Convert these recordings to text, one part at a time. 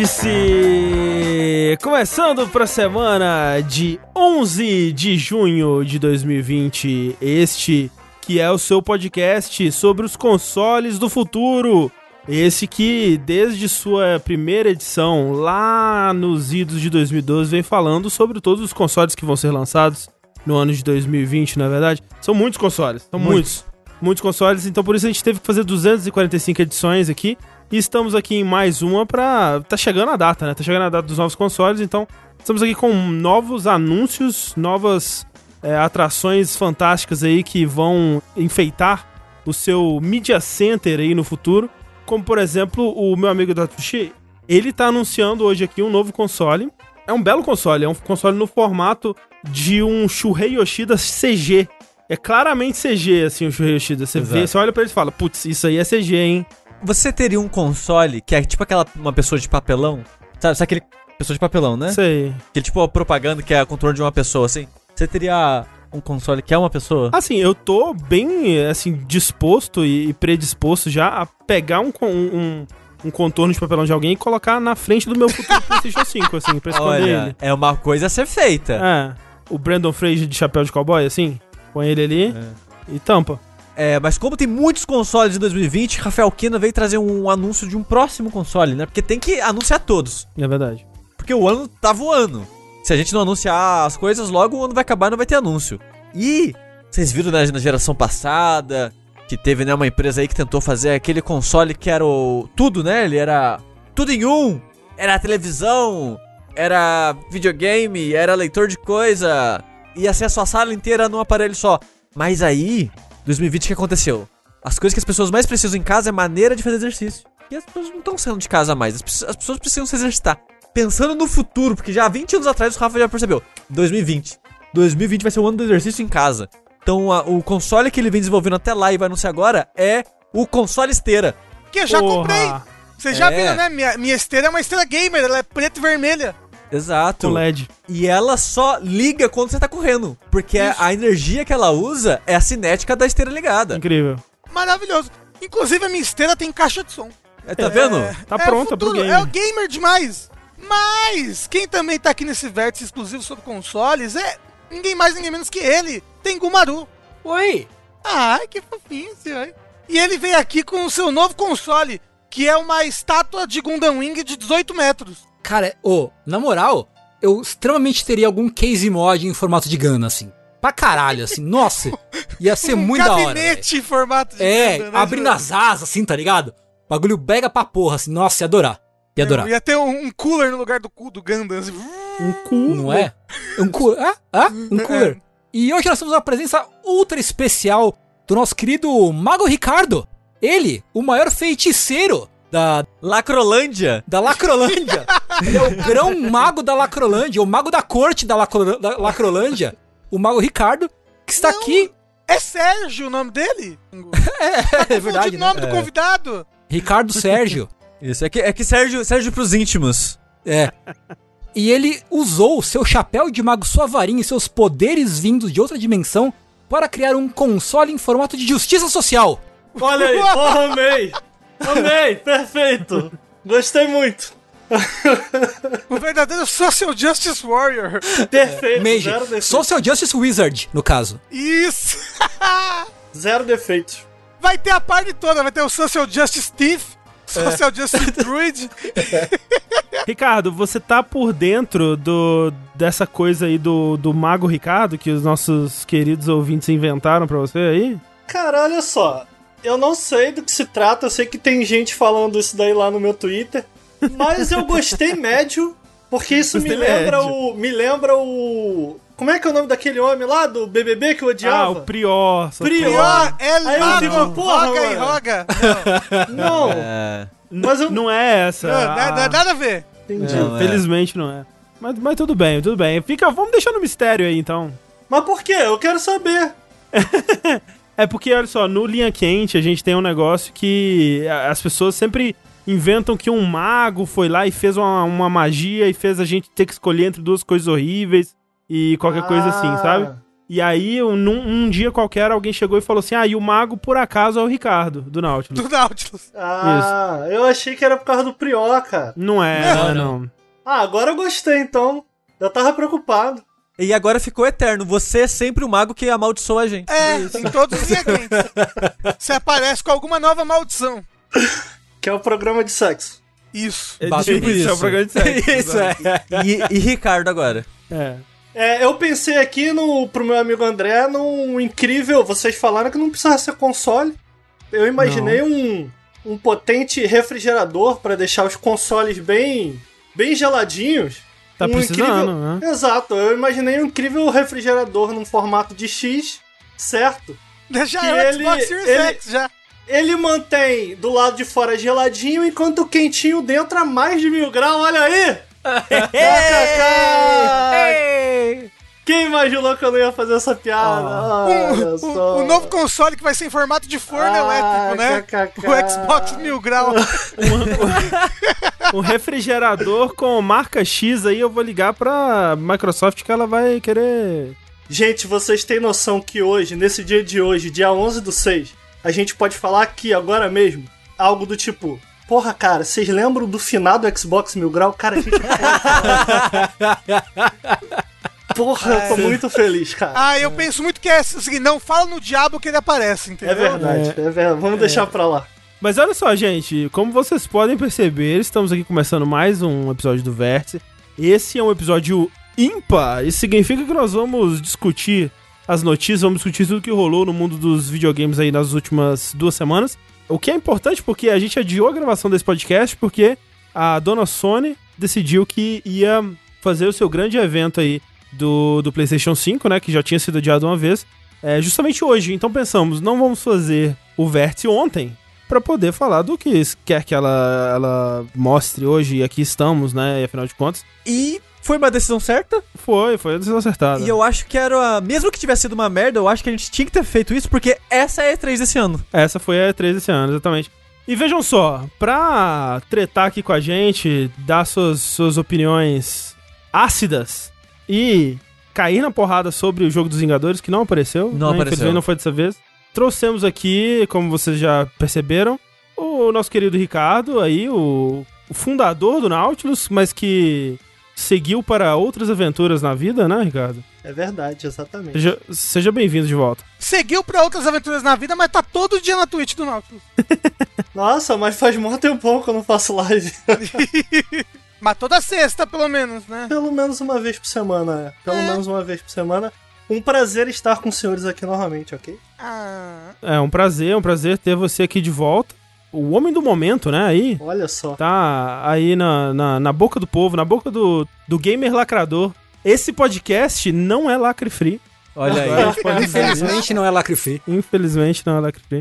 Vértice! Começando para a semana de 11 de junho de 2020, este que é o seu podcast sobre os consoles do futuro. Esse que, desde sua primeira edição, lá nos idos de 2012, vem falando sobre todos os consoles que vão ser lançados no ano de 2020, na é verdade. São muitos consoles, são muitos. muitos. Muitos consoles, então por isso a gente teve que fazer 245 edições aqui. E estamos aqui em mais uma pra. Tá chegando a data, né? Tá chegando a data dos novos consoles, então estamos aqui com novos anúncios, novas é, atrações fantásticas aí que vão enfeitar o seu Media Center aí no futuro. Como, por exemplo, o meu amigo Datushi, ele tá anunciando hoje aqui um novo console. É um belo console, é um console no formato de um Shuhei Yoshida CG. É claramente CG, assim, o Shuhei Yoshida. Você vê, você olha pra ele e fala, putz, isso aí é CG, hein? Você teria um console que é tipo aquela uma pessoa de papelão? Sabe, sabe aquele pessoa de papelão, né? Sei. Que tipo a propaganda que é a controle de uma pessoa, assim. Você teria um console que é uma pessoa? Assim, eu tô bem, assim, disposto e predisposto já a pegar um, um, um contorno de papelão de alguém e colocar na frente do meu futuro PlayStation 5, assim, pra esconder Olha, ele. É uma coisa a ser feita. É. O Brandon Fraser de chapéu de cowboy, assim, põe ele ali é. e tampa. É, mas como tem muitos consoles em 2020, Rafael Kina veio trazer um anúncio de um próximo console, né? Porque tem que anunciar todos. É verdade. Porque o ano tá voando. Se a gente não anunciar as coisas, logo o ano vai acabar e não vai ter anúncio. E vocês viram né, na geração passada que teve né, uma empresa aí que tentou fazer aquele console que era o tudo, né? Ele era tudo em um. Era televisão, era videogame, era leitor de coisa. Ia ser a sua sala inteira num aparelho só. Mas aí 2020 o que aconteceu? As coisas que as pessoas mais precisam em casa é maneira de fazer exercício. E as pessoas não estão saindo de casa mais. As, as, pessoas precisam se exercitar. Pensando no futuro, porque já há 20 anos atrás o Rafa já percebeu. 2020. 2020 vai ser o ano do exercício em casa. Então a, o console que ele vem desenvolvendo até lá e vai anunciar agora é o console esteira. Que eu já Porra. comprei. Vocês já é. viram, né? Minha, minha esteira é uma esteira gamer, ela é preta e vermelha. Exato. Com LED. E ela só liga quando você tá correndo. Porque Isso. a energia que ela usa é a cinética da esteira ligada. Incrível. Maravilhoso. Inclusive a minha esteira tem caixa de som. É, tá vendo? É, tá é pronta pro game. É o gamer demais. Mas quem também tá aqui nesse vértice exclusivo sobre consoles é ninguém mais, ninguém menos que ele. Tem Gumaru. Oi. Ai, que fofinho, senhor. E ele veio aqui com o seu novo console, que é uma estátua de Gundam Wing de 18 metros. Cara, ô, oh, na moral, eu extremamente teria algum case mod em formato de Gana, assim. Pra caralho, assim. Nossa, ia ser um muito da hora. gabinete em formato de É, Gana, né, abrindo as asas, assim, tá ligado? Bagulho bega pra porra, assim. Nossa, ia adorar. Ia adorar. ia ter um, um, cooler no lugar do cu do Gundam. Assim. Um cooler? Não é? Um cooler. Ah? Ah? Um é. cooler. É. E hoje nós temos uma presença ultra especial do nosso querido Mago Ricardo. Ele, o maior feiticeiro da Lacrolândia. Da Lacrolândia. Ele é o grão mago da Lacrolândia, o mago da corte da, Lacro, da Lacrolândia, o mago Ricardo, que está Não, aqui. É Sérgio o nome dele? é, tá é verdade. o né? nome né? do convidado. Ricardo Sérgio. Isso, é que, é que Sérgio, Sérgio pros íntimos. É. E ele usou seu chapéu de mago, sua varinha e seus poderes vindos de outra dimensão para criar um console em formato de justiça social. Olha aí, porra, amei! Amei, perfeito. Gostei muito. o verdadeiro Social Justice Warrior. Perfeito. Mage. Social Justice Wizard, no caso. Isso. zero defeitos. Vai ter a parte toda, vai ter o Social Justice Thief, Social é. Justice Druid. Ricardo, você tá por dentro do dessa coisa aí do, do Mago Ricardo que os nossos queridos ouvintes inventaram para você aí? Cara, olha só eu não sei do que se trata, eu sei que tem gente falando isso daí lá no meu Twitter, mas eu gostei médio, porque isso me lembra médio. o. Me lembra o. Como é que é o nome daquele homem lá do BBB que eu odiava? Ah, o Prior. Prior, é Aí eu porra, roga e roga. Não. não. É... Mas eu... Não é essa. Não, a... Ah. nada a ver. Entendi. Não, é. Felizmente não é. Mas, mas tudo bem, tudo bem. Fica, vamos deixar no mistério aí então. Mas por quê? Eu quero saber. É porque, olha só, no Linha Quente a gente tem um negócio que as pessoas sempre inventam que um mago foi lá e fez uma, uma magia e fez a gente ter que escolher entre duas coisas horríveis e qualquer ah. coisa assim, ah. sabe? E aí, um, num- um dia qualquer, alguém chegou e falou assim: Ah, e o mago, por acaso, é o Ricardo, do Nautilus. Do Nautilus. Ah, eu achei que era por causa do Prior, cara. Não é, Não, não, não. não. Ah, agora eu gostei, então. Eu tava preocupado. E agora ficou eterno. Você é sempre o mago que amaldiçoa a gente. É, em todos os reagentes. Você aparece com alguma nova maldição. Que é o programa de sexo. Isso. É Tipo isso, é o programa de sexo. Isso, é. E, e Ricardo agora. É. É, eu pensei aqui no, pro meu amigo André num incrível. Vocês falaram que não precisava ser console. Eu imaginei um, um potente refrigerador pra deixar os consoles bem, bem geladinhos. Tá Um precisando, incrível- né? Exato, eu imaginei um incrível refrigerador num formato de X, certo? Já Que é ele- Xbox Series ele- X, já. Ele mantém do lado de fora geladinho, enquanto o quentinho dentro a mais de mil graus, olha aí! KKK! Quem imaginou que eu não ia fazer essa piada? Olha O, só. o- o novo console que vai ser em formato de forno Ah, elétrico, né? KKK. O Xbox Mil Grau. Um refrigerador com marca X aí, eu vou ligar pra Microsoft que ela vai querer. Gente, vocês têm noção que hoje, nesse dia de hoje, dia 11 do 6, a gente pode falar aqui, agora mesmo, algo do tipo... Porra, cara, vocês lembram do finado Xbox Mil Grau? Cara, a gente. Porra, eu tô muito feliz, cara. Ah, eu penso muito que é seguinte, não fala no diabo que ele aparece, entendeu? É verdade, é, verdade. Vamos deixar pra lá. Mas olha só, gente, como vocês podem perceber, estamos aqui começando mais um episódio do Vértice. Esse é um episódio ímpar. Isso significa que nós vamos discutir as notícias, vamos discutir tudo que rolou no mundo dos videogames aí nas últimas duas semanas. O que é importante porque a gente adiou a gravação desse podcast porque a dona Sony decidiu que ia fazer o seu grande evento aí do, do PlayStation 5, né? Que já tinha sido adiado uma vez. É, justamente hoje. Então pensamos, não vamos fazer o Vértice ontem para poder falar do que quer que ela, ela mostre hoje. E aqui estamos, né? E afinal de contas, E foi uma decisão certa. foi, foi a decisão acertada. E eu acho que era. a- Mesmo que tivesse sido uma merda, eu acho que a gente tinha que ter feito isso, porque essa é a E3 desse ano. Essa foi a E3 esse ano, exatamente. E vejam só, pra tretar aqui com a gente, dar suas, suas opiniões ácidas e cair na porrada sobre o jogo dos Vingadores, que não apareceu. Não né? apareceu. Infelizmente não foi dessa vez. Trouxemos aqui, como vocês já perceberam, o nosso querido Ricardo, aí, o, o fundador do Nautilus, mas que seguiu para outras aventuras na vida, né, Ricardo? É verdade, exatamente. Seja, seja bem-vindo de volta. Seguiu pra outras aventuras na vida, mas tá todo dia na Twitch do Nautilus. Nossa, mas faz mó tempão que eu não faço live. Mas toda sexta, pelo menos, né? Pelo menos uma vez por semana, é. Pelo menos uma vez por semana. Um prazer estar com os senhores aqui novamente, ok? Ah, É um prazer, é um prazer ter você aqui de volta. O homem do momento, né, aí. Olha só. Tá aí na, na, na boca do povo, na boca do, do gamer lacrador. Esse podcast não é lacre free. Olha aí. Infelizmente não é lacre free. Infelizmente não é lacre free.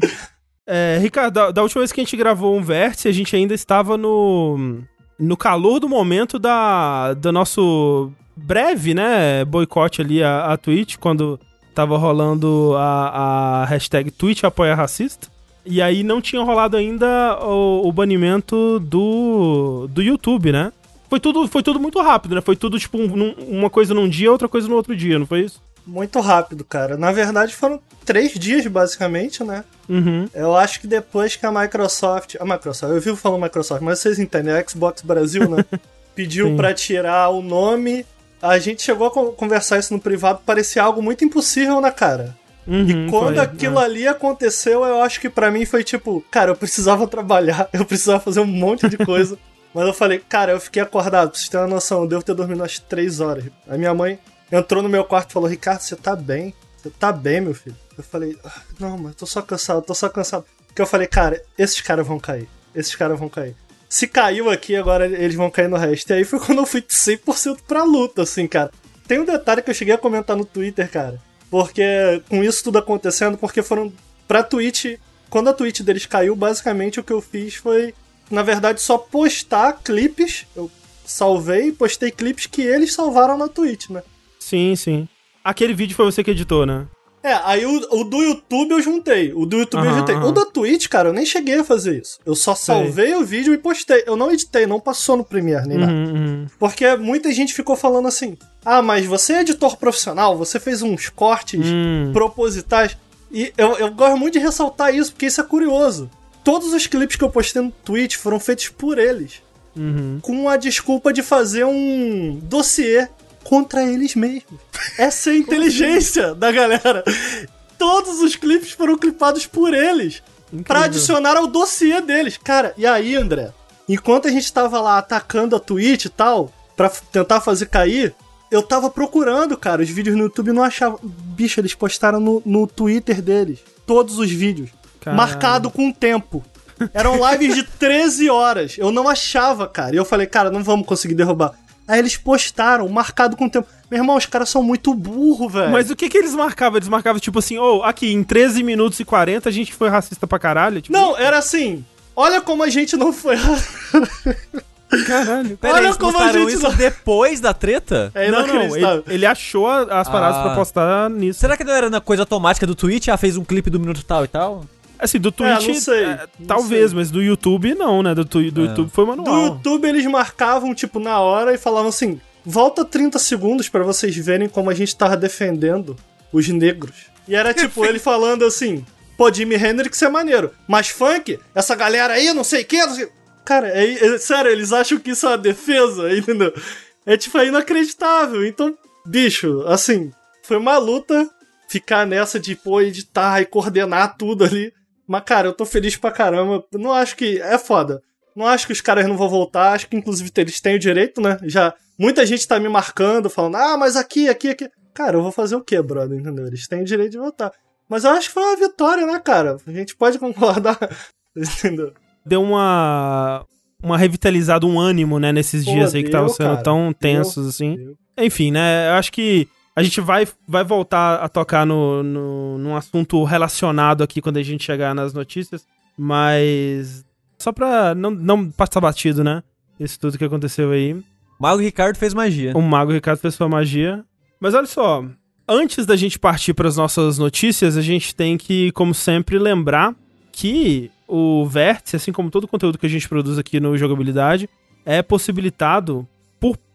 É, Ricardo, da, da última vez que a gente gravou um vértice, a gente ainda estava no, no calor do momento da, do nosso breve, né, boicote ali a, a Twitch, quando tava rolando a, a hashtag Twitch apoia racista. E aí não tinha rolado ainda o, o banimento do, do YouTube, né? Foi tudo, foi tudo muito rápido, né? Foi tudo, tipo, um- uma coisa num dia, outra coisa no outro dia, não foi isso? Muito rápido, cara. Na verdade, foram três dias, basicamente, né? Uhum. Eu acho que depois que a Microsoft. A Microsoft, eu vivo falando Microsoft, mas vocês entendem, a Xbox Brasil, né? Pediu pra tirar o nome. A gente chegou a con- conversar isso no privado, parecia algo muito impossível, né, cara? Uhum, E quando foi, aquilo é. ali aconteceu, eu acho que pra mim foi tipo, cara, eu precisava trabalhar, eu precisava fazer um monte de coisa. Mas eu falei, cara, eu fiquei acordado, pra vocês terem uma noção, eu devo ter dormido umas três horas. A minha mãe entrou no meu quarto e falou, Ricardo, você tá bem? Você tá bem, meu filho? Eu falei, "Ah, não, mas tô só cansado, tô só cansado. Porque eu falei, cara, esses caras vão cair. Esses caras vão cair. Se caiu aqui, agora eles vão cair no resto. E aí foi quando eu fui 100% pra luta, assim, cara. Tem um detalhe que eu cheguei a comentar no Twitter, cara. Porque com isso tudo acontecendo, porque foram pra Twitch. Quando a Twitch deles caiu, basicamente o que eu fiz foi, na verdade, só postar clipes. Eu salvei e postei clipes que eles salvaram na Twitch, né? Sim, sim. Aquele vídeo foi você que editou, né? É, aí o, o do YouTube eu juntei. O do YouTube eu juntei. aham. O da Twitch, cara, eu nem cheguei a fazer isso. Eu só salvei o vídeo e postei. Eu não editei, não passou no Premiere nem nada. Uhum, uhum. Porque muita gente ficou falando assim: ah, mas você é editor profissional, você fez uns cortes Hum. propositais. E eu, eu gosto muito de ressaltar isso, porque isso é curioso. Todos os clipes que eu postei no Twitch foram feitos por eles. Uhum. Com a desculpa de fazer um dossiê contra eles mesmos. Essa é a inteligência da galera. Todos os clipes foram clipados por eles. Pra adicionar ao dossiê deles. Cara, e aí, André? Enquanto a gente tava lá atacando a Twitch e tal, pra tentar fazer cair, eu tava procurando, cara, os vídeos no YouTube não achava. Bicho, eles postaram no, no Twitter deles. Todos os vídeos. Marcado com tempo. Eram lives de 13 horas. Eu não achava, cara. E eu falei, cara, não vamos conseguir derrubar. Aí eles postaram, marcado com tempo. Meu irmão, os caras são muito burro, velho. Mas o que que eles marcavam? Eles marcavam tipo assim, ô, aqui, em 13 minutos e 40 a gente foi racista pra caralho? Tipo, Não, era assim. Olha como a gente não foi. caralho. Pera Olha aí, como a gente isso não- depois da treta? É não, não, ele, ele achou as paradas Ah. pra postar nisso. Será que não era na coisa automática do Twitch? Ah, fez um clipe do minuto tal e tal? Assim, do Twitch, não sei, é, não talvez, sei. mas do YouTube não, né? Do, tu- do É. YouTube foi Do manual. YouTube eles marcavam, tipo, na hora e falavam assim: volta 30 segundos pra vocês verem como a gente tava defendendo os negros. E era tipo ele falando assim: pô, Jimi Hendrix é maneiro, mas funk, essa galera aí, não sei o que, não sei. Cara, é, é- sério, eles acham que isso é uma defesa, entendeu? É tipo, é inacreditável. Então, bicho, assim, foi uma luta ficar nessa de, pô, editar e coordenar tudo ali. Mas, cara, eu tô feliz pra caramba. Não acho que. É foda. Não acho que os caras não vão voltar. Acho que, inclusive, eles têm o direito, né? Já. Muita gente tá me marcando, falando, ah, mas aqui, aqui, aqui. Cara, eu vou fazer o quê, brother? Entendeu? Eles têm o direito de voltar. Mas eu acho que foi uma vitória, né, cara? A gente pode concordar. Entendeu? Deu uma uma revitalizada, um ânimo, né, nesses Pô, dias aí que estavam sendo cara. tão tensos assim. Enfim, né? Eu acho que a gente vai, vai voltar a tocar no, no, num assunto relacionado aqui quando a gente chegar nas notícias. Mas. Só pra não, não passar batido, né? Isso tudo que aconteceu aí. Mago Ricardo fez magia. O Mago Ricardo fez sua magia. Mas olha só. Antes da gente partir para as nossas notícias, a gente tem que, como sempre, lembrar que o Vértice, assim como todo o conteúdo que a gente produz aqui no Jogabilidade, é possibilitado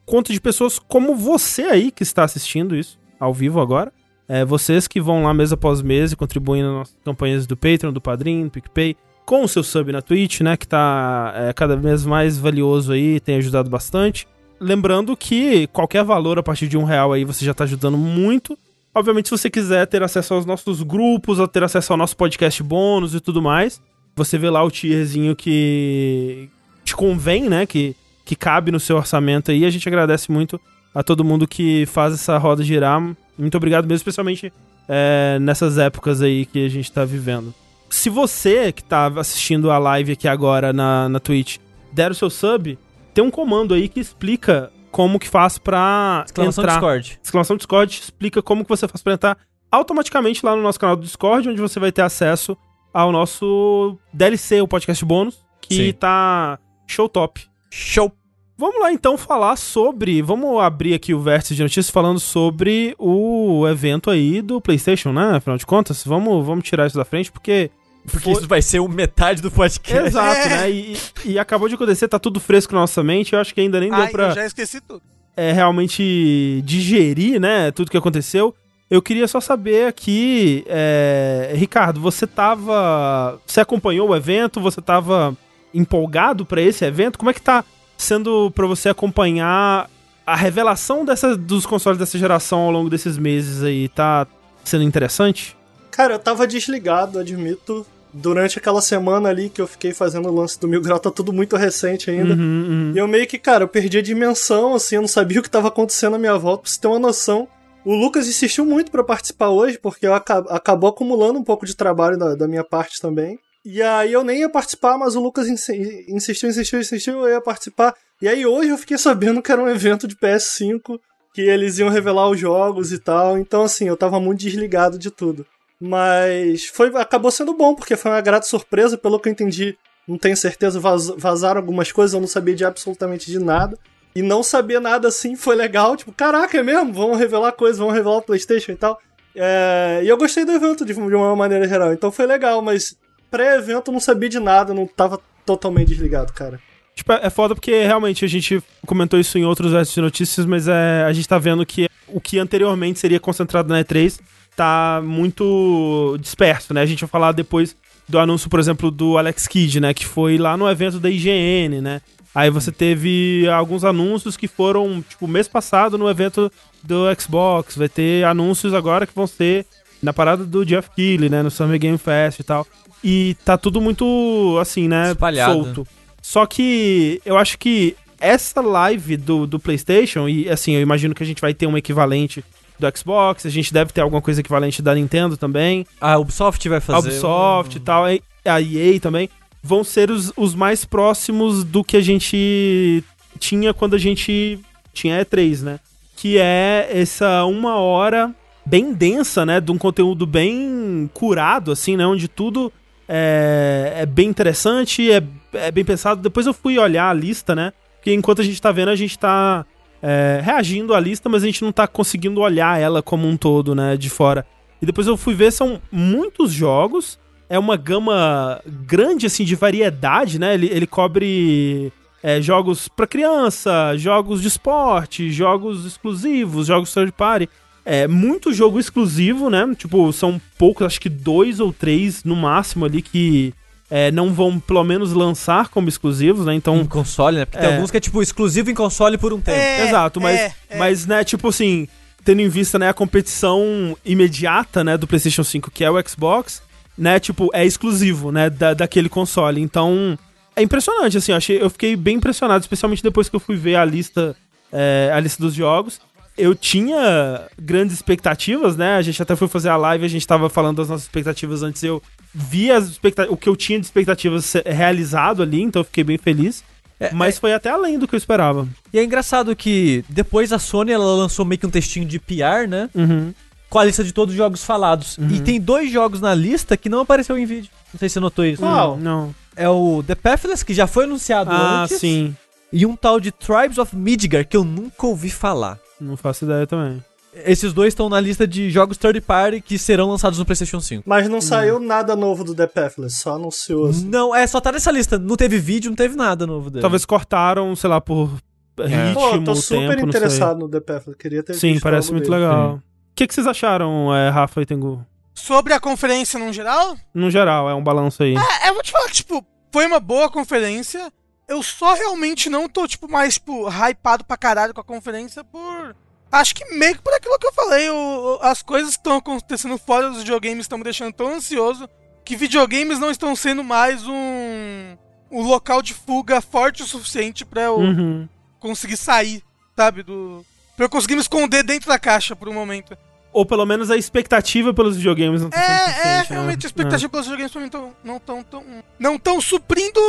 conta de pessoas como você aí que está assistindo isso ao vivo agora. É, vocês que vão lá mês após mês e contribuem nas nossas campanhas do Patreon, do Padrim, do PicPay, com o seu sub na Twitch, né, que tá é, cada vez mais valioso aí, tem ajudado bastante. Lembrando que qualquer valor a partir de um real aí você já está ajudando muito. Obviamente, se você quiser ter acesso aos nossos grupos, a ter acesso ao nosso podcast bônus e tudo mais, você vê lá o tierzinho que te convém, né? Que, que cabe no seu orçamento aí. A gente agradece muito a todo mundo que faz essa roda girar. Muito obrigado mesmo, especialmente é, nessas épocas aí que a gente tá vivendo. Se você que tá assistindo a live aqui agora na, na Twitch der o seu sub, tem um comando aí que explica como que faz pra Exclamação entrar. Discord. Exclamação Discord explica como que você faz pra entrar automaticamente lá no nosso canal do Discord, onde você vai ter acesso ao nosso DLC, o podcast bônus, que Sim. tá show top. Show. Vamos lá então falar sobre. Vamos abrir aqui o vértice de notícias falando sobre o evento aí do PlayStation, né? Afinal de contas, vamos, vamos tirar isso da frente, porque. Porque Foi- isso vai ser o metade do podcast. Exato, né? E, e acabou de acontecer, tá tudo fresco na nossa mente. Eu acho que ainda nem deu Ai, pra eu já esqueci tudo. é, realmente digerir, né, tudo que aconteceu. Eu queria só saber aqui, é, Ricardo, você tava, você acompanhou o evento? Você tava empolgado pra esse evento? Como é que tá sendo pra você acompanhar a revelação dessa, dos consoles dessa geração ao longo desses meses aí? Tá sendo interessante? Cara, eu tava desligado, admito. Durante aquela semana ali que eu fiquei fazendo o lance do Mil Grau, tá tudo muito recente ainda. Uhum, uhum. E eu meio que, cara, eu perdi a dimensão, assim, eu não sabia o que tava acontecendo à minha volta, pra você ter uma noção. O Lucas insistiu muito pra participar hoje, porque eu aca- acabou acumulando um pouco de trabalho da, da minha parte também. E aí eu nem ia participar, mas o Lucas insi- insistiu, insistiu, insistiu, eu ia participar. E aí hoje eu fiquei sabendo que era um evento de PS5, que eles iam revelar os jogos e tal. Então, assim, eu tava muito desligado de tudo. Mas foi, acabou sendo bom, porque foi uma grata surpresa, pelo que eu entendi. Não tenho certeza, vaz, vazaram algumas coisas, eu não sabia de absolutamente de nada. E não saber nada assim foi legal, tipo, caraca, é mesmo? Vamos revelar coisas, vamos revelar o PlayStation e tal. É, e eu gostei do evento de, de uma maneira geral, então foi legal, mas pré-evento eu não sabia de nada, não tava totalmente desligado, cara. Tipo, é foda porque realmente a gente comentou isso em outros versos de notícias, mas é, a gente tá vendo que o que anteriormente seria concentrado na E3 tá muito disperso, né? A gente vai falar depois do anúncio, por exemplo, do Alex Kidd, né? Que foi lá no evento da IGN, né? Aí você teve alguns anúncios que foram, tipo, mês passado no evento do Xbox. Vai ter anúncios agora que vão ser na parada do Jeff Keighley, né? No Summer Game Fest e tal. E tá tudo muito, assim, né? Espalhado. Solto. Só que eu acho que essa live do, do PlayStation, e assim, eu imagino que a gente vai ter um equivalente do Xbox, a gente deve ter alguma coisa equivalente da Nintendo também. A Ubisoft vai A fazer. Ubisoft e tal, a EA também, vão ser os, os mais próximos do que a gente tinha quando a gente tinha E3, né? Que é essa uma hora bem densa, né? De um conteúdo bem curado, assim, né? Onde tudo é, é bem interessante, é, é bem pensado. Depois eu fui olhar a lista, né? Porque enquanto a gente tá vendo, a gente tá é, reagindo à lista, mas a gente não tá conseguindo olhar ela como um todo, né? De fora. E depois eu fui ver, são muitos jogos. É uma gama grande, assim, de variedade, né? Ele, ele cobre é, jogos pra criança, jogos de esporte, jogos exclusivos, jogos third party. É muito jogo exclusivo, né? Tipo, são poucos, acho que dois ou três no máximo ali que é, não vão, pelo menos, lançar como exclusivos, né? Então, Em console, né? Porque tem É. alguns que é tipo exclusivo em console por um tempo. É, Exato, mas, é, é. mas né, tipo assim, tendo em vista, né, a competição imediata, né, do PlayStation 5, que é o Xbox, né, tipo, é exclusivo, né, da, daquele console. Então, é impressionante, assim, eu, achei, eu fiquei bem impressionado, especialmente depois que eu fui ver a lista, é, a lista dos jogos. Eu tinha grandes expectativas, né, a gente até foi fazer a live, a gente tava falando das nossas expectativas antes, eu vi as expecta- o que eu tinha de expectativas realizado ali, então eu fiquei bem feliz. É, mas foi até além do que eu esperava. E é engraçado que depois a Sony ela lançou meio que um textinho de PR, né? Uhum. Com a lista de todos os jogos falados. E tem dois jogos na lista que não apareceu em vídeo. Não sei se você notou isso. Qual? Não. É o The Pathless, que já foi anunciado Ah, antes. sim. E um tal de Tribes of Midgar, que eu nunca ouvi falar. Não faço ideia também. Esses dois estão na lista de jogos third party que serão lançados no PlayStation 5. Mas não saiu nada novo do The Pathless, só anunciou. assim. Não, é, só tá nessa lista. Não teve vídeo, não teve nada novo dele. Talvez cortaram, sei lá, por ritmo, Pô, tô super tempo, interessado no The Pathless, queria ter Sim, visto parece algo muito dele. legal. O que, que vocês acharam, é, Rafa e Tengu? Sobre a conferência no geral, No geral, é um balanço aí. é, eu vou te falar que, tipo, foi uma boa conferência. Eu só realmente não tô, tipo, mais, tipo, hypado pra caralho com a conferência por. Acho que meio que por aquilo que eu falei. o- as coisas que estão acontecendo fora dos videogames estão me deixando tão ansioso que videogames não estão sendo mais um. um local de fuga forte o suficiente pra eu Uhum. conseguir sair, sabe? Do. Pra eu conseguir me esconder dentro da caixa por um momento. Ou pelo menos a expectativa pelos videogames não tá É, é, né? realmente a expectativa pelos videogames pra mim tão, não estão tão, não tão suprindo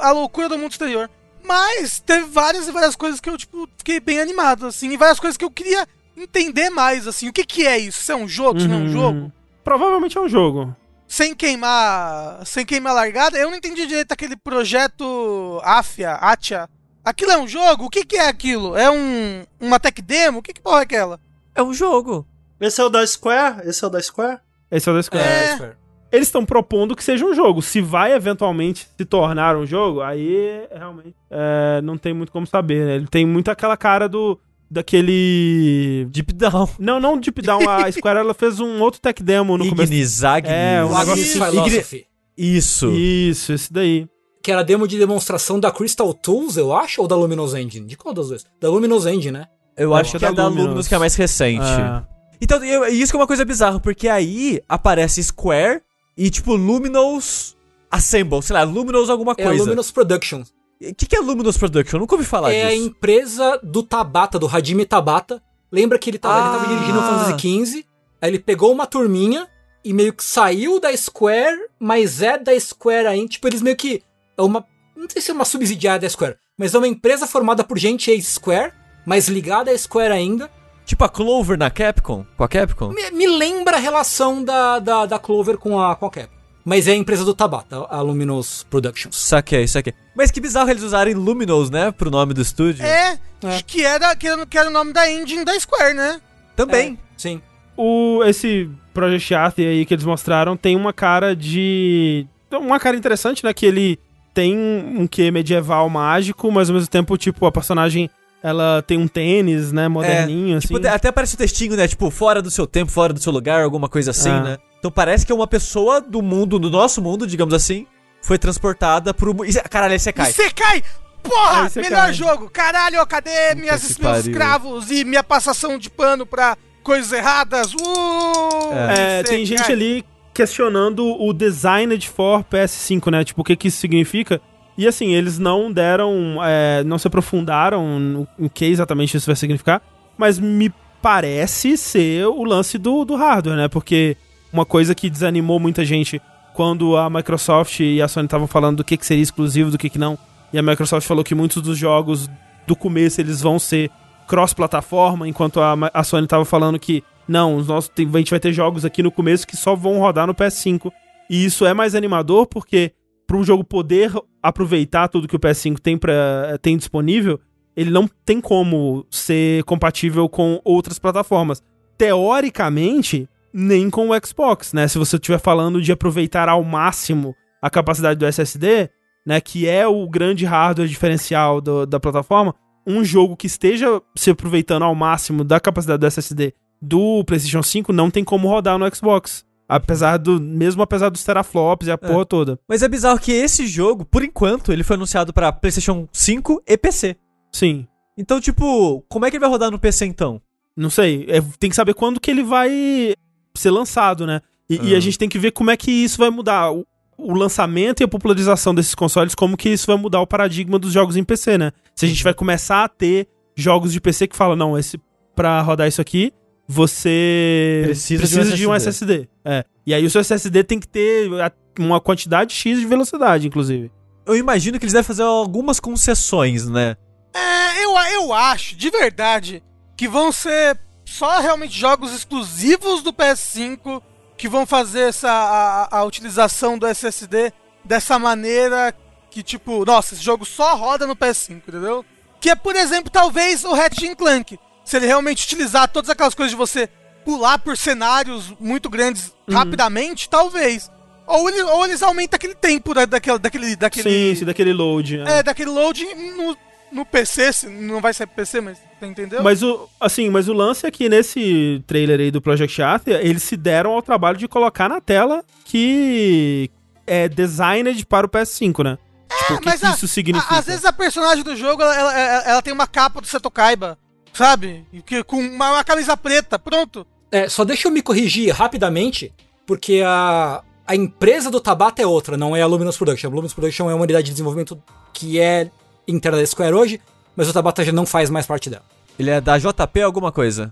a loucura do mundo exterior. Mas teve várias e várias coisas que eu, tipo, fiquei bem animado, assim, e várias coisas que eu queria entender mais, assim, o que que é isso? Isso é um jogo? Isso não é um Uhum. jogo? Provavelmente é um jogo. Sem queimar, sem queimar largada, eu não entendi direito aquele projeto Afia, Atia. Aquilo é um jogo? O que que é aquilo? É um, uma tech demo? O que que porra é aquela? É um jogo. Esse é o da Square? Esse é o da Square? Esse é o da Square. É. Square. Eles estão propondo que seja um jogo. Se vai eventualmente se tornar um jogo, aí realmente é, não tem muito como saber, né? Ele tem muito aquela cara do. daquele. Deep Down. Não, não Deep Down. A Square ela fez um outro tech demo no começo. Ignis, Agnes. É, um negócio assim. Isso. Isso, esse daí. Que era demo de demonstração da Crystal Tools, eu acho, ou da Luminous Engine? De qual das duas? Da Luminous Engine, né? Eu acho que é da Luminous. Luminous que é mais recente. Ah, Então, eu- isso que é uma coisa bizarra, porque aí aparece Square e, tipo, Luminous Assemble, sei lá, Luminous alguma É a coisa. Luminous Productions. O que, que é Luminous Production? Eu nunca ouvi falar é a disso. empresa do Tabata, do Hajime Tabata. Lembra que ele tava, ele tava Ah. dirigindo o Fantasy XV, aí ele pegou uma turminha e meio que saiu da Square, mas é da Square ainda. Tipo, eles meio que. É uma. Não sei se é uma subsidiária da Square, mas é uma empresa formada por gente ex-Square, mas ligada à Square ainda. Tipo a Clover na Capcom? Com a Capcom? Me, me lembra a relação da, da, da Clover com a, com a Cap. Mas é a empresa do Tabata, a Luminous Productions. Saquei, saquei. Mas que bizarro eles usarem Luminous, né? Pro nome do estúdio. É, É. que era, que, era, que era o nome da engine da Square, né? Também. É, sim. O, esse Project Ath aí que eles mostraram tem uma cara de. Uma cara interessante, né? Que ele tem um quê medieval mágico, mas ao mesmo tempo, tipo, a personagem ela tem um tênis, né, moderninho, é, assim. Tipo, até parece o textinho, né? Tipo, fora do seu tempo, fora do seu lugar, alguma coisa assim, É. né? Então parece que é uma pessoa do mundo, do nosso mundo, digamos assim, foi transportada pro. Caralho, aí você cai. Você cai! Porra! Melhor cai. jogo! Caralho, cadê minhas, meus pariu. escravos e minha passação de pano pra coisas erradas? Uh! É, Você tem gente cai. ali questionando o Designed for PS5, né? Tipo, o que que isso significa. E assim, eles não deram, é, não se aprofundaram no, em que exatamente isso vai significar, mas me parece ser o lance do, do hardware, né? Porque uma coisa que desanimou muita gente quando a Microsoft e a Sony estavam falando do que, que seria exclusivo, do que, que não, e a Microsoft falou que muitos dos jogos do começo eles vão ser cross-plataforma, enquanto a, a Sony tava falando que não, os nossos, a gente vai ter jogos aqui no começo que só vão rodar no PS5. E isso é mais animador porque para o jogo poder aproveitar tudo que o PS5 tem, pra, tem disponível, ele não tem como ser compatível com outras plataformas. Teoricamente, nem com o Xbox, né? Se você estiver falando de aproveitar ao máximo a capacidade do SSD, né, que é o grande hardware diferencial do- da plataforma, um jogo que esteja se aproveitando ao máximo da capacidade do SSD do PlayStation 5 não tem como rodar no Xbox. Apesar do. Mesmo apesar dos teraflops e a porra toda. Mas é bizarro que esse jogo, por enquanto, ele foi anunciado pra PlayStation 5 e PC. Sim. Então, tipo, como é que ele vai rodar no PC então? Não sei. é, tem que saber quando que ele vai ser lançado, né? E, e a Ah. gente tem que ver como é que isso vai mudar. O, o lançamento e a popularização desses consoles, como que isso vai mudar o paradigma dos jogos em PC, né? Se a gente vai começar a ter jogos de PC que falam, não, esse pra rodar isso aqui, você Precisa de um de um SSD. É. E aí o seu SSD tem que ter uma quantidade X de velocidade, inclusive. Eu imagino que eles devem fazer algumas concessões, né? É, eu, eu acho, de verdade, que vão ser só realmente jogos exclusivos do PS5 que vão fazer essa a, a utilização do SSD dessa maneira que, tipo, nossa, esse jogo só roda no PS5, entendeu? Que é, por exemplo, talvez o Ratchet Clank. Se ele realmente utilizar todas aquelas coisas de você pular por cenários muito grandes rapidamente, talvez. Ou, ele, ou eles aumentam aquele tempo da, daquele, daquele, daquele Sim, sim, daquele load. né? é, daquele load no, no PC, se- não vai ser PC, mas você entendeu? Mas o, assim, mas o lance é que nesse trailer aí do Project Athia, eles se deram ao trabalho de colocar na tela que é designed para o PS5, né? tipo, o que, que a- isso significa? a- às vezes a personagem do jogo, ela, ela, ela- ela tem uma capa do Seto Kaiba, sabe? Que- Com uma, uma camisa preta, pronto. É, só deixa eu me corrigir rapidamente, porque a, a empresa do Tabata é outra, não é a Luminous Production. A Luminous Production é uma unidade de desenvolvimento que é interna da Square hoje, mas o Tabata já não faz mais parte dela. Ele é da JP alguma coisa.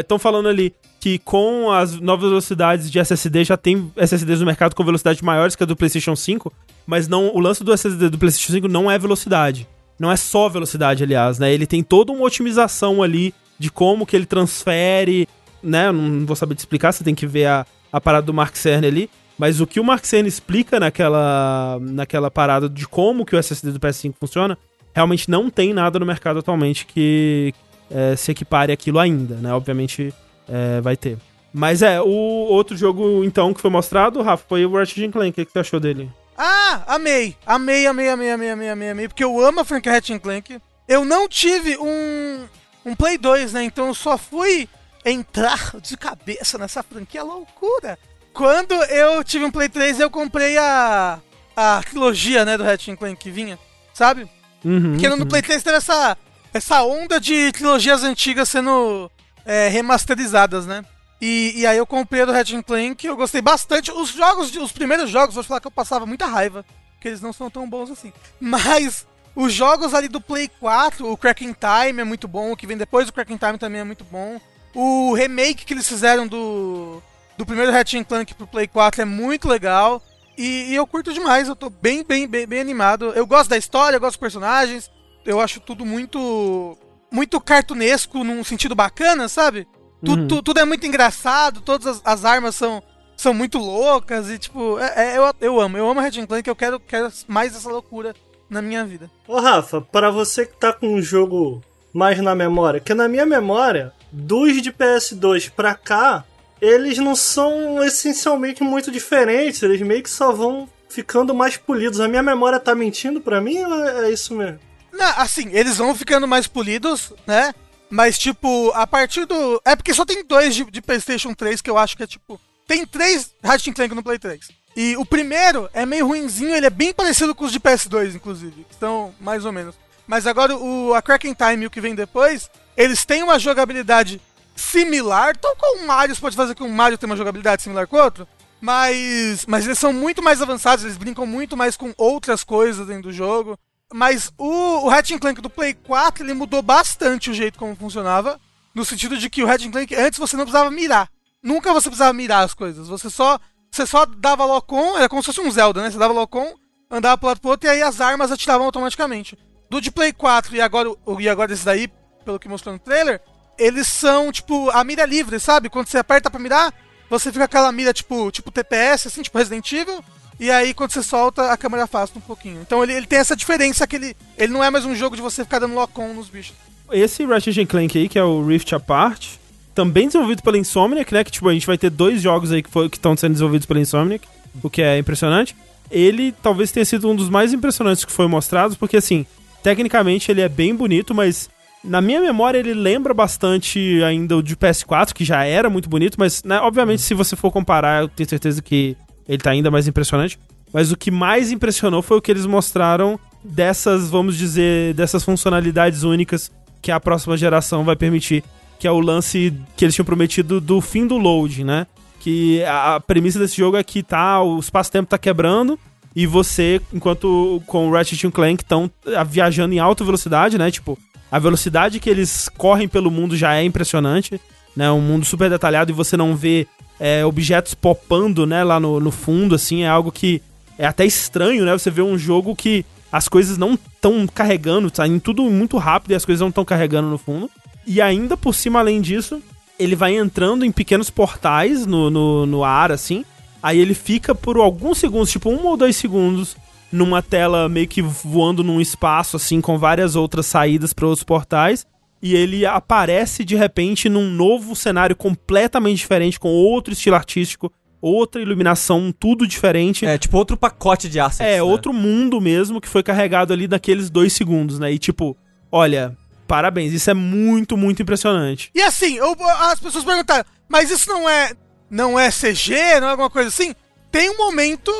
Estão falando ali que com as novas velocidades de SSD já tem SSDs no mercado com velocidades maiores que a do PlayStation 5, mas não o lance do SSD do PlayStation 5 não é velocidade. Não é só velocidade, aliás, né? Ele tem toda uma otimização ali de como que ele transfere, né? Não vou saber te explicar, você tem que ver a, a parada do Mark Cerny ali. Mas o que o Mark Cerny explica naquela, naquela parada de como que o SSD do PS5 funciona, realmente não tem nada no mercado atualmente que é, se equipare aquilo ainda, né? Obviamente é, vai ter. Mas é, o outro jogo, então, que foi mostrado, Rafa, foi o Ratchet Clank. O que você achou dele? Ah, amei. Amei, amei, amei, amei, amei, amei, amei. Porque eu amo a franquia Ratchet Clank. Eu não tive um, um Play 2, né? Então eu só fui entrar de cabeça nessa franquia loucura. Quando eu tive um Play 3, eu comprei a, a trilogia, né, do Ratchet Clank que vinha, sabe? Uhum, Porque no uhum. Play 3 teve essa, essa onda de trilogias antigas sendo é, remasterizadas, né? E, e aí eu comprei a do Ratchet Clank, eu gostei bastante. Os jogos, os primeiros jogos, vou falar que eu passava muita raiva, porque eles não são tão bons assim. Mas os jogos ali do Play 4, o Cracking Time é muito bom, o que vem depois do Cracking Time também é muito bom. O remake que eles fizeram do, do primeiro Ratchet Clank pro Play 4 é muito legal. E, e eu curto demais, eu tô bem, bem, bem, bem animado. Eu gosto da história, eu gosto dos personagens. Eu acho tudo muito. Muito cartunesco num sentido bacana, sabe? Tu- Uhum. tu- tudo é muito engraçado, todas as, as armas são, são muito loucas e, tipo, é, é- eu, eu amo. Eu amo Ratchet Clank, eu quero, quero mais essa loucura na minha vida. Ô Rafa, para você que tá com um jogo mais na memória, que na minha memória, dos de PS2 pra cá, eles não são essencialmente muito diferentes, eles meio que só vão ficando mais polidos. A minha memória tá mentindo pra mim ou é isso mesmo? Não, assim, eles vão ficando mais polidos, né? Mas, tipo, a partir do. É porque só tem dois de, de PlayStation 3 que eu acho que é tipo. Tem três Ratchet Clank no Play 3. E o primeiro é meio ruinzinho, ele é bem parecido com os de PS2, inclusive. Então, mais ou menos. Mas agora o a Cracking Time e o que vem depois, eles têm uma jogabilidade similar, tal qual o Mario, você pode fazer que um Mario tem uma jogabilidade similar com o outro, mas, mas eles são muito mais avançados, eles brincam muito mais com outras coisas dentro do jogo. Mas o, o Ratchet Clank do Play 4, ele mudou bastante o jeito como funcionava, no sentido de que o Ratchet Clank, antes você não precisava mirar. Nunca você precisava mirar as coisas, você só você só dava lock-on, era como se fosse um Zelda, né? Você dava lock-on, andava pro lado pro outro e aí as armas atiravam automaticamente. Do de Play 4 e agora, e agora esse daí, pelo que mostrou no trailer, eles são, tipo, a mira livre, sabe? Quando você aperta pra mirar, você fica aquela mira, tipo, tipo TPS, assim, tipo Resident Evil. E aí, quando você solta, a câmera afasta um pouquinho. Então ele, ele tem essa diferença que ele, ele não é mais um jogo de você ficar dando lock-on nos bichos. Esse Ratchet Clank aí, que é o Rift Apart, também desenvolvido pela Insomniac, né? Que tipo, a gente vai ter dois jogos aí que estão sendo desenvolvidos pela Insomniac, o que é impressionante. Ele talvez tenha sido um dos mais impressionantes que foi mostrado, porque assim, tecnicamente ele é bem bonito, mas na minha memória ele lembra bastante ainda o de PS4, que já era muito bonito, mas né, obviamente se você for comparar, eu tenho certeza que ele tá ainda mais impressionante. Mas o que mais impressionou foi o que eles mostraram dessas, vamos dizer, dessas funcionalidades únicas que a próxima geração vai permitir, que é o lance que eles tinham prometido do fim do load, né? Que a, premissa desse jogo é que tá, o espaço-tempo tá quebrando e você, enquanto com o Ratchet Clank estão ah, viajando em alta velocidade, né? Tipo, a velocidade que eles correm pelo mundo já é impressionante, né? Um mundo super detalhado e você não vê é, objetos popando, né, lá no, no fundo, assim, é algo que é até estranho, né? Você vê um jogo que as coisas não estão carregando, tá indo tudo muito rápido e as coisas não estão carregando no fundo. E ainda por cima, além disso, ele vai entrando em pequenos portais no, no, no ar, assim. Aí ele fica por alguns segundos, tipo um ou dois segundos, numa tela meio que voando num espaço, assim, com várias outras saídas para outros portais e ele aparece de repente num novo cenário completamente diferente, com outro estilo artístico, outra iluminação, tudo diferente. É, tipo outro pacote de assets. É, né? outro mundo mesmo que foi carregado ali naqueles dois segundos, né? E tipo, olha, parabéns, isso é muito, muito impressionante. E assim, eu, as pessoas perguntaram, mas isso não é não é CG, não é alguma coisa assim? Tem um momento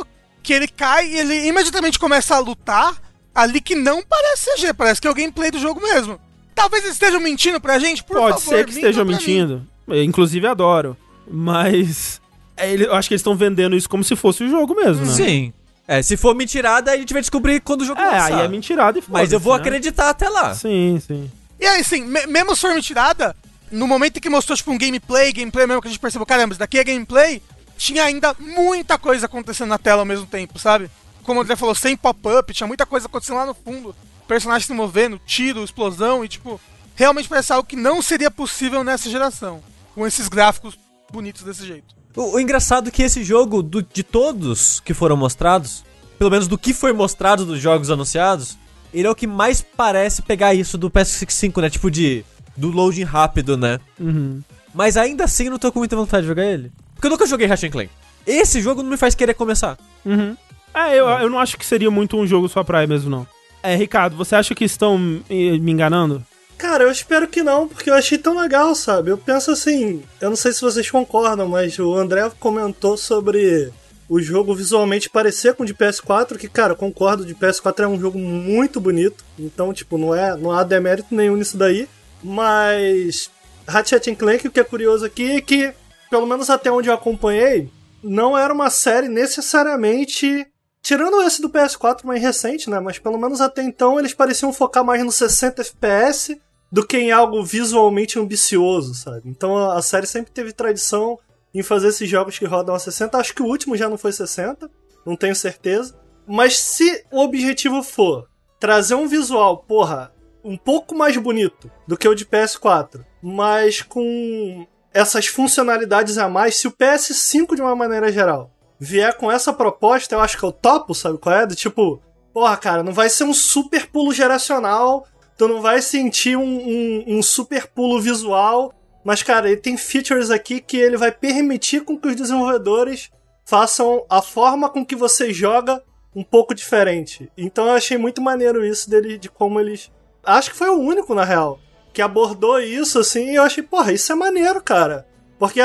que ele cai e ele imediatamente começa a lutar ali que não parece CG, parece que é o gameplay do jogo mesmo. Talvez eles estejam mentindo pra gente, por Pode favor, ser que estejam mentindo. Eu, inclusive, adoro. Mas. É, eu acho que eles estão vendendo isso como se fosse o jogo mesmo, né? Sim. É, se for mentirada, a gente vai descobrir quando o jogo é, lançar. aí é mentirada e Mas eu vou né? acreditar até lá. Sim, sim. E aí, assim, me mesmo se for mentirada, no momento em que mostrou, tipo, um gameplay, gameplay mesmo que a gente percebeu, caramba, isso daqui é gameplay, tinha ainda muita coisa acontecendo na tela ao mesmo tempo, sabe? Como o André falou, sem pop-up, tinha muita coisa acontecendo lá no fundo personagens se movendo, tiro, explosão e tipo, realmente parece algo que não seria possível nessa geração, com esses gráficos bonitos desse jeito. O, o engraçado é que esse jogo, do, de todos que foram mostrados, pelo menos do que foi mostrado dos jogos anunciados, ele é o que mais parece pegar isso do PS5, né? Tipo de. do loading rápido, né? Uhum. Mas ainda assim eu não tô com muita vontade de jogar ele. Porque eu nunca joguei Ratchet Clank. Esse jogo não me faz querer começar. Uhum. É, eu, eu não acho que seria muito um jogo sua praia mesmo, não. É, Ricardo, você acha que estão me enganando? Cara, eu espero que não, porque eu achei tão legal, sabe? Eu penso assim, eu não sei se vocês concordam, mas o André comentou sobre o jogo visualmente parecer com o de PS4, que, cara, concordo, de PS4 é um jogo muito bonito, então, tipo, não, é, não há demérito nenhum nisso daí, mas Ratchet Clank, o que é curioso aqui é que, pelo menos até onde eu acompanhei, não era uma série necessariamente Tirando esse do PS4 mais recente, né? Mas pelo menos até então eles pareciam focar mais no 60 FPS do que em algo visualmente ambicioso, sabe? Então a série sempre teve tradição em fazer esses jogos que rodam a 60. Acho que o último já não foi 60, não tenho certeza. Mas se o objetivo for trazer um visual, porra, um pouco mais bonito do que o de PS4, mas com essas funcionalidades a mais, se o PS5 de uma maneira geral vier com essa proposta, eu acho que eu topo, sabe qual é? Do tipo, porra, cara, não vai ser um super pulo geracional, tu não vai sentir um, um, um super pulo visual, Mas, cara, ele tem features aqui que ele vai permitir com que os desenvolvedores façam a forma com que você joga um pouco diferente. Então eu achei muito maneiro isso dele, de como eles. Acho que foi o único, na real, que abordou isso assim, e eu achei, porra, isso é maneiro, cara. Porque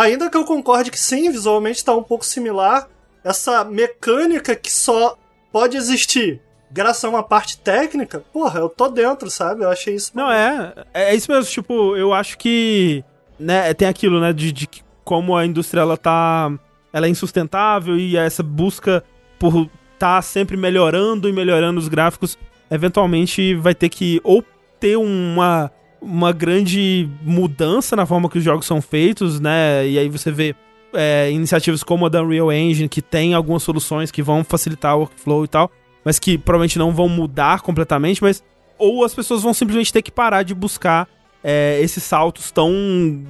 ainda que eu concorde que sim, visualmente tá um pouco similar, essa mecânica que só pode existir graças a uma parte técnica, porra, eu tô dentro, sabe? Eu achei isso. Não, é. É isso mesmo, tipo, eu acho que. Né, tem aquilo, né, de, de como a indústria ela tá. Ela é insustentável e essa busca por tá sempre melhorando e melhorando os gráficos, eventualmente vai ter que ou ter uma, uma grande mudança na forma que os jogos são feitos, né? E aí você vê é, iniciativas como a da Unreal Engine, que tem algumas soluções que vão facilitar o workflow e tal, mas que provavelmente não vão mudar completamente, mas ou as pessoas vão simplesmente ter que parar de buscar é, esses saltos tão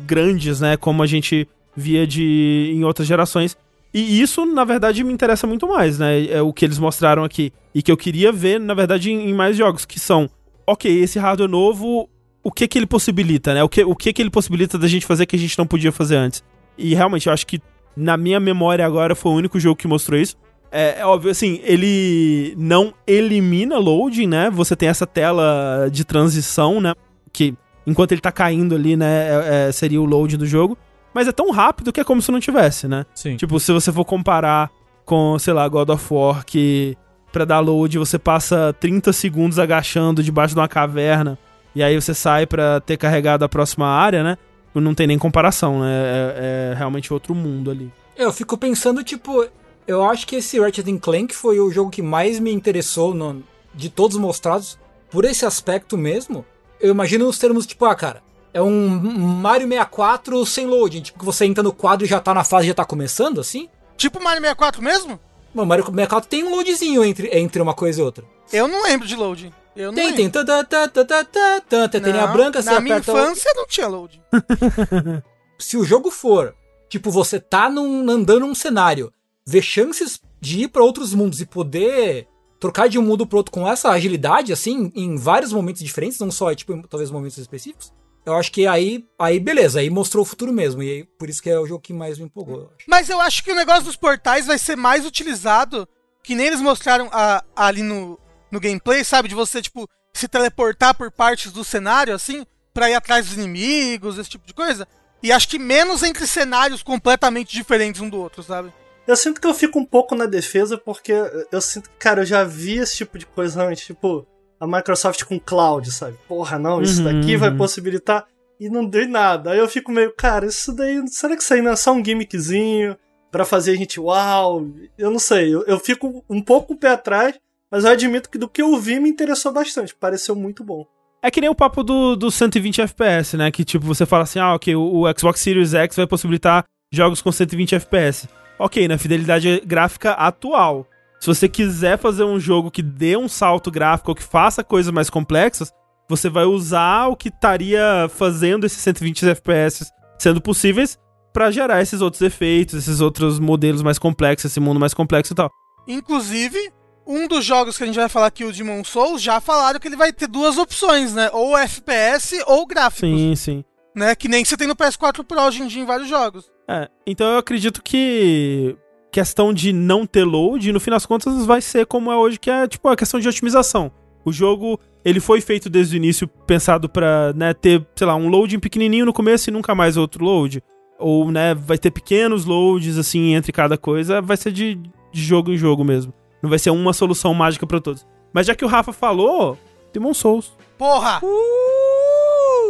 grandes, né, como a gente via de em outras gerações. E isso, na verdade, me interessa muito mais, né? É o que eles mostraram aqui. E que eu queria ver, na verdade, em, em mais jogos, que são, ok, esse hardware novo, o que que ele possibilita, né? O que, o que que ele possibilita da gente fazer que a gente não podia fazer antes. E realmente, eu acho que na minha memória agora foi o único jogo que mostrou isso. É, é, óbvio, assim, ele não elimina loading, né? Você tem essa tela de transição, né? Que enquanto ele tá caindo ali, né? É, é, seria o load do jogo mas é tão rápido que é como se não tivesse, né? Sim. Tipo, se você for comparar com, sei lá, God of War, que pra dar load você passa 30 segundos agachando debaixo de uma caverna, e aí você sai pra ter carregado a próxima área, né? Não tem nem comparação, né? É, é realmente outro mundo ali. Eu fico pensando, tipo, eu acho que esse Ratchet Clank foi o jogo que mais me interessou no, de todos mostrados, por esse aspecto mesmo. Eu imagino os termos, tipo, ah, cara, é um Mario 64 sem loading, tipo que você entra no quadro e já tá na fase, já tá começando, assim? Tipo Mario 64 mesmo? O Mario 64 tem um loadzinho entre, entre uma coisa e outra. Eu não lembro de loading. Eu não tem, lembro. tem. Tá, tá, tá, tá, tá, tá, tá, tem a branca, você Na minha aperta o- infância não tinha loading. se o jogo for, tipo, você tá num, andando num cenário, ver chances de ir pra outros mundos e poder trocar de um mundo pro outro com essa agilidade, assim, em vários momentos diferentes, não só, tipo, em, talvez momentos específicos, eu acho que aí, aí beleza, aí mostrou o futuro mesmo, e aí, por isso que é o jogo que mais me empolgou, eu. Mas eu acho que o negócio dos portais vai ser mais utilizado, que nem eles mostraram a- ali no, no gameplay, sabe? De você, tipo, se teleportar por partes do cenário, assim, pra ir atrás dos inimigos, esse tipo de coisa. E acho que menos entre cenários completamente diferentes um do outro, sabe? Eu sinto que eu fico um pouco na defesa porque eu sinto que, cara, eu já vi esse tipo de coisa antes, tipo, a Microsoft com cloud, sabe? Porra, não, isso Uhum, daqui vai possibilitar e não deu nada. Aí eu fico meio, cara, isso daí, será que isso aí não é só um gimmickzinho pra fazer a gente uau? Eu não sei, eu, eu fico um pouco o pé atrás, mas eu admito que do que eu vi me interessou bastante, pareceu muito bom. É que nem o papo do, do 120 FPS, né? Que tipo, você fala assim, ah, ok, o, o Xbox Series X vai possibilitar jogos com 120 FPS. Ok, na fidelidade gráfica atual. Se você quiser fazer um jogo que dê um salto gráfico ou que faça coisas mais complexas, você vai usar o que estaria fazendo esses 120 FPS sendo possíveis pra gerar esses outros efeitos, esses outros modelos mais complexos, esse mundo mais complexo e tal. Inclusive, um dos jogos que a gente vai falar aqui, o Demon Souls, já falaram que ele vai ter duas opções, né? Ou FPS ou gráficos. Sim, sim. Né? Que nem você tem no PS4 Pro hoje em dia em vários jogos. É, então eu acredito que questão de não ter load, no fim das contas, vai ser como é hoje, que é tipo a questão de otimização. O jogo, ele foi feito desde o início pensado pra, né, ter, sei lá, um loading pequenininho no começo e nunca mais outro load. Ou, né, vai ter pequenos loads, assim, entre cada coisa. Vai ser de, de jogo em jogo mesmo. Não vai ser uma solução mágica pra todos. Mas já que o Rafa falou, Demon Souls. Porra!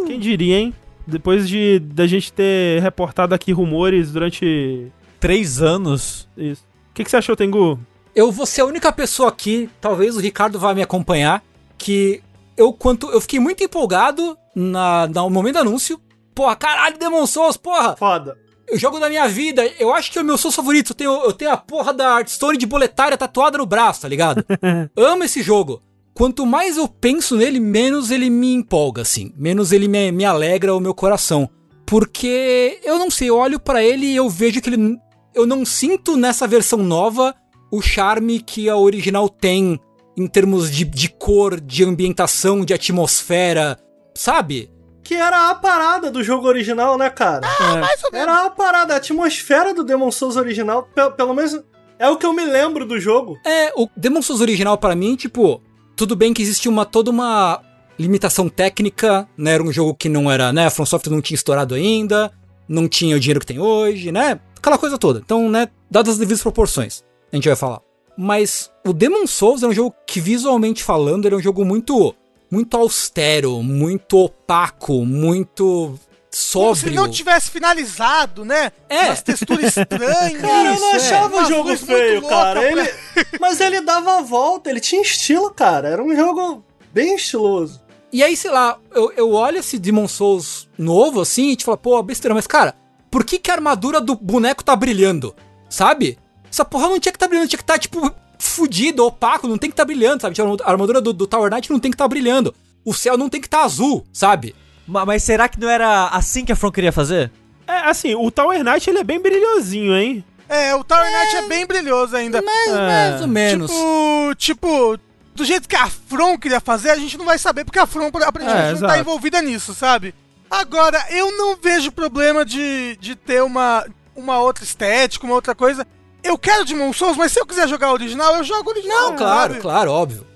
Quem diria, hein? Depois de da gente ter reportado aqui rumores durante Três anos. isso. O que, que você achou, Tengu? Eu vou ser a única pessoa aqui, talvez o Ricardo vá me acompanhar, que eu quanto eu fiquei muito empolgado na, no momento do anúncio. Porra, caralho, Demon Souls, porra! Foda. O jogo da minha vida, eu acho que é o meu Souls favorito. Eu tenho, eu tenho a porra da Hearthstone de boletária tatuada no braço, tá ligado? Amo esse jogo. Quanto mais eu penso nele, menos ele me empolga, assim. Menos ele me, me alegra o meu coração. Porque eu não sei, eu olho pra ele e eu vejo que ele. Eu não sinto nessa versão nova o charme que a original tem em termos de, de cor, de ambientação, de atmosfera, sabe? Que era a parada do jogo original, né, cara? Ah, mais ou menos. Era a parada, a atmosfera do Demon Souls original, pe- pelo menos é o que eu me lembro do jogo. É, o Demon Souls original pra mim, tipo, tudo bem que existia uma toda uma limitação técnica, né? Era um jogo que não era, né? A From Software não tinha estourado ainda, não tinha o dinheiro que tem hoje, né? Aquela coisa toda. Então, né, dadas as devidas proporções, a gente vai falar. Mas o Demon Souls é um jogo que visualmente falando, ele é um jogo muito muito austero, muito opaco, muito Como se sóbrio. ele não tivesse finalizado, né? É. Umas texturas estranhas. Cara, eu não é. achava o Umas jogo feio, cara. pra- Ele... Mas ele dava a volta, ele tinha estilo, cara. Era um jogo bem estiloso. E aí, sei lá, eu, eu olho esse Demon Souls novo assim e te falo, pô, besteira, mas cara, por que, que a armadura do boneco tá brilhando? Sabe? Essa porra não tinha que tá brilhando, tinha que tá, tipo, fudido, opaco, não tem que tá brilhando, sabe? Tipo, A armadura do, do Tower Knight não tem que tá brilhando. O céu não tem que tá azul, sabe? Ma- Mas será que não era assim que a From queria fazer? É, assim, o Tower Knight ele é bem brilhosinho, hein? É, o Tower Knight é, bem brilhoso ainda. Mais, É. mais ou menos. Tipo, tipo, do jeito que a From queria fazer, a gente não vai saber, porque a From aparentemente É, não tá envolvida nisso, sabe? Agora, eu não vejo problema de, de ter uma, uma outra estética, uma outra coisa. Eu quero Demon Souls, mas se eu quiser jogar o original, eu jogo o original. Não, claro, sabe? claro, óbvio.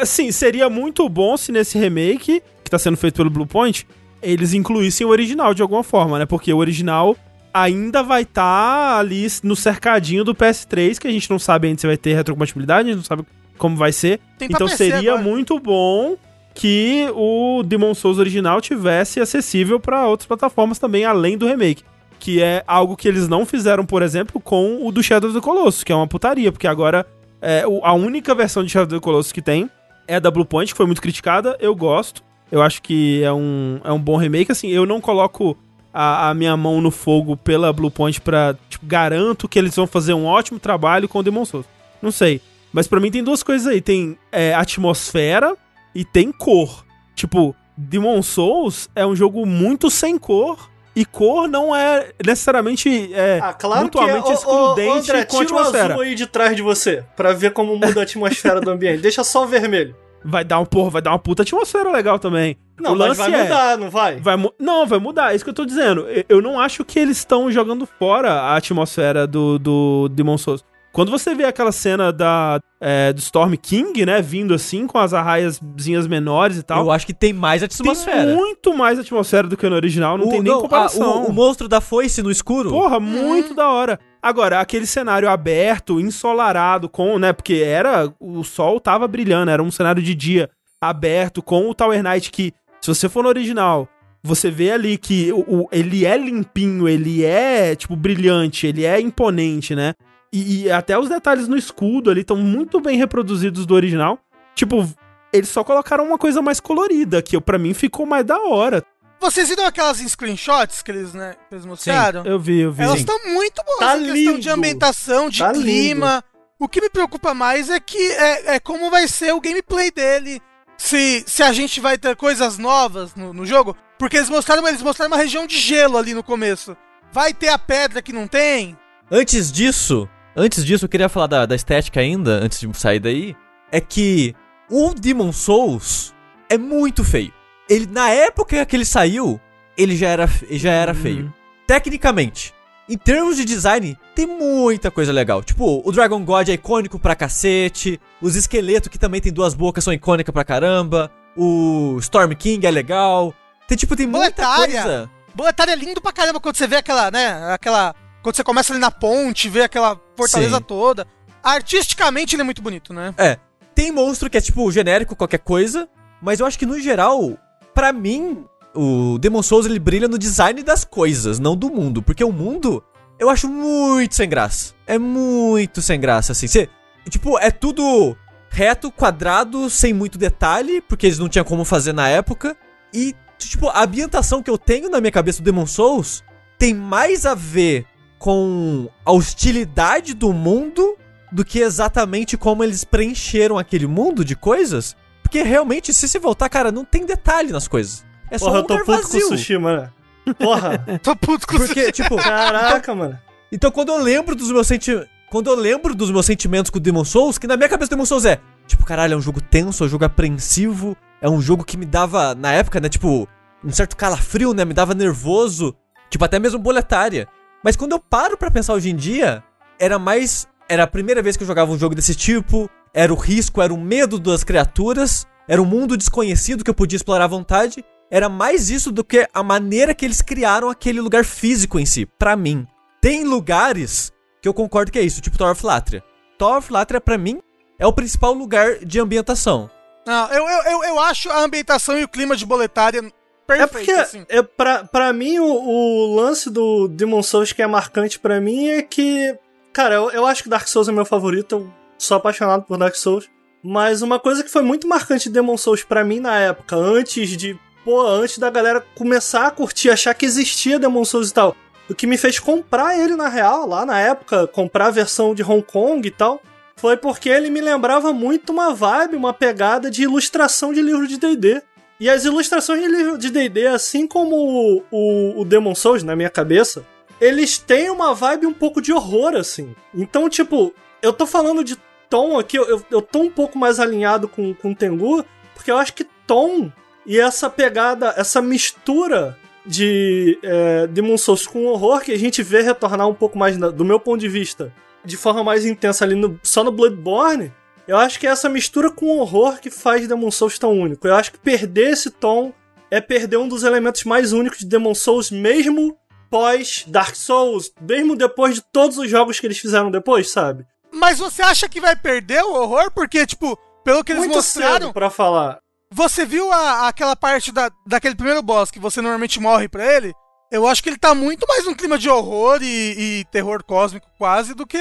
Assim, seria muito bom se nesse remake, que tá sendo feito pelo Bluepoint, eles incluíssem o original de alguma forma, né? Porque o original ainda vai estar ali no cercadinho do PS3, que a gente não sabe ainda se vai ter retrocompatibilidade, a gente não sabe como vai ser. Tem Então PC seria agora. muito bom que o Demon Souls original tivesse acessível pra outras plataformas também, além do remake. Que é algo que eles não fizeram, por exemplo, com o do Shadow of the Colossus, que é uma putaria, porque agora é, a única versão de Shadow of the Colossus que tem é da Bluepoint, que foi muito criticada, eu gosto. Eu acho que é um, é um bom remake, assim, eu não coloco a, a minha mão no fogo pela Bluepoint pra, tipo, garanto que eles vão fazer um ótimo trabalho com o Demon Souls. Não sei. Mas pra mim tem duas coisas aí, tem é, atmosfera e tem cor. Tipo, Demon Souls é um jogo muito sem cor, e cor não é necessariamente é, Ah, claro que é. mutuamente Ô, ô, excludente André, com a tira o atmosfera. azul aí de trás de você, pra ver como muda a atmosfera do ambiente. Deixa só o vermelho. Vai dar um porra, vai dar uma puta atmosfera legal também. Não, o lance vai é, mudar, não vai? Vai não, vai mudar, é isso que eu tô dizendo. Eu- Eu não acho que eles estão jogando fora a atmosfera do, do Demon Souls. Quando você vê aquela cena da, é, do Storm King, né, vindo assim, com as arraiazinhas menores e tal, Eu acho que tem mais atmosfera. tem muito mais atmosfera do que no original, não O- tem nem não, comparação. ah, o, o monstro da foice no escuro. Porra, muito da hora. Agora, aquele cenário aberto, ensolarado, com, né? Porque era. O sol tava brilhando, era um cenário de dia aberto, com o Tower Knight que, se você for no original, você vê ali que o, o- ele é limpinho, ele é, tipo, brilhante, ele é imponente, né? E, e até os detalhes no escudo ali estão muito bem reproduzidos do original. Tipo, eles só colocaram uma coisa mais colorida, que para mim ficou mais da hora. Vocês viram aquelas screenshots que eles, né, que eles mostraram? Eu vi, eu vi. Elas estão muito boas Tá em questão de lindo. ambientação, de Tá clima. O que me preocupa mais é que é, é como vai ser o gameplay dele. Se, se a gente vai ter coisas novas no, no jogo. Porque eles mostraram, eles mostraram uma região de gelo ali no começo. Vai ter a pedra que não tem? Antes disso, antes disso, eu queria falar da, da estética ainda, antes de sair daí. É que o Demon Souls é muito feio. Ele, na época que ele saiu, ele já era, já era Uhum. feio. Tecnicamente. Em termos de design, tem muita coisa legal. Tipo, o Dragon God é icônico pra cacete. Os esqueletos, que também tem duas bocas, são icônicas pra caramba. O Storm King é legal. Tem, tipo, tem muita Boletária. coisa. Boletário é lindo pra caramba quando você vê aquela, né? Aquela. Quando você começa ali na ponte, vê aquela fortaleza Sim. toda. Artisticamente ele é muito bonito, né? É, tem monstro que é tipo genérico, qualquer coisa, mas eu acho que no geral, pra mim, o Demon Souls ele brilha no design das coisas, não do mundo, porque o mundo eu acho muito sem graça. É muito sem graça assim. Cê, tipo, é tudo reto, quadrado, sem muito detalhe, porque eles não tinham como fazer na época. E tipo, a ambientação que eu tenho na minha cabeça do Demon Souls tem mais a ver com a hostilidade do mundo do que exatamente como eles preencheram aquele mundo de coisas. Porque realmente, se se voltar, cara, não tem detalhe nas coisas. É só Porra, um eu tô puto vazio. com o sushi, mano. Porra. Tô puto com Porque, tipo, Caraca, mano. então quando eu lembro dos meus sentimentos. Quando eu lembro dos meus sentimentos com o Demon Souls, que na minha cabeça o Demon Souls é, tipo, caralho, é um jogo tenso, é um jogo apreensivo, é um jogo que me dava, na época, né, tipo, um certo calafrio, né? Me dava nervoso. Tipo, até mesmo boletária. Mas quando eu paro pra pensar hoje em dia, era mais. Era a primeira vez que eu jogava um jogo desse tipo. Era o risco, era o medo das criaturas. Era um mundo desconhecido que eu podia explorar à vontade. Era mais isso do que a maneira que eles criaram aquele lugar físico em si, pra mim. Tem lugares que eu concordo que é isso, tipo Tower of Latria. Tower of Latria, pra mim, é o principal lugar de ambientação. Não, eu, eu, eu, eu acho a ambientação e o clima de boletária perfeito, É porque, assim. é, pra, pra mim, o, o lance do Demon Souls que é marcante pra mim é que. Cara, eu, eu acho que Dark Souls é meu favorito, eu sou apaixonado por Dark Souls. Mas uma coisa que foi muito marcante de Demon Souls pra mim na época, antes de. Pô, antes da galera começar a curtir, achar que existia Demon Souls e tal. O que me fez comprar ele na real, lá na época, comprar a versão de Hong Kong e tal, foi porque ele me lembrava muito uma vibe, uma pegada de ilustração de livro de D&D. E as ilustrações de D&D, assim como o, o, Demon Souls, na minha cabeça, eles têm uma vibe um pouco de horror, assim. Então, tipo, eu tô falando de tom aqui, eu, eu tô um pouco mais alinhado com, com o Tengu, porque eu acho que tom e essa pegada, essa mistura de é, Demon Souls com horror que a gente vê retornar um pouco mais, do meu ponto de vista, de forma mais intensa ali no- só no Bloodborne, eu acho que é essa mistura com horror que faz Demon Souls tão único. Eu acho que perder esse tom é perder um dos elementos mais únicos de Demon Souls, mesmo pós Dark Souls, mesmo depois de todos os jogos que eles fizeram depois, sabe? Mas você acha que vai perder o horror? Porque, tipo, pelo que eles Muito mostraram, pra falar. você viu a- aquela parte da, daquele primeiro boss que você normalmente morre pra ele? Eu acho que ele tá muito mais num clima de horror e, e terror cósmico quase do que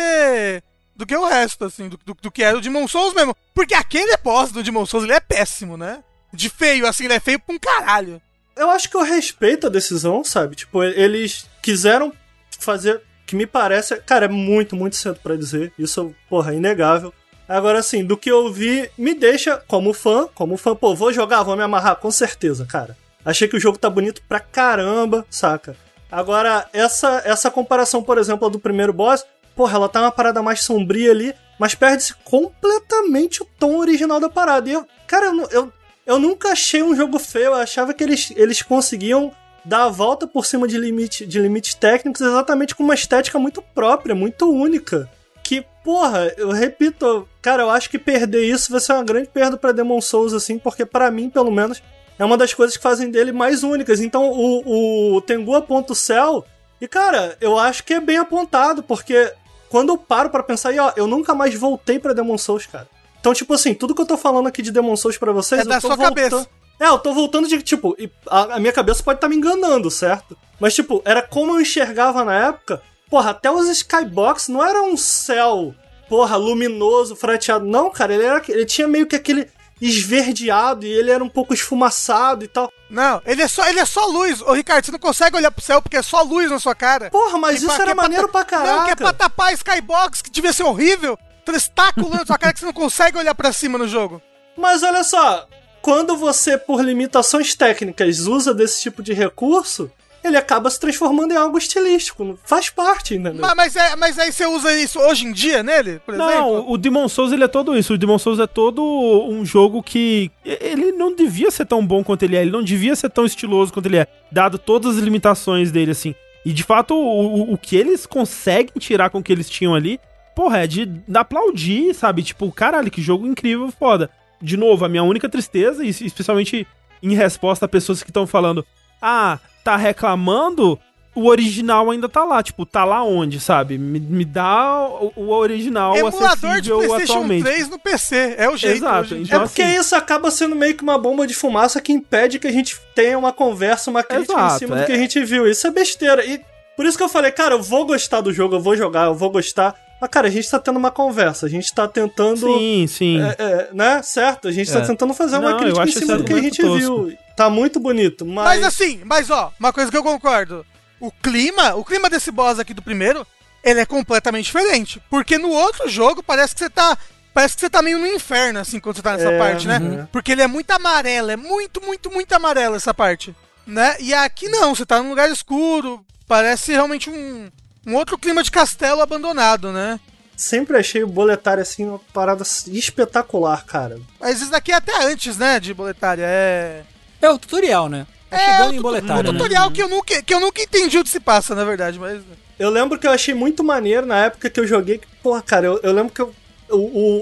do que o resto, assim, do, do, do que era o Demon Souls mesmo. Porque aquele boss do Demon Souls, ele é péssimo, né? De feio, assim, ele é feio pra um caralho. Eu acho que eu respeito a decisão, sabe? Tipo, eles quiseram fazer. Que me parece. Cara, é muito, muito cedo pra dizer. Isso, porra, é inegável. Agora, assim, do que eu vi, me deixa como fã. Como fã, pô, vou jogar, vou me amarrar, com certeza, cara. Achei que o jogo tá bonito pra caramba, saca? Agora, essa, essa comparação, por exemplo, do primeiro boss, porra, ela tá uma parada mais sombria ali, mas perde-se completamente o tom original da parada. E eu, cara, eu, eu, eu nunca achei um jogo feio, eu achava que eles, eles conseguiam dar a volta por cima de, limite, de limites técnicos exatamente com uma estética muito própria, muito única. Que, porra, eu repito, cara, eu acho que perder isso vai ser uma grande perda pra Demon Souls, assim, porque pra mim, pelo menos, é uma das coisas que fazem dele mais únicas. Então, o, o Tengu aponta o céu, e, cara, eu acho que é bem apontado, porque quando eu paro pra pensar, e ó, eu nunca mais voltei pra Demon Souls, cara. Então, tipo assim, tudo que eu tô falando aqui de Demon Souls pra vocês, É da eu tô sua voltando... cabeça. É, eu tô voltando de, tipo, a, a minha cabeça pode estar me enganando, certo? Mas, tipo, era como eu enxergava na época. Porra, até os skybox não era um céu, porra, luminoso, frateado. Não, cara, ele, era, ele tinha meio que aquele esverdeado e ele era um pouco esfumaçado e tal. Não, ele é só, ele é só luz. Ô, Ricardo, você não consegue olhar pro céu porque é só luz na sua cara. Porra, mas E isso pra- era é pra maneiro ta- pra Não, que é pra caraca. tapar a Skybox, que devia ser horrível. Testaculo na sua cara que você não consegue olhar pra cima no jogo. Mas olha só, quando você, por limitações técnicas, usa desse tipo de recurso, ele acaba se transformando em algo estilístico. Faz parte, entendeu? Mas, mas, é, mas aí você usa isso hoje em dia nele, por exemplo? Não, o Demon Souls ele é todo isso. O Demon Souls é todo um jogo que ele não devia ser tão bom quanto ele é. Ele não devia ser tão estiloso quanto ele é, dado todas as limitações dele, assim. E de fato, o, o- o que eles conseguem tirar com o que eles tinham ali, porra, é de aplaudir, sabe? Tipo, caralho, que jogo incrível, foda. De novo, a minha única tristeza, e especialmente em resposta a pessoas que estão falando, ah, tá reclamando, o original ainda tá lá. Tipo, tá lá onde, sabe? Me, me dá o, o original Emulador de acessível PlayStation atualmente. 3 no PC. É o jeito. Exato, em É então- porque assim- isso acaba sendo meio que uma bomba de fumaça que impede que a gente tenha uma conversa, uma crítica Exato, em cima é- do que a gente viu. Isso é besteira. E por isso que eu falei, cara, eu vou gostar do jogo, eu vou jogar, eu vou gostar. Mas, cara, a gente tá tendo uma conversa, a gente tá tentando. Sim, sim. é, é, né? Certo? A gente tá É. tentando fazer uma Não, eu crítica em acho cima do que a gente argumento viu. Tá muito bonito, mas. Mas assim, mas ó, uma coisa que eu concordo. O clima, o clima desse boss aqui do primeiro, ele é completamente diferente. Porque no outro jogo parece que você tá. Parece que você tá meio no inferno, assim, quando você tá nessa É, parte, né? uhum. Porque ele é muito amarelo, é muito, muito, muito amarelo essa parte. Né? E aqui não, você tá num lugar escuro. Parece realmente um, um outro clima de castelo abandonado, né? Sempre achei o boletário assim uma parada espetacular, cara. Mas isso daqui é até antes, né, de boletária. É. É o tutorial, né? Tá chegando o em boletário, o né? tutorial que eu, nunca, que eu nunca entendi o que se passa, na verdade, mas... Eu lembro que eu achei muito maneiro na época que eu joguei. que, Porra, cara, eu, eu lembro que eu- o,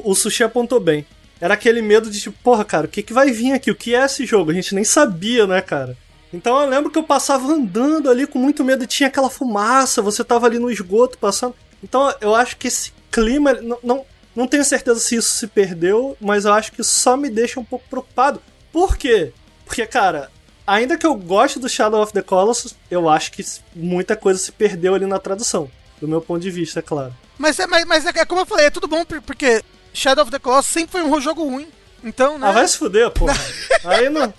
o, o Sushi apontou bem. Era aquele medo de tipo, porra, cara, o que, que vai vir aqui? O que é esse jogo? A gente nem sabia, né, cara? Então eu lembro que eu passava andando ali com muito medo, e tinha aquela fumaça, você tava ali no esgoto passando. Então eu acho que esse clima. Não, não, não tenho certeza se isso se perdeu, mas eu acho que só me deixa um pouco preocupado. Por quê? Porque, cara, ainda que eu goste do Shadow of the Colossus, eu acho que muita coisa se perdeu ali na tradução. Do meu ponto de vista, é claro. Mas, é, mas, mas é, é como eu falei, é tudo bom por- porque Shadow of the Colossus sempre foi um jogo ruim. Então, né? Ah, vai se fuder, porra. Aí não.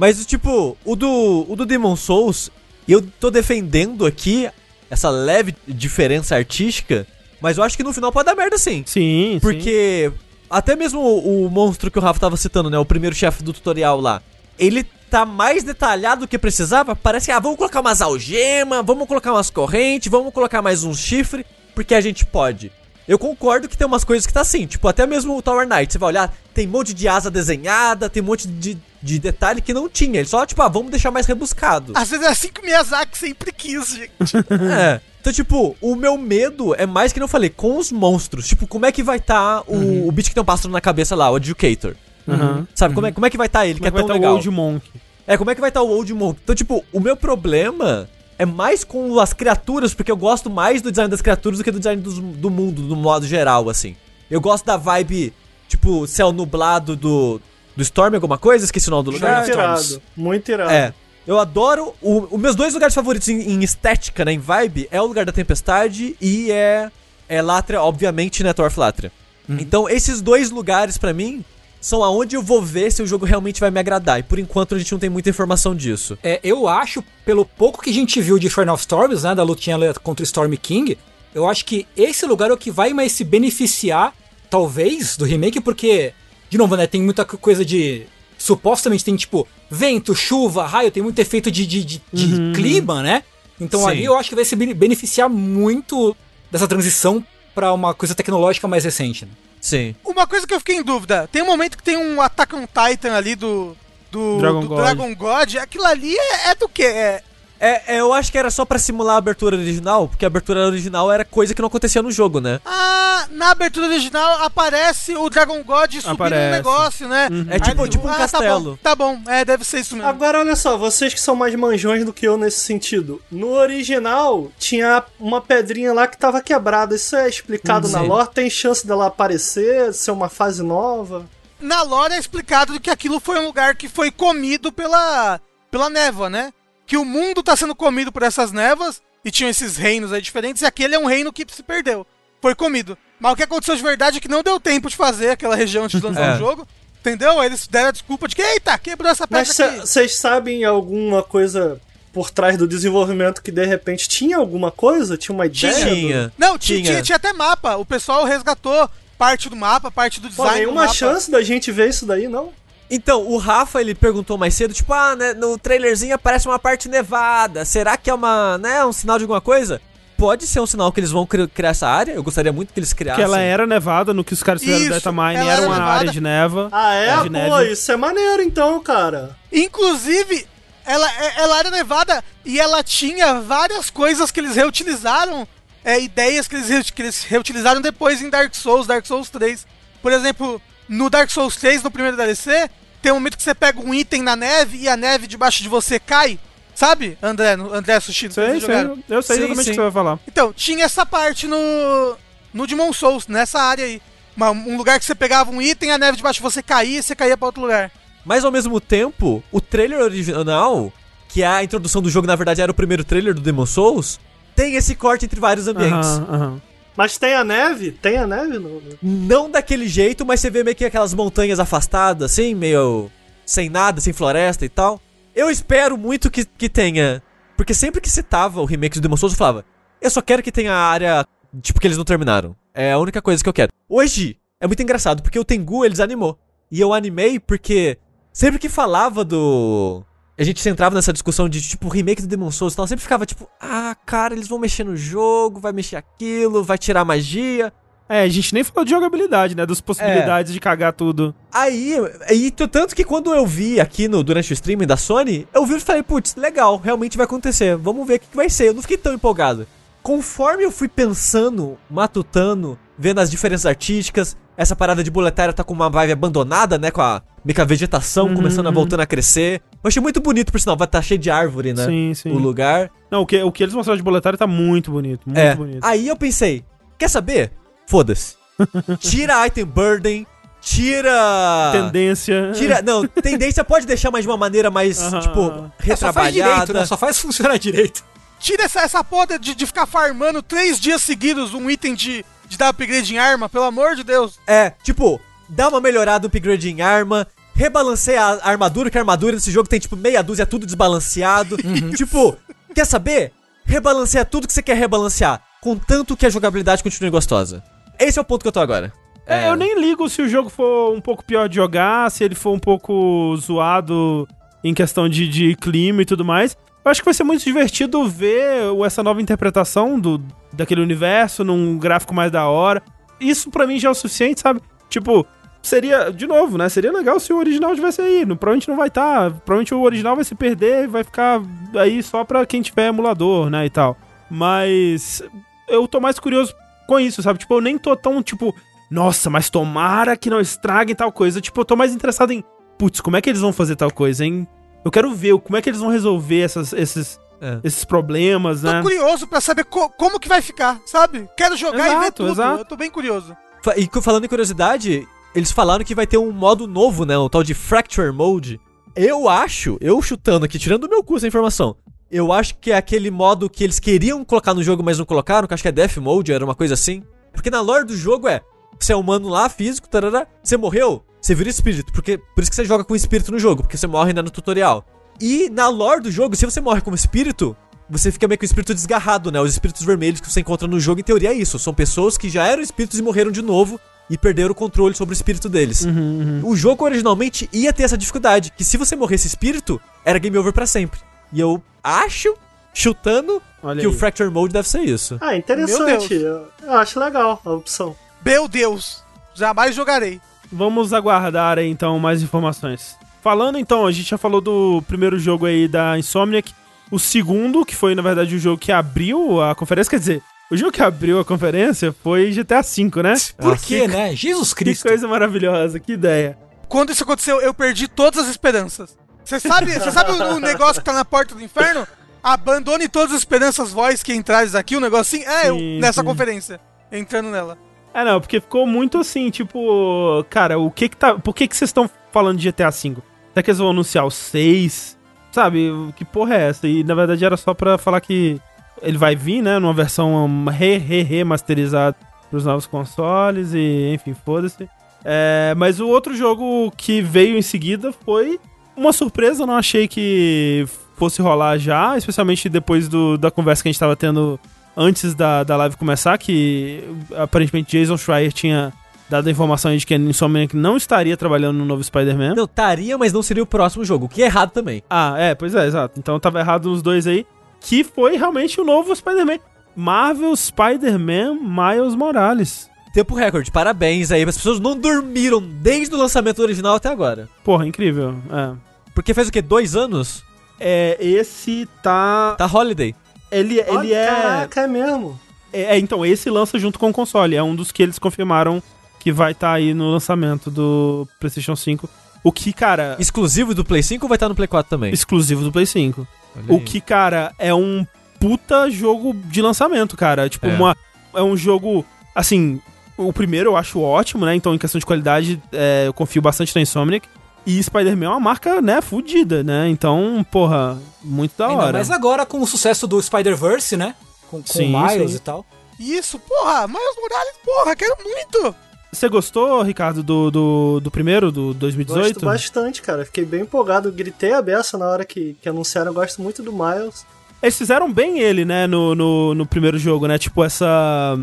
Mas, tipo, o do, o do Demon Souls, eu tô defendendo aqui essa leve diferença artística, mas eu acho que no final pode dar merda sim. Sim, sim. Porque até mesmo o, o monstro que o Rafa tava citando, né? O primeiro chefe do tutorial lá. Ele tá mais detalhado do que precisava. Parece que, ah, vamos colocar umas algemas, vamos colocar umas correntes, vamos colocar mais um chifre, porque a gente pode. Eu concordo que tem umas coisas que tá assim, tipo, até mesmo o Tower Knight, você vai olhar, tem um monte de asa desenhada, tem um monte de, de detalhe que não tinha. Ele só, tipo, ah, vamos deixar mais rebuscado. Às vezes é assim que o Miyazaki sempre quis, gente. É. Então, tipo, o meu medo é mais que não falei, com os monstros. Tipo, como é que vai tá o, o bicho que tem um pássaro na cabeça lá, o Educator? Aham. Sabe, como, é, como é que vai tá ele, Como é que que é vai tão estar o legal? Old Monk? É, como é que vai estar o Old Monk? Então, tipo, o meu problema é mais com as criaturas, porque eu gosto mais do design das criaturas do que do design dos- do mundo, do modo geral, assim. Eu gosto da vibe, tipo, céu nublado do, do Storm, alguma coisa? Esqueci o nome do lugar. Muito irado. Muito irado. É. Eu adoro. o- Os meus dois lugares favoritos em, em estética, né? Em vibe, é o lugar da tempestade e é. É Latria, obviamente, né? Thor Latria. Então, esses dois lugares, pra mim, são aonde eu vou ver se o jogo realmente vai me agradar. E por enquanto a gente não tem muita informação disso. É, eu acho, pelo pouco que a gente viu de Inferno of Storms, né, da lutinha contra o Storm King, eu acho que esse lugar é o que vai mais se beneficiar, talvez, do remake, porque, de novo, né, tem muita coisa de... Supostamente tem, tipo, vento, chuva, raio, tem muito efeito de, de, de- de clima, né? Então Sim. ali eu acho que vai se bene- beneficiar muito dessa transição pra uma coisa tecnológica mais recente, né? Sim. Uma coisa que eu fiquei em dúvida, tem um momento que tem um Attack on Titan ali do. Do Dragon do God. Dragon God. Aquilo ali é, é do quê? É, É, é, eu acho que era só pra simular a abertura original, porque a abertura original era coisa que não acontecia no jogo, né? Ah, na abertura original aparece o Dragon God subindo Aparece. no negócio, né? É tipo- Aí, tipo um ah, castelo. Tá bom, tá bom. É, deve ser isso mesmo. Agora olha só, vocês que são mais manjões do que eu nesse sentido. No original, tinha uma pedrinha lá que tava quebrada. Isso é explicado Hum, na lore? Tem chance dela aparecer, ser uma fase nova? Na lore é explicado que aquilo foi um lugar que foi comido pela, pela névoa, né? Que o mundo tá sendo comido por essas névoas e tinham esses reinos aí diferentes, e aquele é um reino que se perdeu. Foi comido. Mas o que aconteceu de verdade é que não deu tempo de fazer aquela região antes de lançar É. o jogo. Entendeu? Eles deram a desculpa de que, eita, quebrou essa pedra Mas vocês sabem alguma coisa por trás do desenvolvimento que de repente tinha alguma coisa? Tinha uma ideia? do- Tinha. Não, tinha. Tinha. Tinha, até mapa. O pessoal resgatou parte do mapa, parte do Pô, design do nenhuma mapa. chance da gente ver isso daí, não? Então, o Rafa, ele perguntou mais cedo, tipo, ah, né, no trailerzinho aparece uma parte nevada. Será que é uma, né, um sinal de alguma coisa? Pode ser um sinal que eles vão cri- criar essa área. Eu gostaria muito que eles criassem. Que ela era nevada no que os caras fizeram do Datamine, era era uma nevada. área de neva. Ah, é? de Pô, neve. isso é maneiro então, cara. Inclusive, ela, é- ela era nevada e ela tinha várias coisas que eles reutilizaram, é, ideias que eles, que eles reutilizaram depois em Dark Souls, Dark Souls 3. Por exemplo, no Dark Souls 3, no primeiro DLC, tem um momento que você pega um item na neve e a neve debaixo de você cai. Sabe, André, no- André Sushi? Sei, sei, eu sei Sim, exatamente o que você vai falar. Então, tinha essa parte no, no Demon Souls, nessa área aí. Uma- um lugar que você pegava um item, a neve debaixo de você caía e você caía pra outro lugar. Mas ao mesmo tempo, o trailer original, que é a introdução do jogo, na verdade era o primeiro trailer do Demon Souls, tem esse corte entre vários ambientes. Aham, aham. Mas tem a neve? Tem a neve? No... Não daquele jeito, mas você vê meio que aquelas montanhas afastadas, assim, meio sem nada, sem floresta e tal. Eu espero muito que, que tenha. Porque sempre que citava o remake do Demon Souls, eu falava, eu só quero que tenha a área, tipo, que eles não terminaram. É a única coisa que eu quero. Hoje, é muito engraçado, porque o Tengu, ele desanimou. E eu animei porque sempre que falava do... A gente entrava nessa discussão de, tipo, remake do Demon Souls e tal, sempre ficava tipo, ah, cara, eles vão mexer no jogo, vai mexer aquilo, vai tirar magia. É, a gente nem falou de jogabilidade, né? Das possibilidades de cagar tudo. Aí, aí, tanto que quando eu vi aqui no, durante o streaming da Sony, eu vi e falei, putz, legal, realmente vai acontecer. Vamos ver o que, que vai ser. Eu não fiquei tão empolgado. Conforme eu fui pensando, matutando, vendo as diferenças artísticas, essa parada de boletária tá com uma vibe abandonada, né? Com a meio que a vegetação Uhum, começando a uhum. voltando a crescer. Eu achei muito bonito, por sinal, vai estar cheio de árvore, né? Sim, sim. O lugar. Não, o que, o que eles mostraram de boletário tá muito bonito, muito é. bonito. Aí eu pensei, quer saber? Foda-se. Tira item burden, tira. Tendência. Tira, não, tendência pode deixar, mas de uma maneira mais, Aham. tipo, É, só faz direito, retrabalhada. né? Só faz funcionar direito. Tira essa, essa porra de, de ficar farmando três dias seguidos um item de, de dar upgrade em arma, pelo amor de Deus. É, tipo, dá uma melhorada, upgrade em arma, rebalanceia a armadura, que a armadura nesse jogo tem, tipo, meia dúzia, tudo desbalanceado. tipo, quer saber? Rebalanceia tudo que você quer rebalancear, contanto que a jogabilidade continue gostosa. Esse é o ponto que eu tô agora. É, eu nem ligo se o jogo for um pouco pior de jogar, se ele for um pouco zoado em questão de, de clima e tudo mais. Eu acho que vai ser muito divertido ver essa nova interpretação do, daquele universo num gráfico mais da hora. Isso pra mim já é o suficiente, sabe? Tipo, seria, de novo, né? Seria legal se o original tivesse aí. Não, provavelmente não vai estar. provavelmente o original vai se perder e vai ficar aí só pra quem tiver emulador, né? E tal. Mas eu tô mais curioso com isso, sabe? Tipo, eu nem tô tão, tipo, nossa, mas tomara que não estraguem tal coisa. Tipo, eu tô mais interessado em, putz, como é que eles vão fazer tal coisa, hein? Eu quero ver como é que eles vão resolver essas, esses, É. esses problemas, Tô né? curioso pra saber co- como que vai ficar, sabe? Quero jogar e ver Exato, tudo. exato. Eu tô bem curioso. E falando em curiosidade, eles falaram que vai ter um modo novo, né? O tal de Fracture Mode. Eu acho, eu chutando aqui, tirando do meu cu essa informação. Eu acho que é aquele modo que eles queriam colocar no jogo, mas não colocaram, que eu acho que é Death Mode, era uma coisa assim. Porque na lore do jogo é, você é humano lá, físico, tarará, você morreu, você vira espírito. Porque, por isso que você joga com espírito no jogo, porque você morre né, no tutorial. E na lore do jogo, se você morre como espírito, você fica meio que o espírito desgarrado, né? Os espíritos vermelhos que você encontra no jogo, em teoria, é isso. São pessoas que já eram espíritos e morreram de novo e perderam o controle sobre o espírito deles. Uhum, O jogo originalmente ia ter essa dificuldade, que se você morresse espírito, era game over pra sempre. E eu acho, chutando, Olha que o aí. Fracture Mode deve ser isso. Ah, interessante. Meu Eu, eu acho legal a opção. Meu Deus, jamais jogarei. Vamos aguardar então mais informações. Falando então, a gente já falou do primeiro jogo aí da Insomniac. O segundo, que foi na verdade o jogo que abriu a conferência, quer dizer, o jogo que abriu a conferência foi GTA V, né? Por Ah, quê, né? Jesus Que Cristo. coisa maravilhosa, que ideia. Quando isso aconteceu, eu perdi todas as esperanças. Você sabe, você sabe o, o negócio que tá na porta do inferno? Abandone todas as esperanças, voz que entrares aqui, um negócio assim. É, eu, Sim, nessa sim. conferência. Entrando nela. É, não, porque ficou muito assim, tipo, cara, o que que tá. Por que que vocês estão falando de GTA V? Será que eles vão anunciar o 6? Sabe, que porra é essa? E na verdade era só pra falar que ele vai vir, né, numa versão re, re, remasterizada pros novos consoles e, enfim, foda-se. É, mas o outro jogo que veio em seguida foi uma surpresa, não achei que fosse rolar já, especialmente depois do, da conversa que a gente tava tendo antes da, da live começar, que aparentemente Jason Schreier tinha dado a informação aí de que a Insomniac não estaria trabalhando no novo Spider-Man. Não, estaria, mas não seria o próximo jogo, o que é errado também. Ah, é, pois é, exato. Então tava errado nos dois aí, que foi realmente o novo Spider-Man. Marvel Spider-Man Miles Morales. Tempo recorde, parabéns aí, as pessoas não dormiram desde o lançamento original até agora. Porra, incrível. É. Porque fez o quê? Dois anos? É, esse tá. Tá Holiday. Ele, ele Olha, é, Caraca, é mesmo. é. é, Então, esse lança junto com o console. É um dos que eles confirmaram que vai estar aí no lançamento do PlayStation 5. O que, cara. Exclusivo do Play 5 ou vai estar no Play 4 também? Exclusivo do Play 5. Olha O aí. que, cara, é um puta jogo de lançamento, cara. Tipo, É. uma, é um jogo. Assim, o primeiro eu acho ótimo, né? Então, em questão de qualidade, é, eu confio bastante na Insomniac. E Spider-Man é uma marca, né, fudida, né? Então, porra, muito da Ainda hora. mais agora com o sucesso do Spider-Verse, né? Com, com Sim, o Miles sim. e tal. Isso, porra, Miles Morales, porra, quero muito. Você gostou, Ricardo, do, do, do primeiro, do 2018? Gosto bastante, cara. Fiquei bem empolgado. Gritei a beça na hora que, que anunciaram. Eu gosto muito do Miles. Eles fizeram bem ele, né, no, no, no primeiro jogo, né? Tipo, essa.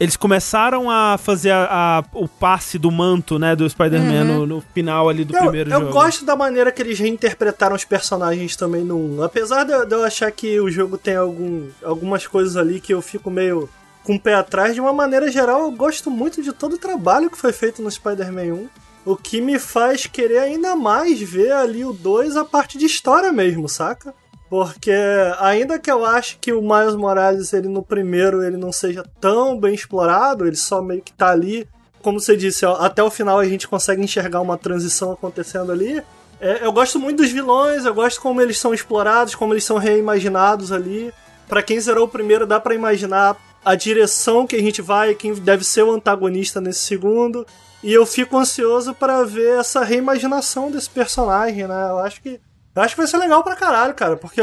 Eles começaram a fazer a- a- o passe do manto, né, do Spider-Man no, no final ali do Eu, primeiro eu jogo. gosto da maneira que eles reinterpretaram os personagens também no 1. Apesar de, eu- de eu achar que o jogo tem algum, algumas coisas ali que eu fico meio. Com o pé atrás. De uma maneira geral, eu gosto muito de todo o trabalho que foi feito no Spider-Man 1. O que me faz querer ainda mais ver ali o 2 a parte de história mesmo, saca? Porque ainda que eu ache que o Miles Morales, ele no primeiro, ele não seja tão bem explorado, ele só meio que tá ali, como você disse, ó, até o final a gente consegue enxergar uma transição acontecendo ali. É, eu gosto muito dos vilões, eu gosto como eles são explorados, como eles são reimaginados ali. Pra quem zerou o primeiro, dá para imaginar a direção que a gente vai, quem deve ser o antagonista nesse segundo. E eu fico ansioso para ver essa reimaginação desse personagem, né? Eu acho que eu acho que vai ser legal pra caralho, cara, porque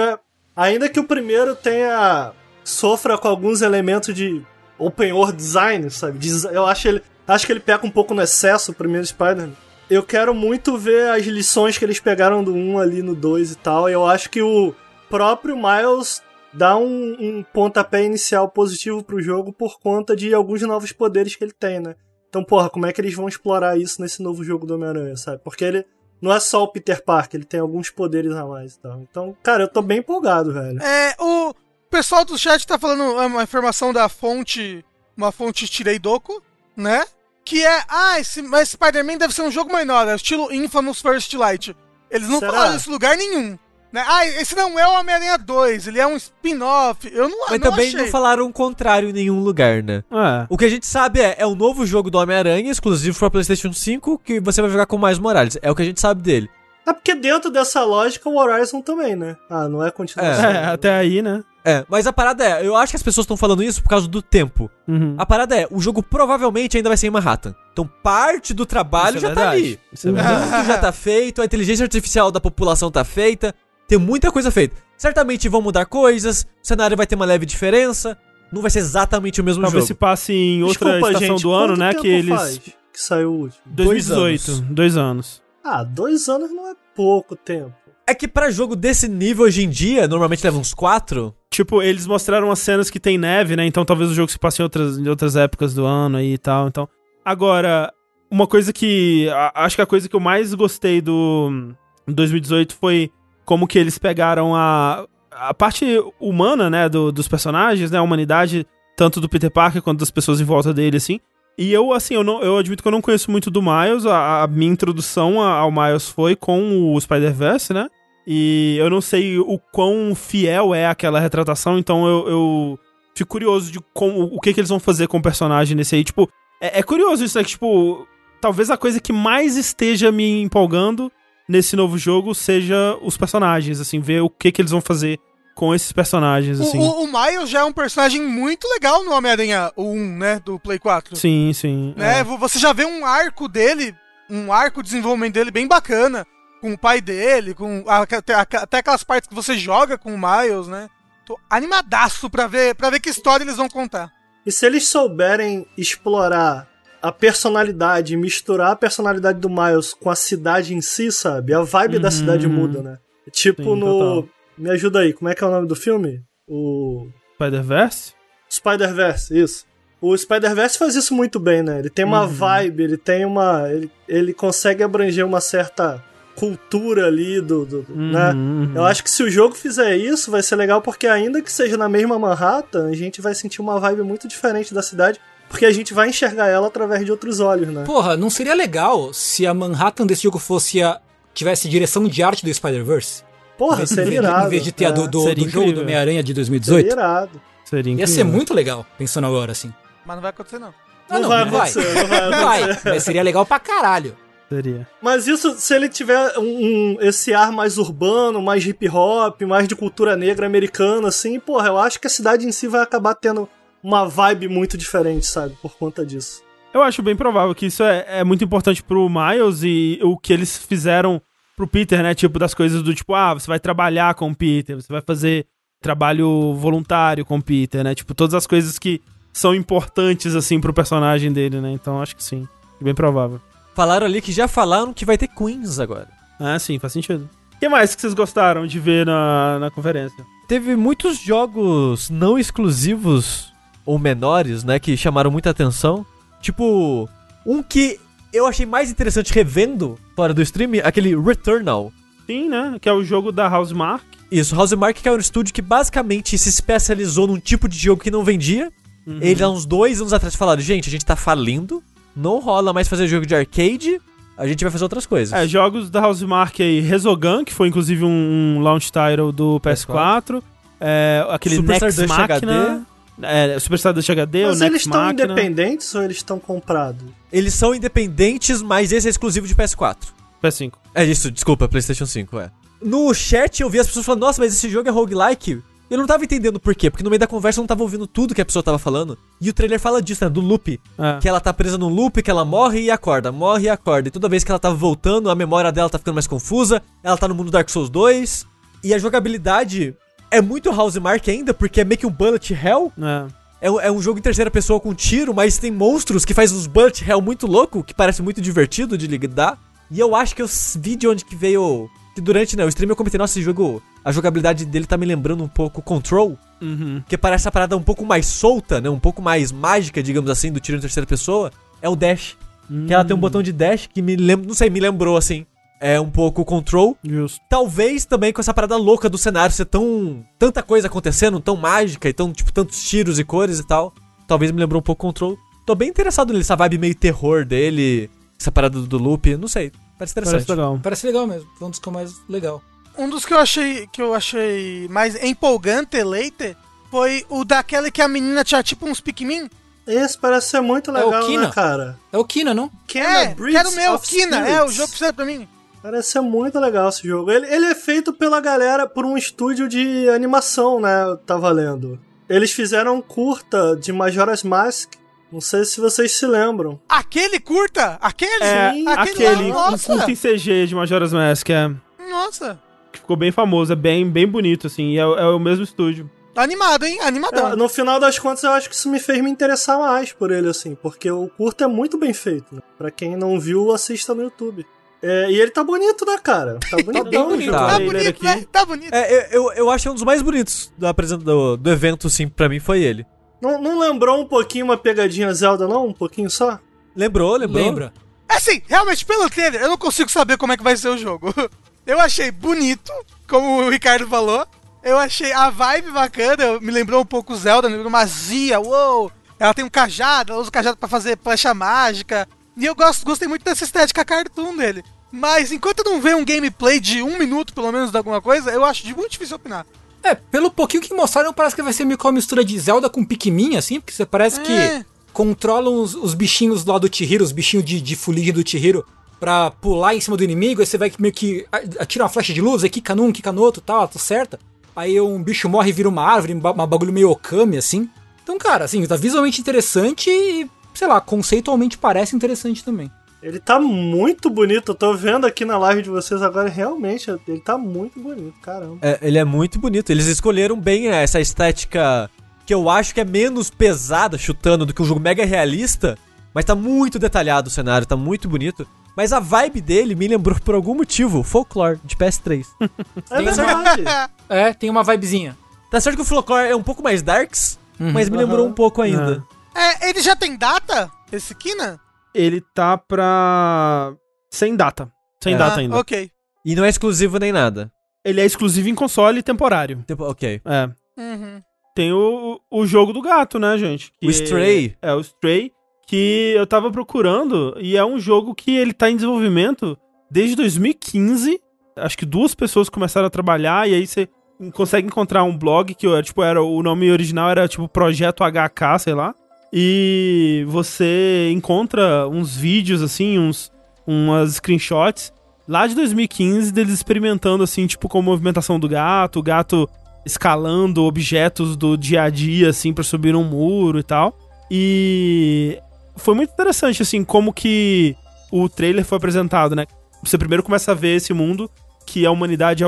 ainda que o primeiro tenha sofra com alguns elementos de open world design, sabe? Eu acho ele acho que ele peca um pouco no excesso o primeiro Spider-Man. Eu quero muito ver as lições que eles pegaram do 1 ali no 2 e tal. Eu acho que o próprio Miles dá um, um pontapé inicial positivo pro jogo por conta de alguns novos poderes que ele tem, né? Então, porra, como é que eles vão explorar isso nesse novo jogo do Homem-Aranha, sabe? Porque ele não é só o Peter Parker, ele tem alguns poderes a mais e tal. Então, cara, eu tô bem empolgado, velho. É, o pessoal do chat tá falando é, uma informação da fonte, uma fonte Tireidoku, né? Que é, ah, esse, Spider-Man deve ser um jogo menor, é estilo Infamous First Light. Eles não Será? falaram isso em lugar nenhum. Né? Ah, esse não é o Homem-Aranha 2, ele é um spin-off. Eu não Mas não também achei. não falaram o contrário em nenhum lugar, né? É. O que a gente sabe é, é um novo jogo do Homem-Aranha, exclusivo para PlayStation 5, que você vai jogar com mais Morales. É o que a gente sabe dele. É porque dentro dessa lógica o Horizon também, né? Ah, não é continuação. É, é até aí, né? É, mas a parada é, eu acho que as pessoas estão falando isso por causa do tempo. Uhum. A parada é, o jogo provavelmente ainda vai ser em Manhattan. Então parte do trabalho é já tá verdade. tá ali. Isso é verdade. O mundo já tá feito, a inteligência artificial da população tá feita. Tem muita coisa feita. Certamente vão mudar coisas, o cenário vai ter uma leve diferença, não vai ser exatamente o mesmo Talvez jogo. se passe em outra Desculpa, estação gente, do ano, né? Que eles. Faz que saiu o último? 2018, dois anos. dois anos. Ah, dois anos não é pouco tempo. É que para jogo desse nível hoje em dia, normalmente leva uns quatro. Tipo, eles mostraram as cenas que tem neve, né? Então talvez o jogo se passe em outras, em outras épocas do ano aí e tal. Então, agora, uma coisa que. A, acho que a coisa que eu mais gostei do 2018 foi como que eles pegaram a, a parte humana, né, do, dos personagens, né, a humanidade, tanto do Peter Parker quanto das pessoas em volta dele, assim. E eu, assim, eu, não, eu admito que eu não conheço muito do Miles, a, a minha introdução ao Miles foi com o Spider-Verse, né, e eu não sei o quão fiel é aquela retratação, então eu, eu fico curioso de como, o que, que eles vão fazer com o personagem nesse aí. Tipo, é, é curioso isso, né? Que, tipo, talvez a coisa que mais esteja me empolgando nesse novo jogo seja os personagens, assim, ver o que que eles vão fazer com esses personagens, assim. O, o, o Miles já é um personagem muito legal no Homem-Aranha 1, né, do Play 4. Sim, sim. Né? É. Você já vê um arco dele, um arco de desenvolvimento dele bem bacana, com o pai dele, com até, até aquelas partes que você joga com o Miles, né? Tô animadaço pra ver, pra ver que história eles vão contar. E se eles souberem explorar a personalidade, misturar a personalidade do Miles com a cidade em si, sabe? A vibe uhum. da cidade muda, né? Tipo Sim, no. Total. Me ajuda aí, como é que é o nome do filme? O. Spider-Verse? Spider-Verse, isso. O Spider-Verse faz isso muito bem, né? Ele tem uma uhum. vibe, ele tem uma. Ele, ele consegue abranger uma certa cultura ali do. do, do uhum, né? Uhum. Eu acho que se o jogo fizer isso, vai ser legal, porque ainda que seja na mesma Manhattan, a gente vai sentir uma vibe muito diferente da cidade. Porque a gente vai enxergar ela através de outros olhos, né? Porra, não seria legal se a Manhattan desse jogo fosse a. tivesse direção de arte do Spider-Verse? Porra, seria irado. Em vez de ter é. a do, do, do jogo do Homem-Aranha de 2018? Seria irado. Seria incrível. Ia ser muito legal, pensando agora assim. Mas não vai acontecer, não. Ah, não, não, vai, não vai. Acontecer, não vai, vai. Mas seria legal pra caralho. Seria. Mas isso, se ele tiver um, um, esse ar mais urbano, mais hip hop, mais de cultura negra americana, assim, porra, eu acho que a cidade em si vai acabar tendo uma vibe muito diferente, sabe? Por conta disso. Eu acho bem provável que isso é, é muito importante pro Miles e o que eles fizeram pro Peter, né? Tipo, das coisas do tipo, ah, você vai trabalhar com o Peter, você vai fazer trabalho voluntário com o Peter, né? Tipo, todas as coisas que são importantes, assim, pro personagem dele, né? Então acho que sim. Bem provável. Falaram ali que já falaram que vai ter Queens agora. Ah, sim, faz sentido. O que mais que vocês gostaram de ver na, na conferência? Teve muitos jogos não exclusivos ou menores, né, que chamaram muita atenção. Tipo, um que eu achei mais interessante revendo fora do stream, aquele Returnal. Sim, né? Que é o jogo da Housemark. Isso, Housemark que é um estúdio que basicamente se especializou num tipo de jogo que não vendia, Eles há uns dois anos atrás falaram, gente, a gente tá falindo, não rola mais fazer jogo de arcade, a gente vai fazer outras coisas. É, jogos da Housemark aí, Resogun, que foi inclusive um, launch title do PS4. É, aquele Superstar Next 2 Machina. É, Superstar 2 HD, Mas o eles Next estão independentes ou eles estão comprados? Eles são independentes, mas esse é exclusivo de PS4. PS5. É isso, desculpa, PlayStation 5, é. No chat eu vi as pessoas falando, nossa, mas esse jogo é roguelike. Eu não tava entendendo por quê, porque no meio da conversa eu não tava ouvindo tudo que a pessoa tava falando. E o trailer fala disso, né? Do loop. É. Que ela tá presa num loop, que ela morre e acorda, morre e acorda. E toda vez que ela tava voltando, a memória dela tá ficando mais confusa. Ela tá no mundo Dark Souls 2. E a jogabilidade é muito Housemark ainda, porque é meio que um bullet hell. É. É, um- é um jogo em terceira pessoa com tiro, mas tem monstros que faz uns bullet hell muito louco, que parece muito divertido de lidar. E eu acho que eu vi de onde que veio. Que durante né, o stream eu comentei, nossa, esse jogo. A jogabilidade dele tá me lembrando um pouco Control. Uhum. Que parece essa parada um pouco mais solta, né? Um pouco mais mágica, digamos assim, do tiro em terceira pessoa. É o dash. Que ela tem um botão de dash que me lembra. Não sei, me lembrou assim. É um pouco Control. Justo. Talvez também com essa parada louca do cenário ser tão. tanta coisa acontecendo, tão mágica e tão, tipo, tantos tiros e cores e tal. Talvez me lembrou um pouco Control. Tô bem interessado nele, essa vibe meio terror dele, essa parada do, loop, não sei. Parece interessante. Parece legal. Parece legal mesmo. Foi um dos que eu mais legal. Um dos que eu achei que eu achei mais empolgante, leite, foi o daquele que a menina tinha tipo uns Pikmin. Esse parece ser muito É o legal, Kina? né, cara? É o Kina, não? Kena é, Breeds quero o meu, Kina, é o Spirits. jogo que fizeram pra mim. Parece ser muito legal esse jogo. Ele, ele é feito pela galera, por um estúdio de animação, né? Eu tava lendo. Eles fizeram um curta de Majora's Mask. Não sei se vocês se lembram. Aquele curta? Aquele? É, Sim, aquele, lá, um nossa. curto em CG de Majora's Mask, é, Nossa. que ficou bem famoso, é bem, bem bonito, assim, e é, é o mesmo estúdio. Animado, hein? Animadão. É, no final das contas, eu acho que isso me fez me interessar mais por ele, assim, porque o curto é muito bem feito. Né? Pra quem não viu, assista no YouTube. É, e ele tá bonito, né, cara? Tá bonito. bem bonito. Tá. Tá bonito, aqui. né? Tá bonito. É, eu, eu, acho um dos mais bonitos do, do, do evento, sim, pra mim foi ele. Não, não lembrou um pouquinho uma pegadinha Zelda, não? Um pouquinho só? Lembrou, lembrou? Lembra? Assim, realmente, pelo trailer, eu não consigo saber como é que vai ser o jogo. Eu achei bonito, como o Ricardo falou. Eu achei a vibe bacana, me lembrou um pouco Zelda, me lembrou uma Zia, uou! Ela tem um cajado, ela usa o cajado pra fazer flecha mágica. E eu gosto, gostei muito dessa estética cartoon dele. Mas enquanto eu não ver um gameplay de um minuto, pelo menos, de alguma coisa, eu acho de muito difícil opinar. É, pelo pouquinho que mostraram, parece que vai ser meio que uma mistura de Zelda com Pikmin, assim, porque você parece É. que controlam os, os bichinhos lá do Chihiro, os bichinhos de, de fuligem do Chihiro, pra pular em cima do inimigo, aí você vai meio que atira uma flecha de luz, aí quica num, quica no outro, tal, tá certa. Aí um bicho morre e vira uma árvore, um bagulho meio Okami, assim. Então, cara, assim, tá visualmente interessante e, sei lá, conceitualmente parece interessante também. Ele tá muito bonito. Eu tô vendo aqui na live de vocês agora, realmente, ele tá muito bonito, caramba. É, ele é muito bonito. Eles escolheram bem né, essa estética que eu acho que é menos pesada, chutando, do que um jogo mega realista. Mas tá muito detalhado o cenário, tá muito bonito. Mas a vibe dele me lembrou, por algum motivo, Folklore, de PS3. É Tem verdade. É, tem uma vibezinha. tá certo que o Folklore é um pouco mais darks, mas me lembrou Aham. um pouco ainda. É, ele já tem data? Esse Kina? Ele tá pra... sem data. Sem É. data Ah, ainda. Ok. E não é exclusivo nem nada. Ele é exclusivo em console e temporário. Tipo, ok. É. Uhum. Tem o, o jogo do gato, né, gente? O Stray. É, o Stray, que eu tava procurando, e é um jogo que ele tá em desenvolvimento desde 2015. Acho que duas pessoas começaram a trabalhar, e aí você consegue encontrar um blog que era, tipo, era, o nome original era tipo Projeto HK, sei lá. E você encontra uns vídeos, assim, uns umas screenshots lá de 2015 deles experimentando, assim, tipo, com a movimentação do gato, o gato escalando objetos do dia a dia, assim, pra subir um muro e tal. E foi muito interessante, assim, como que o trailer foi apresentado, né? Você primeiro começa a ver esse mundo que a humanidade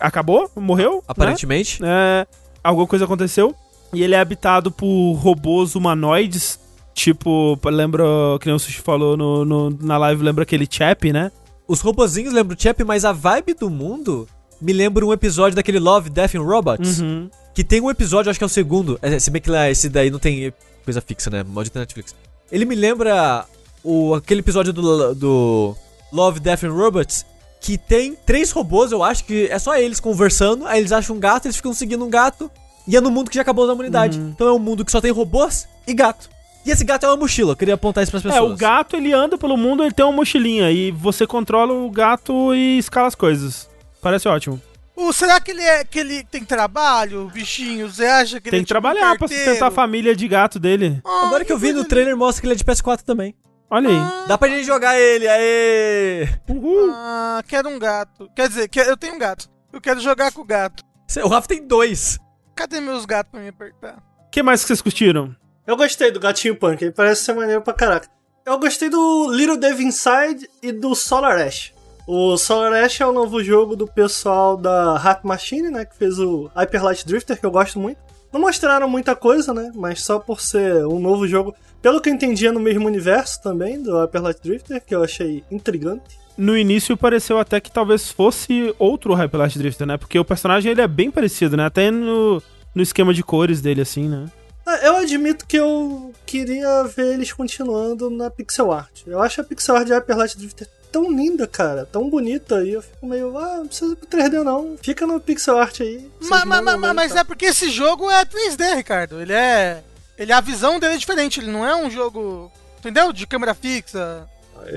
acabou, morreu, né? Aparentemente. É, alguma coisa aconteceu. E ele é habitado por robôs humanoides. Tipo, lembra, que nem o Sushi falou no, no- na live, lembra aquele Chap, né? Os robozinhos lembram o Chap, mas a vibe do mundo me lembra um episódio daquele Love, Death and Robots. Uhum. Que tem um episódio, acho que é o segundo. é, Se bem que lá, esse daí não tem coisa fixa, né? Maldita Netflix. Ele me lembra o, aquele episódio do, do Love, Death and Robots. Que tem três robôs, eu acho que é só eles conversando. Aí eles acham um gato, eles ficam seguindo um gato. E é no mundo que já acabou a humanidade. Então é um mundo que só tem robôs e gato. E esse gato é uma mochila, eu queria apontar isso pras pessoas. É, o gato ele anda pelo mundo, ele tem uma mochilinha e você controla o gato e escala as coisas. Parece ótimo. O, será que ele, é, que ele tem trabalho, bichinho? Você acha que Tem ele que é tipo um trabalhar pra carteiro? sustentar a família de gato dele. Ah, Agora que eu vi no trailer, mostra que ele é de PS4 também. Olha aí. Dá pra gente jogar ele, aê! Uhul. Ah, quero um gato. Quer dizer, que- eu tenho um gato. Eu quero jogar com o gato. O Rafa tem dois. Cadê meus gatos pra me apertar? O que mais que vocês curtiram? Eu gostei do Gatinho Punk, ele parece ser maneiro pra caraca. Eu gostei do Little Dev Inside e do Solar Ash. O Solar Ash é o novo jogo do pessoal da Hat Machine, né? Que fez o Hyper Light Drifter, que eu gosto muito. Não mostraram muita coisa, né? Mas só por ser um novo jogo. Pelo que eu entendi, é no mesmo universo também do Hyper Light Drifter, que eu achei intrigante. No início pareceu até que talvez fosse outro Hyper Light Drifter, né? Porque o personagem ele é bem parecido, né? Até no, no esquema de cores dele, assim, né? Ah, Eu admito que eu queria ver eles continuando na pixel art. Eu acho a pixel art de Hyper Light Drifter tão linda, cara, tão bonita, e eu fico meio, ah, não precisa ir pro 3D não, fica no pixel art aí. vocês Ma- ma- mandam ma- mesmo, mas tá? é porque esse jogo é 3D, Ricardo. Ele é. Ele a visão dele é diferente. Ele não é um jogo. Entendeu? De câmera fixa.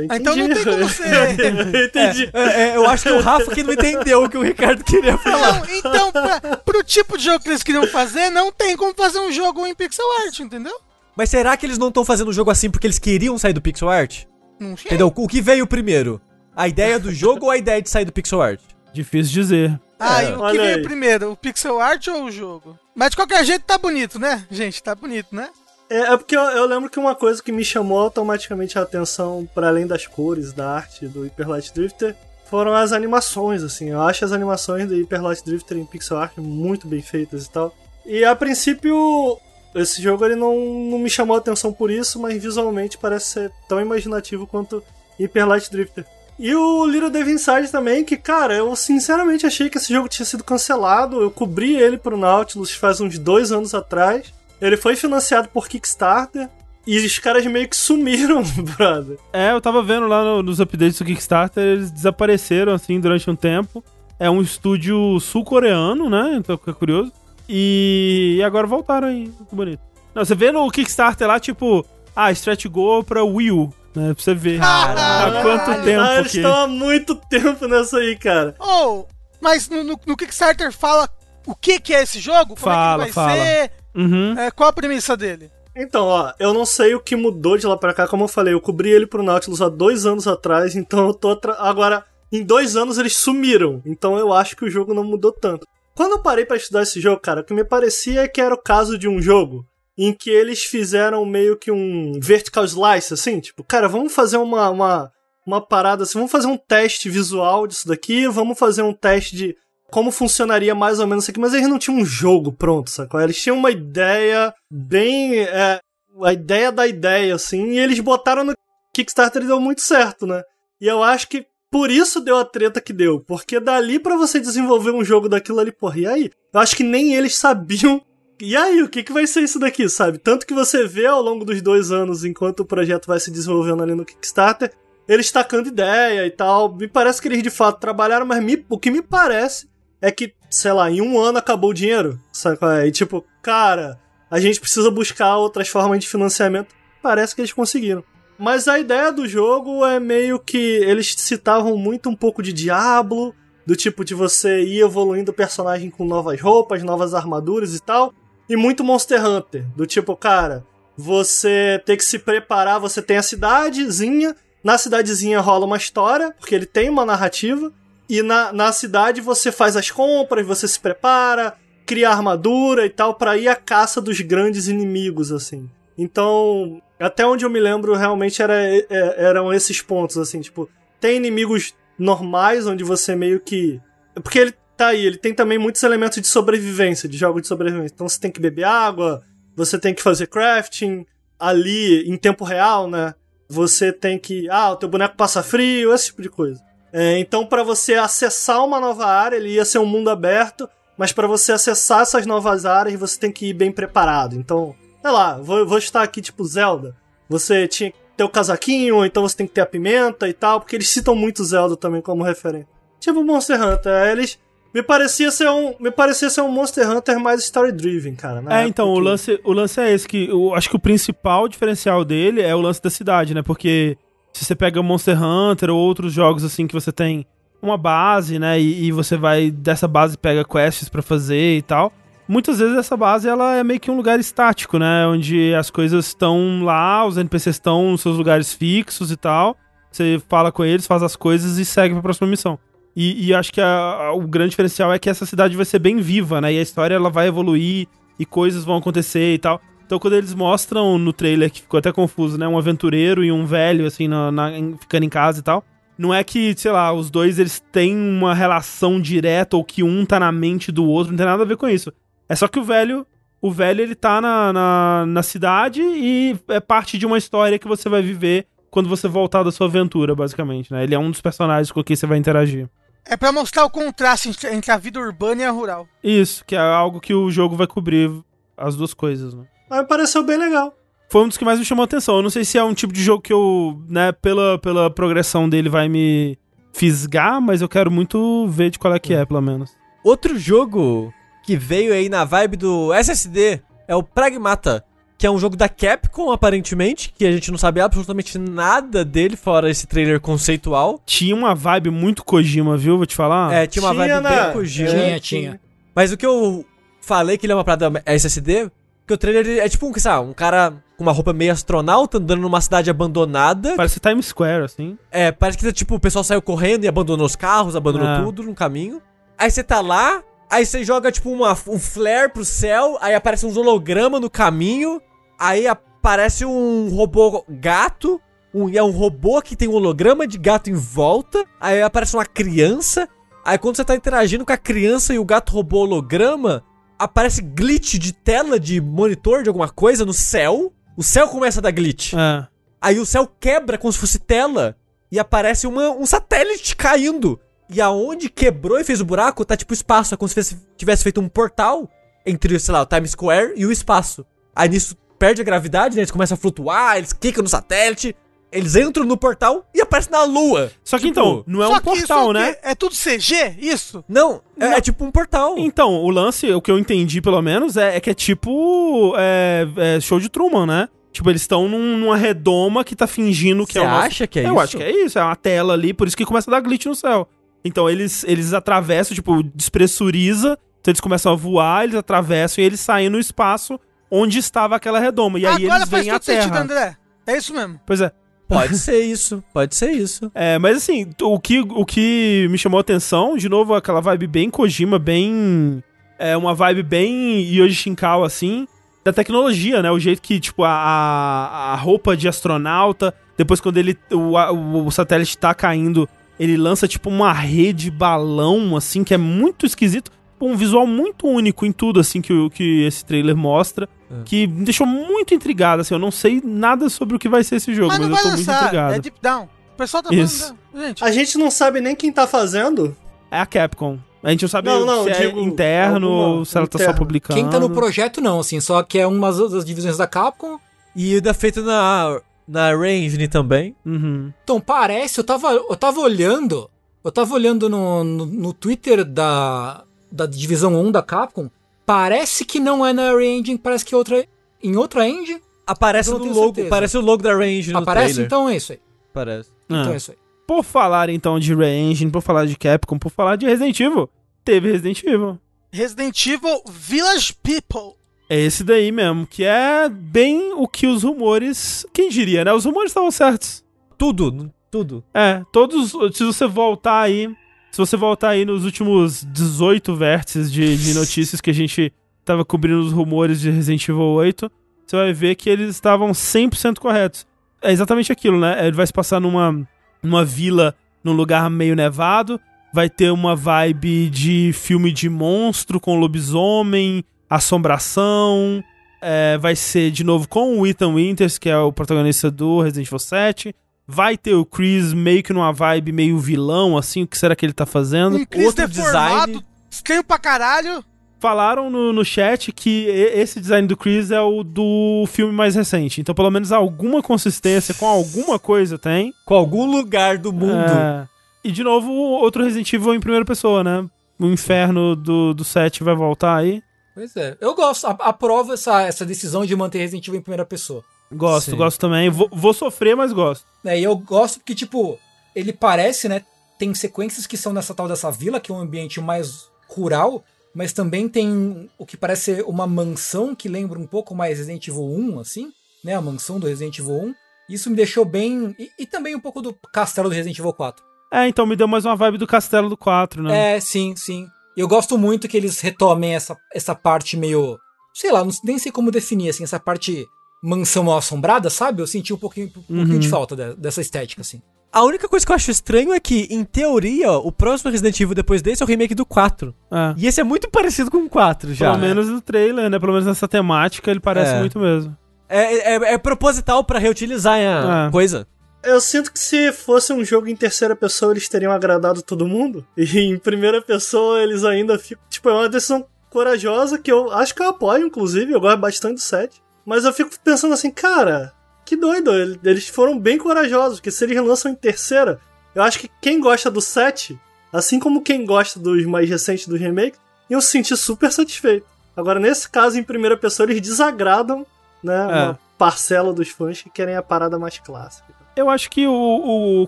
Ah, então não tem como ser. eu entendi. É, é, eu acho que o Rafa que não entendeu o que o Ricardo queria falar. Não, então, pra, pro tipo de jogo que eles queriam fazer, não tem como fazer um jogo em pixel art, entendeu? Mas será que eles não estão fazendo o jogo assim porque eles queriam sair do pixel art? Não sei. Entendeu? O que veio primeiro? A ideia do jogo ou a ideia de sair do pixel art? Difícil dizer. Ah, É, e o que olha veio aí. primeiro, o pixel art ou o jogo? Mas de qualquer jeito tá bonito, né? Gente, tá bonito, né? É, é porque eu, eu lembro que uma coisa que me chamou automaticamente a atenção, para além das cores, da arte do Hyper Light Drifter, foram as animações, assim. Eu acho as animações do Hyper Light Drifter em pixel art muito bem feitas e tal. E a princípio, esse jogo ele não, não me chamou a atenção por isso, mas visualmente parece ser tão imaginativo quanto Hyper Light Drifter. E o Little Dev Inside também, que, cara, eu sinceramente achei que esse jogo tinha sido cancelado. Eu cobri ele pro Nautilus faz uns dois anos atrás. Ele foi financiado por Kickstarter. E os caras meio que sumiram, brother. É, eu tava vendo lá no- nos updates do Kickstarter, eles desapareceram, assim, durante um tempo. É um estúdio sul-coreano, né? Então fica curioso. E, e agora voltaram aí. Muito bonito. Não, você vê no Kickstarter lá, tipo, ah, Stretch Go pra Wii U, né? Pra você ver há quanto tempo ah, eles que... estão há muito tempo nessa aí, cara. Oh, mas no, no- no Kickstarter fala o que que é esse jogo? Como Fala, é que vai fala. ser? Uhum. É, qual a premissa dele? Então, ó, eu não sei o que mudou de lá pra cá, como eu falei, eu cobri ele pro Nautilus há dois anos atrás, então eu tô. atra- Agora, em dois anos eles sumiram, então eu acho que o jogo não mudou tanto. Quando eu parei pra estudar esse jogo, cara, o que me parecia é que era o caso de um jogo em que eles fizeram meio que um vertical slice, assim, tipo, cara, vamos fazer uma, uma, uma parada assim, vamos fazer um teste visual disso daqui, vamos fazer um teste de como funcionaria mais ou menos isso aqui, mas eles não tinham um jogo pronto, sacou? Eles tinham uma ideia bem. É, a ideia da ideia, assim, e eles botaram no Kickstarter e deu muito certo, né? E eu acho que por isso deu a treta que deu, porque dali pra você desenvolver um jogo daquilo ali, porra, e aí? Eu acho que nem eles sabiam. E aí, o que, que vai ser isso daqui, sabe? Tanto que você vê ao longo dos dois anos, enquanto o projeto vai se desenvolvendo ali no Kickstarter, eles tacando ideia e tal. Me parece que eles de fato trabalharam, mas me- o que me parece é que, sei lá, em um ano acabou o dinheiro, sabe? qual é? E tipo, cara, a gente precisa buscar outras formas de financiamento. Parece que eles conseguiram. Mas a ideia do jogo é meio que eles citavam muito um pouco de Diablo, do tipo de você ir evoluindo o personagem com novas roupas, novas armaduras e tal, e muito Monster Hunter, do tipo, cara, você tem que se preparar, você tem a cidadezinha, na cidadezinha rola uma história, porque ele tem uma narrativa, e na, na cidade você faz as compras, você se prepara, cria armadura e tal, pra ir à caça dos grandes inimigos, assim. Então, até onde eu me lembro, realmente era, é, eram esses pontos, assim, tipo, tem inimigos normais, onde você meio que. Porque ele tá aí, ele tem também muitos elementos de sobrevivência, de jogo de sobrevivência. Então você tem que beber água, você tem que fazer crafting ali em tempo real, né? Você tem que. Ah, o teu boneco passa frio, esse tipo de coisa. É, então, para você acessar uma nova área, ele ia ser um mundo aberto, mas para você acessar essas novas áreas, você tem que ir bem preparado. Então, sei lá, vou, vou estar aqui tipo Zelda. Você tinha que ter o casaquinho, ou então você tem que ter a pimenta e tal, porque eles citam muito Zelda também como referência. Tipo Monster Hunter, eles Me parecia ser um, me parecia ser um Monster Hunter mais story driven, cara. É, então, o que- lance, o lance é esse, que eu acho que o principal diferencial dele é o lance da cidade, né? Porque se você pega Monster Hunter ou outros jogos assim que você tem uma base, né? E, e você vai dessa base pega quests pra fazer e tal. Muitas vezes essa base ela é meio que um lugar estático, né? Onde as coisas estão lá, os NPCs estão nos seus lugares fixos e tal. Você fala com eles, faz as coisas e segue pra próxima missão. E, e acho que a- a- o grande diferencial é que essa cidade vai ser bem viva, né? E a história ela vai evoluir e coisas vão acontecer e tal. Então quando eles mostram no trailer, que ficou até confuso, né? Um aventureiro e um velho, assim, na, na- ficando em casa e tal. Não é que, sei lá, os dois eles têm uma relação direta ou que um tá na mente do outro, não tem nada a ver com isso. É só que o velho, o velho ele tá na, na, na cidade e é parte de uma história que você vai viver quando você voltar da sua aventura, basicamente, né? Ele é um dos personagens com quem você vai interagir. É pra mostrar o contraste entre a vida urbana e a rural. Isso, que é algo que o jogo vai cobrir as duas coisas, né? Mas me pareceu bem legal. Foi um dos que mais me chamou a atenção. Eu não sei se é um tipo de jogo que eu, né, pela, pela progressão dele vai me fisgar, mas eu quero muito ver de qual é que é, pelo menos. Outro jogo que veio aí na vibe do SSD é o Pragmata, que é um jogo da Capcom, aparentemente, que a gente não sabe absolutamente nada dele, fora esse trailer conceitual. Tinha uma vibe muito Kojima, viu? Vou te falar. é, tinha uma tinha, vibe né? bem Kojima. Tinha, tinha. Mas o que eu falei que ele é uma parada SSD, que o trailer é tipo um, lá, um cara com uma roupa meio astronauta andando numa cidade abandonada. Parece Times Square, assim. É, parece que tipo, o pessoal saiu correndo e abandonou os carros, abandonou É. tudo no caminho. Aí você tá lá, aí você joga tipo uma, um flare pro céu, aí aparece um holograma no caminho, aí aparece um robô gato, um, é um robô que tem um holograma de gato em volta, aí aparece uma criança, aí quando você tá interagindo com a criança e o gato robô holograma, aparece glitch de tela de monitor de alguma coisa no céu, o céu começa a dar glitch. É. Aí o céu quebra como se fosse tela e aparece uma, um satélite caindo. E aonde quebrou e fez o buraco, tá tipo espaço. É como se tivesse feito um portal entre, sei lá, o Times Square e o espaço. Aí nisso perde a gravidade, né? Eles começam a flutuar, eles quicam no satélite, eles entram no portal e aparecem na lua. Só que Tipo, então, não é Só um que portal, isso né? É tudo CG? Isso? Não, é, Não. é tipo um portal. Então, o lance, o que eu entendi pelo menos, é, é que é tipo é, é show de Truman, né? Tipo, eles estão num- numa redoma que tá fingindo que Você é o nosso... acha que é eu isso? acho que é isso, é uma tela ali, por isso que começa a dar glitch no céu. Então eles, eles atravessam, tipo, despressuriza, então eles começam a voar, eles atravessam e eles saem no espaço onde estava aquela redoma. E aí Agora eles faz vêm à todo sentido, Terra. André. É isso mesmo. Pois é. Pode ser isso, pode ser isso. É, mas assim, o que, o que me chamou a atenção, de novo, aquela vibe bem Kojima, bem. É uma vibe bem Yoji Shinkawa, assim, da tecnologia, né? O jeito que, tipo, a, a, roupa de astronauta, depois quando ele. O, o, o satélite tá caindo, ele lança, tipo, uma rede balão, assim, que é muito esquisito. Um visual muito único em tudo, assim, que, o- que esse trailer mostra. É. Que me deixou muito intrigado, assim. Eu não sei nada sobre o que vai ser esse jogo, Mas mas, eu vai tô muito lançar. intrigado. É Deep Down. O pessoal tá Isso. falando. Gente, A gente não sabe nem quem tá fazendo. É a Capcom. A gente não sabe Não, não, se é digo, interno alguma- ou se ela tá só interno. publicando. Quem tá no projeto não, assim, só que é uma das divisões da Capcom. E ainda feito na, na Range também. Uhum. Então, parece, eu tava, eu tava olhando, eu tava olhando no, no, no Twitter da, da divisão 1 da Capcom, parece que não é na Re-Engine, parece que outra, em outra engine. Aparece no logo, certeza. parece o logo da Range no Aparece, trailer. então é isso aí. Parece. Então Ah. é isso aí. Por falar então de Re-Engine, por falar de Capcom, por falar de Resident Evil, teve Resident Evil. Resident Evil Village People. É esse daí mesmo, que é bem o que os rumores. Quem diria, né? Os rumores estavam certos. Tudo, tudo. É, todos. Se você voltar aí. Se você voltar aí nos últimos 18 vértices de, de notícias que a gente tava cobrindo os rumores de Resident Evil 8, você vai ver que eles estavam 100% corretos. É exatamente aquilo, né? Ele vai se passar numa, numa vila, num lugar meio nevado. Vai ter uma vibe de filme de monstro com lobisomem, assombração. É, vai ser de novo com o Ethan Winters, que é o protagonista do Resident Evil 7. Vai ter o Chris meio que numa vibe meio vilão, assim. O que será que ele tá fazendo? Um Chris outro deformado, design. estranho pra caralho. Falaram no, no chat que esse design do Chris é o do filme mais recente. Então, pelo menos alguma consistência com alguma coisa tem. Com algum lugar do mundo. É. E, de novo, outro Resident Evil em primeira pessoa, né? o inferno do, do 7 vai voltar aí. Pois é. Eu gosto, aprovo essa, essa decisão de manter Resident Evil em primeira pessoa. Gosto, Sim. gosto também. Vou, vou sofrer, mas gosto. É, e eu gosto porque, tipo, ele parece, né? Tem sequências que são nessa tal dessa vila, que é um ambiente mais rural, mas também tem o que parece ser uma mansão que lembra um pouco mais Resident Evil 1, assim, né? A mansão do Resident Evil 1. Isso me deixou bem. E, e também um pouco do castelo do Resident Evil 4. É, então me deu mais uma vibe do castelo do 4, né? É, sim, sim. E eu gosto muito que eles retomem essa, essa parte meio. Sei lá, não, nem sei como definir, assim, essa parte mansão mal assombrada, sabe? Eu senti um pouquinho, um pouquinho Uhum. de falta de- dessa estética, assim. A única coisa que eu acho estranho é que, em teoria, o próximo Resident Evil depois desse é o remake do 4. É. E esse é muito parecido com o 4 já. Pelo menos no trailer, né? Pelo menos nessa temática, ele parece É. muito mesmo. É, é, é proposital pra reutilizar a É. coisa. Eu sinto que se fosse um jogo em terceira pessoa, eles teriam agradado todo mundo. E em primeira pessoa, eles ainda ficam. Tipo, é uma decisão corajosa que eu acho que eu apoio, inclusive. Eu gosto bastante do 7. Mas eu fico pensando assim, cara, que doido. ele- Eles foram bem corajosos, porque se eles lançam em terceira, eu acho que quem gosta do 7, assim como quem gosta dos mais recentes do remake, iam se sentir super satisfeito. Agora, nesse caso, em primeira pessoa, eles desagradam, né? É. Uma parcela dos fãs que querem a parada mais clássica. Eu acho que o, o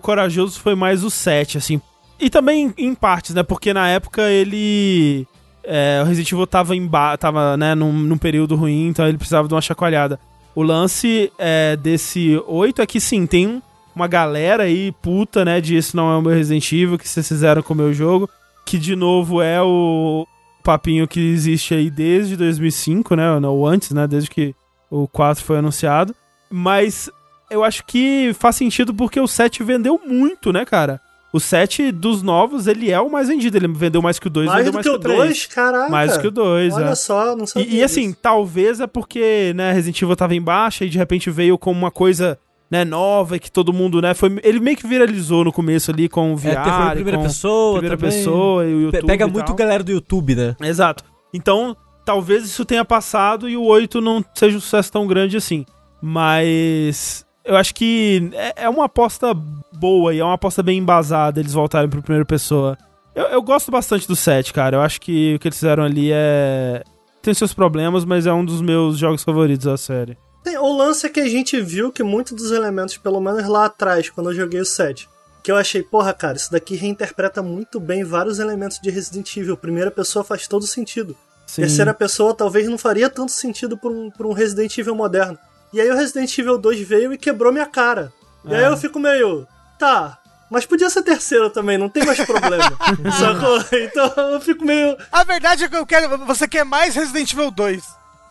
Corajoso foi mais o 7, assim. E também em partes, né? Porque na época ele. É, o Resident Evil tava, em tava né, num, num período ruim, então ele precisava de uma chacoalhada. O lance é, desse 8 é que sim, tem um- uma galera aí puta, né? De esse não é o meu Resident Evil, que vocês fizeram com o meu jogo. Que de novo é o papinho que existe aí desde 2005, né? Ou antes, né? Desde que o 4 foi anunciado. Mas eu acho que faz sentido porque o 7 vendeu muito, né, cara? O 7 dos novos, ele é o mais vendido. Ele vendeu mais que o 2, Mais vendeu do mais que o 3. 2, caraca. Mais que o 2, Olha é. só, não sabia E, e assim, talvez é porque, né, Resident Evil tava em baixa e de repente veio com uma coisa, né, nova e que todo mundo, né, foi... Ele meio que viralizou no começo ali com o VR, É, primeira pessoa primeira também. pessoa e o YouTube Pega e muito tal. galera do YouTube, né? Exato. Então, talvez isso tenha passado e o 8 não seja um sucesso tão grande assim. Mas eu acho que é, é uma aposta boa e é uma aposta bem embasada eles voltarem pro primeira pessoa. Eu, eu gosto bastante do 7, cara. Eu acho que o que eles fizeram ali é. Tem seus problemas, mas é um dos meus jogos favoritos da série. O lance é que a gente viu que muitos dos elementos, pelo menos lá atrás, quando eu joguei o 7, que eu achei, porra, cara, isso daqui reinterpreta muito bem vários elementos de Resident Evil. Primeira pessoa faz todo sentido. Sim. Terceira pessoa talvez não faria tanto sentido pra um, pra um Resident Evil moderno. E aí o Resident Evil 2 veio e quebrou minha cara. E aí É. eu fico meio, tá, mas podia ser terceira também, não tem mais problema. Sacou? Então eu fico meio. A verdade é que eu quero. Você quer mais Resident Evil 2.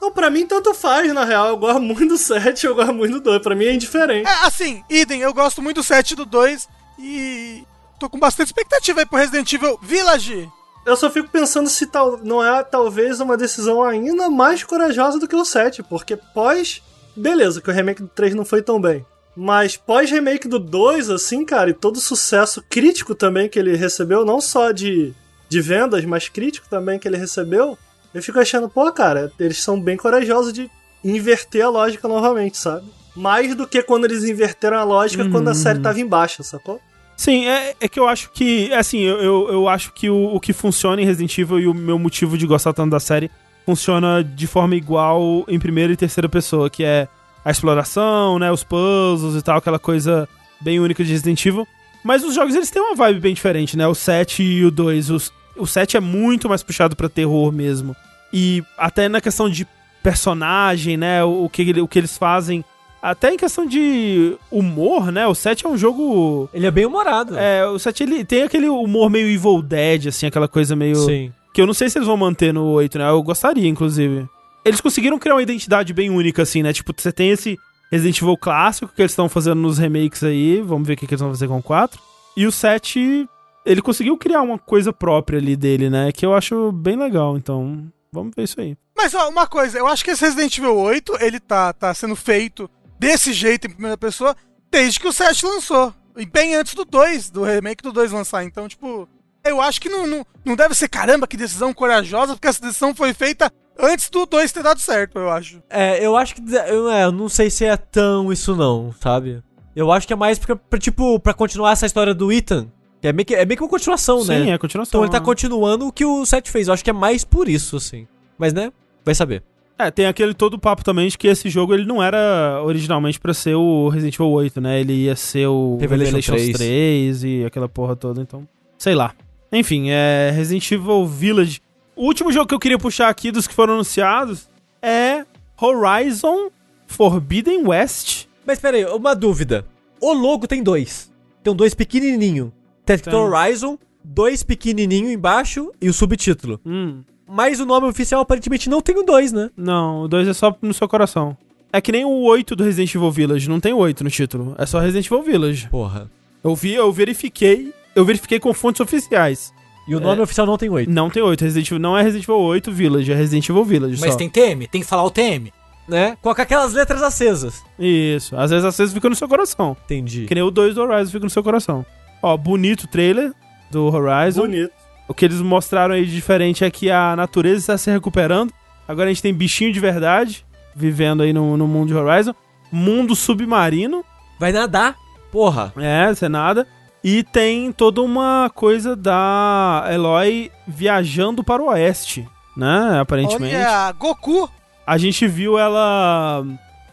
Não, pra mim tanto faz, na real. Eu gosto muito do 7, eu gosto muito do 2. Pra mim é indiferente. É, assim, idem, eu gosto muito do 7 e do 2 e. tô com bastante expectativa aí pro Resident Evil Village. Eu só fico pensando se tal, não é talvez uma decisão ainda mais corajosa do que o 7, porque pós. Beleza, que o remake do 3 não foi tão bem. Mas pós-remake do 2, assim, cara, e todo o sucesso crítico também que ele recebeu, não só de, de vendas, mas crítico também que ele recebeu, eu fico achando, pô, cara, eles são bem corajosos de inverter a lógica novamente, sabe? Mais do que quando eles inverteram a lógica quando a série tava em baixa, sacou? Sim, é, é que eu acho que. Assim, eu, eu, eu acho que o, o que funciona em Resident Evil e o meu motivo de gostar tanto da série funciona de forma igual em primeira e terceira pessoa, que é a exploração, né? Os puzzles e tal, aquela coisa bem única de Resident Evil. Mas os jogos eles têm uma vibe bem diferente, né? O 7 e o 2. Os, o 7 é muito mais puxado pra terror mesmo. E até na questão de personagem, né? O, o que, o que eles fazem. Até em questão de humor, né? O 7 é um jogo. Ele é bem humorado. É, o 7 ele tem aquele humor meio Evil Dead, assim, aquela coisa meio. Sim. Que eu não sei se eles vão manter no 8, né? Eu gostaria, inclusive. Eles conseguiram criar uma identidade bem única, assim, né? Tipo, você tem esse Resident Evil clássico que eles estão fazendo nos remakes aí. Vamos ver o que, eles vão fazer com o 4. E o 7, ele conseguiu criar uma coisa própria ali dele, né? Que eu acho bem legal. Então, vamos ver isso aí. Mas ó, uma coisa, eu acho que esse Resident Evil 8, ele tá, tá sendo feito desse jeito em primeira pessoa desde que o 7 lançou. E bem antes do 2, do remake do 2 lançar. Então, tipo, eu acho que não, não, não deve ser caramba, que decisão corajosa, porque essa decisão foi feita antes do 2 ter dado certo, eu acho. É, eu acho que. Eu, é, eu não sei se é tão isso, não, sabe? Eu acho que é mais pra, pra, tipo, pra continuar essa história do Ethan. Que é meio que, é meio que uma continuação, né? Sim, é a continuação. Então ele tá continuando o que o 7 fez. Eu acho que é mais por isso, assim. Mas, né? Vai saber. É, tem aquele todo papo também de que esse jogo ele não era originalmente pra ser o Resident Evil 8, né? Ele ia ser o Revelation Revelations 3. 3 e aquela porra toda, então. Sei lá. Enfim, é Resident Evil Village. O último jogo que eu queria puxar aqui dos que foram anunciados é Horizon Forbidden West. Mas pera aí, uma dúvida. O logo tem dois. Tem dois pequenininho. Tem. Horizon, dois pequenininho embaixo e o subtítulo. Hum, Mas o nome oficial aparentemente não tem o dois, né? não, o 2 é só no seu coração. É que nem o 8 do Resident Evil Village, não tem o 8 no título. É só Resident Evil Village. Porra. Eu vi, eu verifiquei, eu verifiquei com fontes oficiais. E o nome oficial não tem oito. Não tem 8, Resident Evil não é Resident Evil 8 Village, é Resident Evil Village Mas só. tem TM, tem que falar o TM. Né? Com aquelas letras acesas. Isso, às vezes às vezes fica no seu coração. Entendi. Que nem o 2 do Horizon fica no seu coração. Ó, bonito trailer do Horizon. Bonito. O que eles mostraram aí de diferente é que a natureza está se recuperando. Agora a gente tem bichinho de verdade vivendo aí no, no mundo de Horizon. Mundo submarino, Vai nadar. Porra. é, sem nada. E tem toda uma coisa da Eloy viajando para o oeste, né? Aparentemente. Olha, Goku. A gente viu ela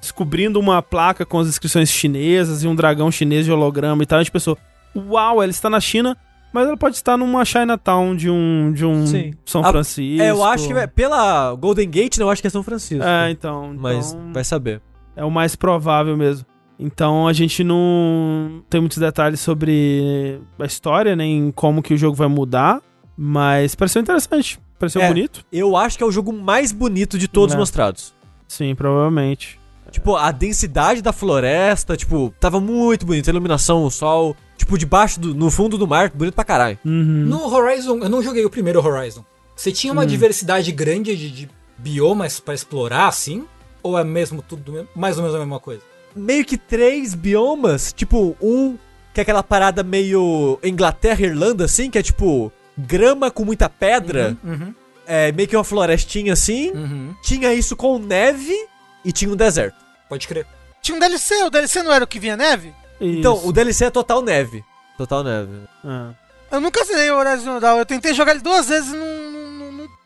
descobrindo uma placa com as inscrições chinesas e um dragão chinês de holograma e tal. A gente pensou, uau, ela está na China, mas ela pode estar numa Chinatown de um, de um Sim. São A- Francisco. É, eu acho que vai- pela Golden Gate, né, eu acho que é São Francisco. É, então. Mas então vai saber. É o mais provável mesmo. Então a gente não tem muitos detalhes sobre a história, nem como que o jogo vai mudar. Mas pareceu interessante. Pareceu É. bonito. Eu acho que é o jogo mais bonito de todos É. mostrados. Sim, provavelmente. Tipo, a densidade da floresta, tipo, tava muito bonito. A iluminação, o sol. Tipo, debaixo, do, no fundo do mar, bonito pra caralho. Uhum. No Horizon, eu não joguei o primeiro Horizon. Você tinha uma diversidade grande de, de biomas pra explorar, assim? Ou é mesmo tudo mais ou menos a mesma coisa? Meio que três biomas. Tipo, um que é aquela parada meio Inglaterra, Irlanda, assim, que é tipo grama com muita pedra. Uhum, É meio que uma florestinha assim. uhum. Tinha isso com neve e tinha um deserto. Pode crer. Tinha um DLC, o DLC não era o que vinha neve? Então, Isso. o DLC é total neve. Total neve. É. Eu nunca zerei o Horizon Dawn. Eu tentei jogar ele duas vezes e não,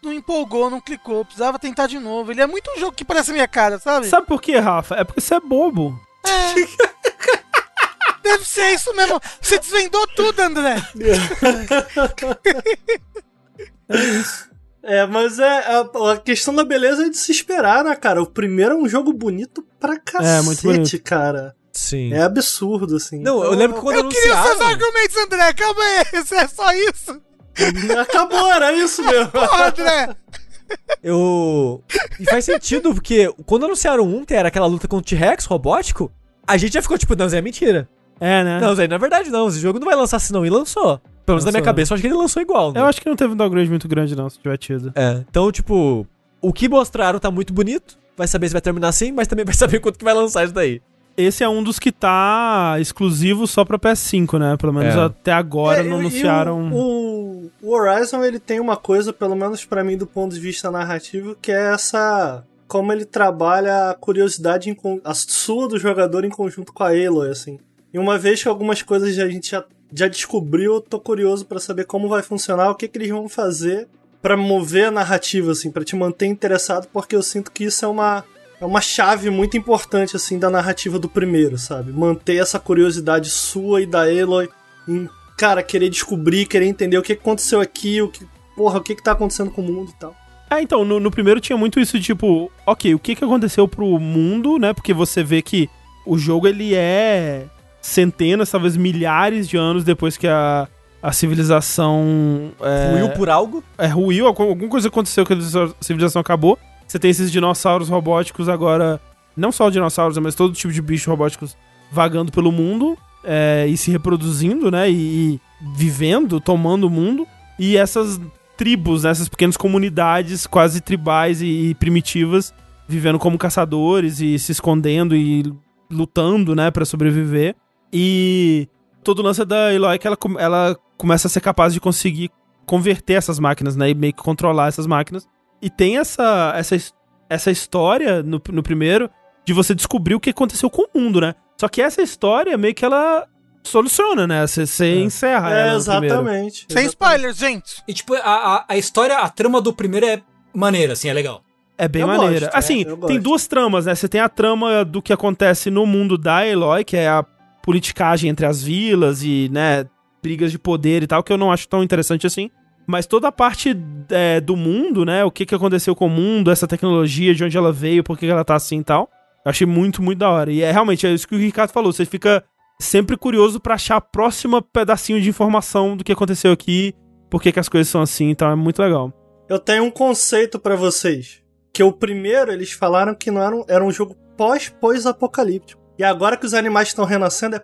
não, empolgou, não clicou. Eu precisava tentar de novo. Ele é muito um jogo que parece a minha cara, sabe? Sabe por quê, Rafa? É porque você é bobo. Deve ser isso mesmo. Você desvendou tudo, André. É, mas é a, a questão da beleza é de se esperar, né, cara? O primeiro é um jogo bonito pra cacete, É, muito bonito. cara. Sim. É absurdo, assim. Não, eu lembro que quando Eu queria anunciaram... seus argumentos, André. Calma aí. Isso é só isso? Acabou, era isso mesmo. Porra, André. Eu. E faz sentido, porque quando anunciaram um, era aquela luta com o T-Rex robótico, a gente já ficou tipo, não, aí é mentira. É, né? Não, aí não é verdade, não. Esse jogo não vai lançar assim, não. E lançou. Pelo menos na minha cabeça, eu acho que ele lançou igual, né? Eu acho que não teve um downgrade muito grande, não, se tiver tido. É. Então, tipo, o que mostraram tá muito bonito. Vai saber se vai terminar assim, mas também vai saber quanto que vai lançar isso daí. Esse é um dos que tá exclusivo só pra PS5, né? Pelo menos É. até agora É, não e anunciaram. O, o, o Horizon, ele tem uma coisa, pelo menos pra mim, do ponto de vista narrativo, que é essa. Como ele trabalha a curiosidade, em a sua do jogador em conjunto com a Aloy, assim. E uma vez que algumas coisas a gente já, já descobriu, eu tô curioso pra saber como vai funcionar, o que, que eles vão fazer pra mover a narrativa, assim, pra te manter interessado, porque eu sinto que isso é uma. É uma chave muito importante, assim, da narrativa do primeiro, sabe? Manter essa curiosidade sua e da Aloy em, cara, querer descobrir, querer entender o que aconteceu aqui, o que, porra, o que que tá acontecendo com o mundo e tal. É, então, no, no primeiro tinha muito isso, tipo, ok, o que que aconteceu pro mundo, né? Porque você vê que o jogo, ele é centenas, talvez milhares de anos depois que a, a civilização... É, Ruiu por algo. é, ruiu, algum- alguma coisa aconteceu que a civilização acabou. Você tem esses dinossauros robóticos agora, não só dinossauros, mas todo tipo de bichos robóticos vagando pelo mundo é, e se reproduzindo, né? E, e vivendo, tomando o mundo. E essas tribos, né, essas pequenas comunidades quase tribais e, e primitivas vivendo como caçadores e se escondendo e lutando, né, para sobreviver. E todo o lance da Eloy é que ela, ela começa a ser capaz de conseguir converter essas máquinas, né? E meio que controlar essas máquinas. E tem essa, essa, essa história no, no primeiro de você descobrir o que aconteceu com o mundo, né? Só que essa história meio que ela soluciona, né? Você, você encerra É, ela no primeiro. exatamente. Sem spoilers, gente. E tipo, a, a, a história, a trama do primeiro é maneira, assim, é legal. É bem Eu maneira. gosto, assim, é, tem gosto. duas tramas, né? Você tem a trama do que acontece no mundo da Eloy, que é a politicagem entre as vilas e, né, brigas de poder e tal, que eu não acho tão interessante assim. Mas toda a parte é, do mundo, né? O que, que aconteceu com o mundo, essa tecnologia, de onde ela veio, por que ela tá assim e tal. Eu achei muito, muito da hora. E é realmente é isso que o Ricardo falou. Você fica sempre curioso pra achar a próxima pedacinho de informação do que aconteceu aqui, por que, que as coisas são assim, então é muito legal. Eu tenho um conceito pra vocês. Que o primeiro, eles falaram que não era um, era um jogo pós-pós-apocalíptico. E agora que os animais estão renascendo, é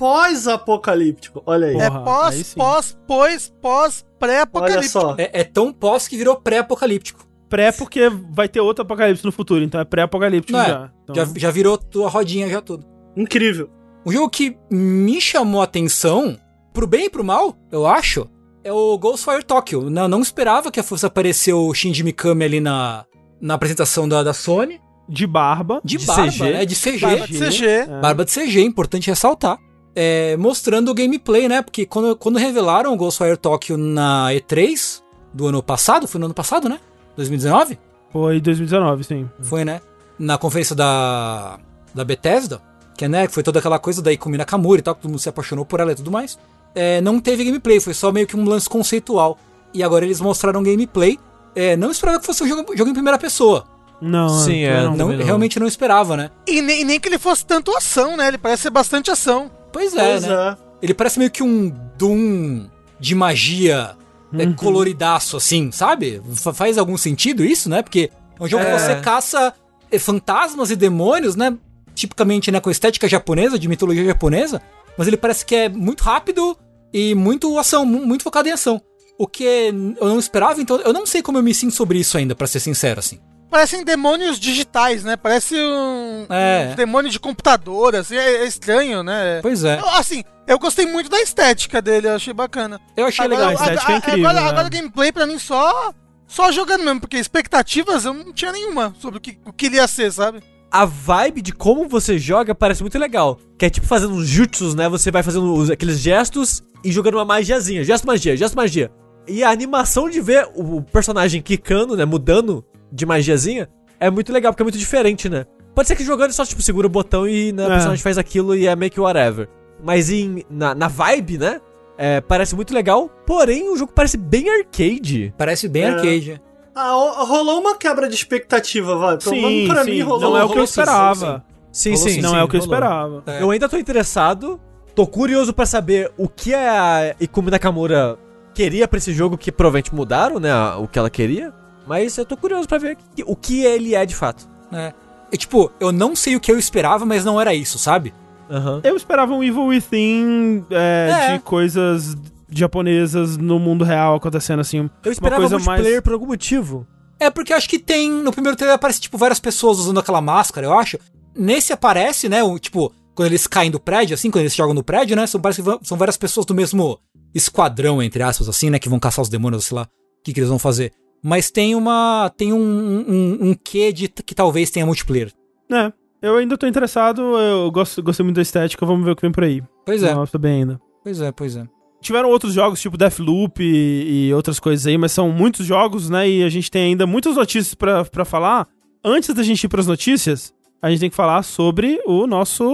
pós-pós-pós-apocalíptico. Olha aí. Porra, é pós, aí pós, pós, pós, Olha pré-apocalíptico. só. É, é tão pós que virou pré-apocalíptico. Pré porque vai ter outro apocalipse no futuro, então é pré-apocalíptico é? já. Então, Já, já virou tua rodinha, já tudo. Incrível. Um jogo que me chamou a atenção, pro bem e pro mal, eu acho, é o Ghostwire Tokyo. Não, não esperava que fosse aparecer o Shinji Mikami ali na, na apresentação da, da Sony. De barba. De, De barba, CG. né? De CG. Barba de CG. É. Barba de CG, importante ressaltar. É, mostrando o gameplay, né? Porque quando, quando revelaram o Ghostwire Tokyo na E3 do ano passado, foi no ano passado, né? 2019? Foi 2019, sim. Foi, né? Na conferência da, da Bethesda, que, é, né, que foi toda aquela coisa da Ikumi Nakamura e tal, que todo mundo se apaixonou por ela e tudo mais. É, não teve gameplay, foi só meio que um lance conceitual. E agora eles mostraram gameplay. É, não esperava que fosse um jogo, jogo em primeira pessoa. Não, Sim, é, não. Não, não. realmente não esperava, né? E nem, nem que ele fosse tanto ação, né? Ele parece ser bastante ação. Pois é, pois né? é. Ele parece meio que um Doom de magia é, Uhum. coloridaço, assim, sabe? Fa- faz algum sentido isso, né? Porque é um jogo que É. você caça é, fantasmas e demônios, né? Tipicamente, né, com estética japonesa, de mitologia japonesa. Mas ele parece que é muito rápido e muito ação, mu- muito focado em ação. O que eu não esperava, então eu não sei como eu me sinto sobre isso ainda, pra ser sincero, assim. Parecem demônios digitais, né? Parece um, É. um demônio de computador, assim. É, é estranho, né? Pois é. Assim, eu gostei muito da estética dele, eu achei bacana. Eu achei Agora, legal. a estética é incrível, Agora, né? agora o gameplay pra mim só só jogando mesmo, porque expectativas eu não tinha nenhuma sobre o que, o que ele ia ser, sabe? A vibe de como você joga parece muito legal. Que é tipo fazendo uns jutsus, né? Você vai fazendo os- aqueles gestos e jogando uma magiazinha. Gesto magia, gesto magia. E a animação de ver o personagem quicando, né? Mudando de magiazinha é muito legal, porque é muito diferente, né? Pode ser que jogando só, tipo, segura o botão e né, É. o personagem faz aquilo e é meio que whatever. Mas em, na, na vibe, né? É, parece muito legal. Porém, o jogo parece bem arcade. Parece bem É. arcade. Ah, rolou uma quebra de expectativa, vai. Pelo Sim, pra sim. mim rolou. não é o que eu rolou sim, sim, esperava. Sim, sim. sim, não sim, é o que eu rolou. esperava. É. Eu ainda tô interessado. Tô curioso pra saber o que a Ikumi Nakamura queria pra esse jogo, que provavelmente mudaram, né? O que ela queria. Mas eu tô curioso pra ver o que ele é de fato. É. E, tipo, eu não sei o que eu esperava, mas não era isso, sabe? Aham. Eu esperava um Evil Within é, É. de coisas japonesas no mundo real acontecendo assim. Eu esperava coisa multiplayer mais- por algum motivo. É porque eu acho que tem. No primeiro trailer aparece, tipo, várias pessoas usando aquela máscara, eu acho. Nesse aparece, né? O, tipo, quando eles caem do prédio, assim, quando eles jogam no prédio, né? São, parece que vão- são várias pessoas do mesmo esquadrão, entre aspas, assim, né? Que vão caçar os demônios, sei lá, o que, que eles vão fazer. Mas tem uma. Tem um, um, um quê de que talvez tenha multiplayer. É, eu ainda tô interessado, eu gosto, gostei muito da estética, vamos ver o que vem por aí. Pois é, Não, tô bem ainda. pois é, pois é. Tiveram outros jogos, tipo Deathloop e, e outras coisas aí, mas são muitos jogos, né? E a gente tem ainda muitas notícias pra, pra falar. Antes da gente ir pras notícias, a gente tem que falar sobre o nosso...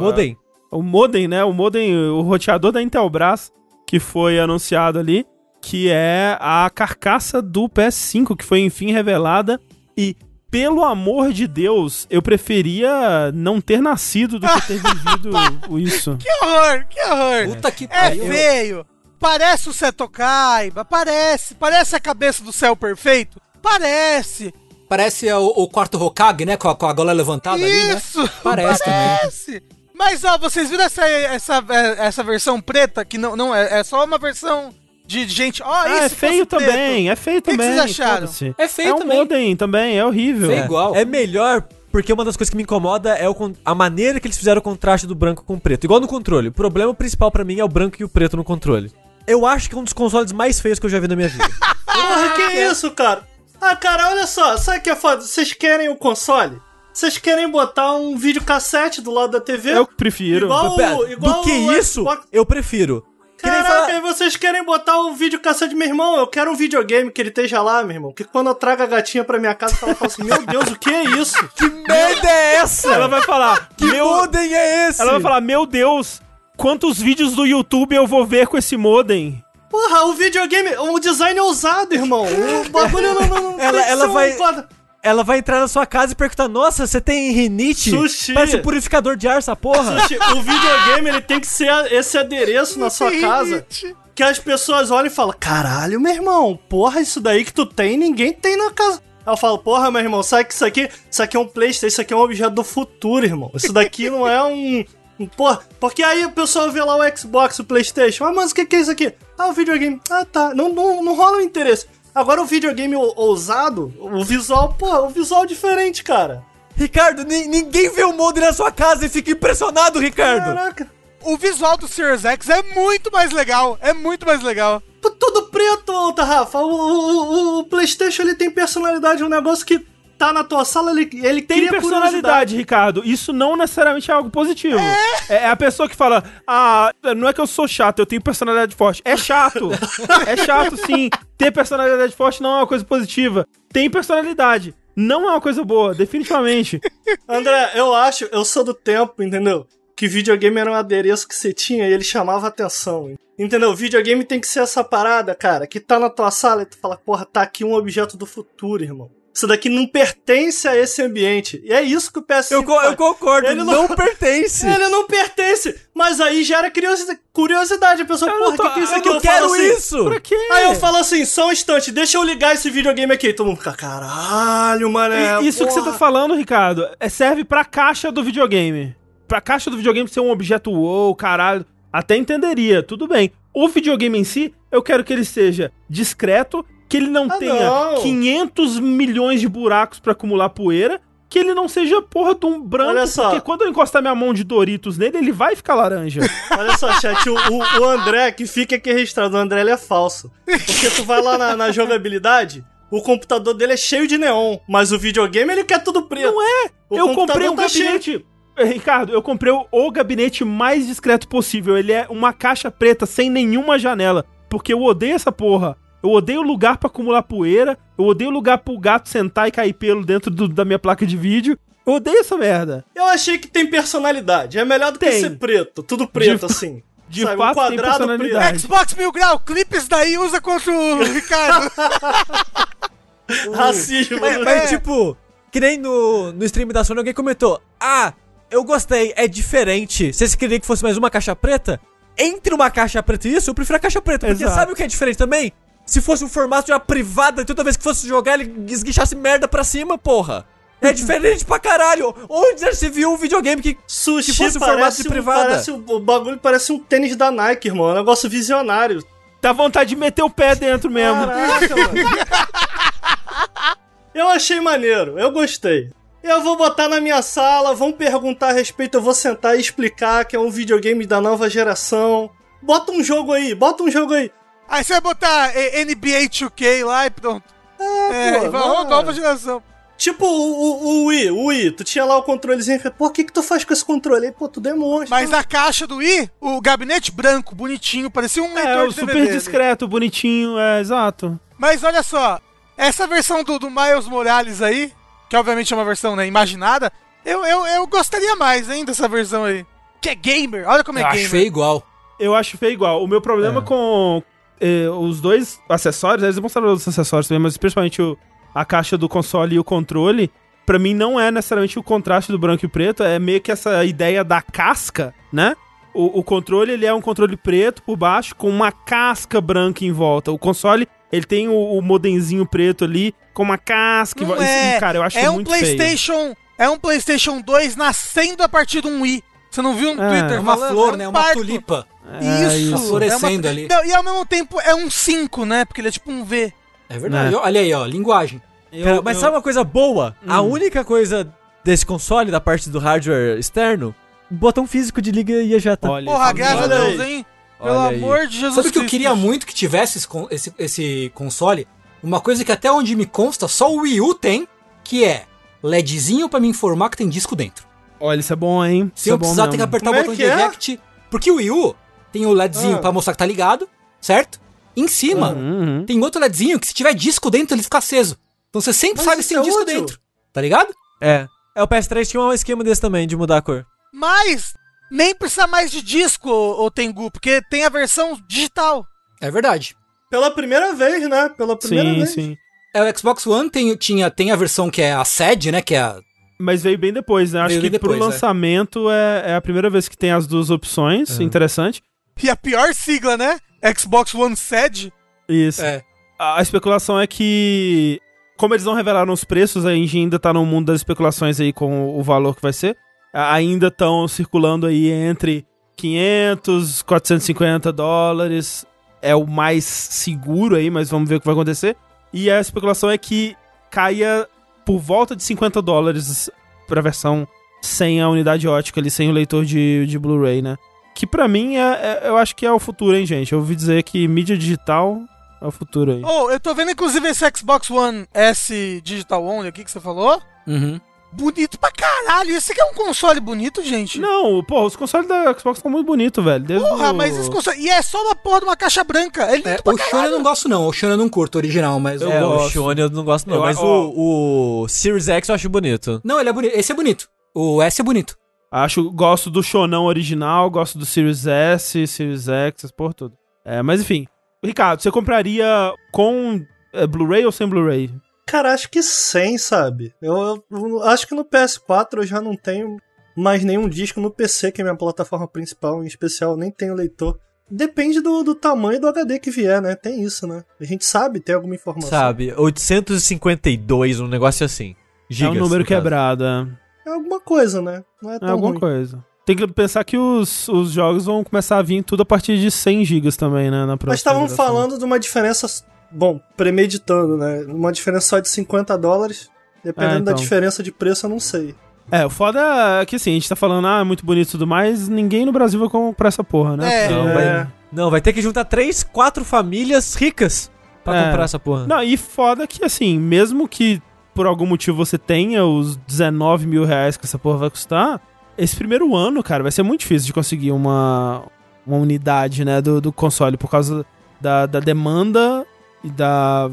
Modem. O modem, né? O modem, o roteador da Intelbras, que foi anunciado ali, que é a carcaça do PS5, que foi enfim revelada. E, pelo amor de Deus, eu preferia não ter nascido do que ter vivido isso. Que horror, que horror. Puta que É pariu. feio. Parece o Seto Kaiba, parece. Parece a cabeça do céu perfeito. Parece. Parece o, o quarto Hokage, né? Com a, com a gola levantada ali, né? Isso. Parece também. Parece. Mas, ó, vocês viram essa, essa, essa versão preta? Que não, não é, é só uma versão de gente. Ó, Ah, isso é feio também, é feio que também. vocês acharam? É feio é um também. modem também, é horrível. Feio igual. É melhor porque uma das coisas que me incomoda é o a maneira que eles fizeram o contraste do branco com o preto. Igual no controle. O problema principal pra mim é o branco e o preto no controle. Eu acho que é um dos consoles mais feios que eu já vi na minha vida. Porra, que isso, cara? Ah, cara, olha só, sabe o que é foda? Vocês querem o console? Vocês querem botar um videocassete do lado da TV? Eu prefiro. Igual, Pera, igual do que o isso, Xbox. eu prefiro. Que Caraca, falar- e vocês querem botar o videocassete, meu irmão? Eu quero um videogame que ele esteja lá, meu irmão. Que quando eu trago a gatinha pra minha casa, ela fala assim: Meu Deus, o que é isso? Que merda é essa? Ela vai falar, Que meu... modem é esse? Ela vai falar, meu Deus, quantos vídeos do YouTube eu vou ver com esse modem? Porra, o videogame, o design é ousado, irmão. O bagulho não. não, não Ela- que ela um vai- quadro- Ela vai entrar na sua casa e perguntar: Nossa, você tem rinite? Sushi. Parece um purificador de ar essa porra. Sushi, O videogame ele tem que ser esse adereço na sua casa que as pessoas olham e falam: Caralho, meu irmão, porra, isso daí que tu tem, ninguém tem na casa. Ela fala, porra, meu irmão, sabe que isso aqui, isso aqui é um Playstation, isso aqui é um objeto do futuro, irmão. Isso daqui não é um. um- Porra, porque aí o pessoal vê lá o Xbox, o Playstation. Ah, mas o que, que é isso aqui? Ah, o videogame. Ah, tá. Não, não, não rola o interesse. Agora o videogame ou- ousado, o visual, pô, o visual é diferente, cara. Ricardo, ni- ninguém vê o modem na sua casa e fica impressionado, Ricardo. Caraca. O visual do Series X é muito mais legal. É muito mais legal. Tudo preto, tá, Rafa. O, o- o- o PlayStation ele tem personalidade, um negócio que tá na tua sala, ele, ele Tem personalidade, Ricardo. Isso não necessariamente é algo positivo. É, é a pessoa que fala, ah, não é que eu sou chato, eu tenho personalidade forte. É chato. é chato, sim. Ter personalidade forte não é uma coisa positiva. Tem personalidade. Não é uma coisa boa, definitivamente. André, eu acho, eu sou do tempo, entendeu? Que videogame era um adereço que você tinha e ele chamava atenção. Entendeu? Videogame tem que ser essa parada, cara, que tá na tua sala e tu fala, porra, tá aqui um objeto do futuro, irmão. Isso daqui não pertence a esse ambiente. E é isso que o PS5 Eu, co- eu concordo, Ele não, não- pertence. Ele não pertence, mas aí gera curiosi- curiosidade. A pessoa, Eu porra, tô- o que, que é isso eu aqui? Eu quero falo assim, isso. Pra quê? Aí eu falo assim, só um instante, deixa eu ligar esse videogame aqui. E todo mundo fica, caralho, mané. E- Isso que você porra." tá falando, Ricardo, é, serve pra caixa do videogame. Pra caixa do videogame ser um objeto wow, caralho, até entenderia, tudo bem. O videogame em si, eu quero que ele seja discreto, que ele não Ah, tenha não. 500 milhões de buracos pra acumular poeira, que ele não seja porra de um branco, Olha só. porque quando eu encostar minha mão de Doritos nele, ele vai ficar laranja. Olha só, chat, o, o- André, que fica aqui registrado, o André ele é falso. Porque tu vai lá na, na jogabilidade, o computador dele é cheio de neon, mas o videogame ele quer tudo preto. Não é? O eu comprei um tá cheio. gabinete. Eh, Ricardo, eu comprei o, o gabinete mais discreto possível. Ele é uma caixa preta sem nenhuma janela. Porque eu odeio essa porra. Eu odeio lugar pra acumular poeira. Eu odeio lugar pro gato sentar e cair pelo dentro do- da minha placa de vídeo. Eu odeio essa merda. Eu achei que tem personalidade. É melhor do que Tem. ser preto, tudo preto De- assim. de Sabe, fato, tem personalidade. Xbox Mil Grau, clipes daí usa contra o Ricardo. preto. Racismo. Mas, né? mas, tipo, que nem no, no stream da Sony alguém comentou: Ah, eu gostei, é diferente. Vocês queriam que fosse mais uma caixa preta? Entre uma caixa preta e isso, eu prefiro a caixa preta. Porque Exato. sabe o que é diferente também? Se fosse um formato de uma privada, toda vez que fosse jogar, ele esguichasse merda pra cima, porra. É diferente pra caralho. Onde já se viu um videogame que. Sushi que fosse um formato de um- privada. parece um- o bagulho parece um tênis da Nike, irmão. É um negócio visionário. Dá vontade de meter o pé dentro mesmo. Caraca, mano. Eu achei maneiro, eu gostei. Eu vou botar na minha sala, vão perguntar a respeito, eu vou sentar e explicar que é um videogame da nova geração. Bota um jogo aí, bota um jogo aí. Aí você vai botar NBA 2K lá e pronto. É, pô, e vai, nova geração. Tipo o, o, o Wii, o Wii, tu tinha lá o controlezinho e falei, pô, o que que tu faz com esse controle aí? Pô, tu demonstra. Mas a caixa do Wii, o gabinete branco, bonitinho, parecia um É, o super DVD. discreto, bonitinho, é, exato. Mas olha só, essa versão do, do Miles Morales aí, que obviamente é uma versão né, imaginada, eu, eu, eu gostaria mais, hein, dessa versão aí. Que é gamer, olha como é Eu acho gamer. feio igual. Eu acho feio igual. O meu problema É. com eh, os dois acessórios, eles mostraram outros acessórios também, mas principalmente o- a caixa do console e o controle, pra mim não é necessariamente o contraste do branco e preto, é meio que essa ideia da casca, né? O, o controle, ele é um controle preto por baixo com uma casca branca em volta. O console, ele tem o, o modemzinho preto ali com uma casca em Não volta. é, E, cara, eu acho é um muito feio. PlayStation, é um PlayStation 2 nascendo a partir de um Wii. Você não viu no É, Twitter É uma falando? flor, um né? Uma parto. tulipa. É, Isso, florescendo é uma- ali. Não, e ao mesmo tempo é um 5, né? Porque ele é tipo um V. É verdade. Né. Olha aí, ó, linguagem. Eu- Cara, mas eu- sabe uma coisa boa? A Hum. única coisa desse console, da parte do hardware externo, o botão físico de liga e ejeta. Olha, Porra, isso graças a. Deus, hein? Pelo Olha aí. amor de Jesus Sabe o que eu queria muito que tivesse esse, esse, esse console? Uma coisa que até onde me consta, só o Wii U tem, que é LEDzinho pra me informar que tem disco dentro. Olha, isso é bom, hein? Isso Sem é eu bom precisar ter que apertar o Como é botão de que é? eject. Porque o Wii U tem o LEDzinho Ah. pra mostrar que tá ligado, certo? Em cima Uhum. tem outro LEDzinho que se tiver disco dentro ele fica aceso. Então você sempre Mas sabe se tem é disco útil. dentro. Tá ligado? É. É, o PS3 tinha um esquema desse também, de mudar a cor. Mas nem precisa mais de disco, ô Tengu, porque tem a versão digital. É verdade. Pela primeira vez, né? Pela primeira Sim, vez. sim. É, o Xbox One tem, tinha, tem a versão que é a SED, né? Que é a. Mas veio bem depois, né? Acho Veio que bem pro depois, é. lançamento é. é a primeira vez que tem as duas opções. Uhum. Interessante. E a pior sigla, né? Xbox One SED. Isso. É. A especulação é que, como eles não revelaram os preços, a gente ainda tá no mundo das especulações aí com o valor que vai ser. Ainda estão circulando aí entre 500, 450 dólares. É o mais seguro aí, mas vamos ver o que vai acontecer. E a especulação é que caia por volta de 50 dólares pra versão sem a unidade ótica ali, sem o leitor de, de Blu-ray, né? Que pra mim é, é- eu acho que é o futuro, hein, gente? Eu ouvi dizer que mídia digital é o futuro aí. Oh, eu tô vendo inclusive esse Xbox One S Digital Only aqui que você falou. Uhum. Bonito pra caralho. Esse aqui é um console bonito, gente. Não, pô, os consoles da Xbox estão muito bonitos, velho. Desde Porra, o- mas esse console. E é só uma porra de uma caixa branca. É lindo É, pra o Shone eu caralho. não gosto, não. O Shone eu não curto o original, mas. Eu é, o... Shone eu não gosto não, Eu- mas ó. o, o Series X eu acho bonito. Não, ele é bonito. Esse é bonito. O S é bonito. Acho, gosto do Shonão original, gosto do Series S, Series X, porra tudo. É, mas enfim. Ricardo, você compraria com é, Blu-ray ou sem Blu-ray? Cara, acho que 100, sabe? Eu, eu- eu acho que no PS4 eu já não tenho mais nenhum disco. No PC, que é minha plataforma principal, em especial, eu nem tenho leitor. Depende do, do tamanho do HD que vier, né? Tem isso, né? A gente sabe, tem alguma informação. Sabe? 852, um negócio assim. Gigas, é um número no caso. quebrado, é. É alguma coisa, né? Não é É tão alguma ruim. coisa. Tem que pensar que os, os jogos vão começar a vir tudo a partir de 100 GB também, né? Na próxima Mas estavam geração. falando de uma diferença. Bom, premeditando, né? Uma diferença só de 50 dólares. Dependendo É, então. da diferença de preço, eu não sei. É, o foda é que assim, a gente tá falando, ah, é muito bonito e tudo mais, ninguém no Brasil vai comprar essa porra, né? É. Não, Porque- vai, não, vai ter que juntar três, quatro famílias ricas pra É. comprar essa porra. Não, e foda que, assim, mesmo que por algum motivo você tenha os 19 mil reais que essa porra vai custar, esse primeiro ano, cara, vai ser muito difícil de conseguir uma, uma unidade, né, do, do console, por causa da, da demanda e da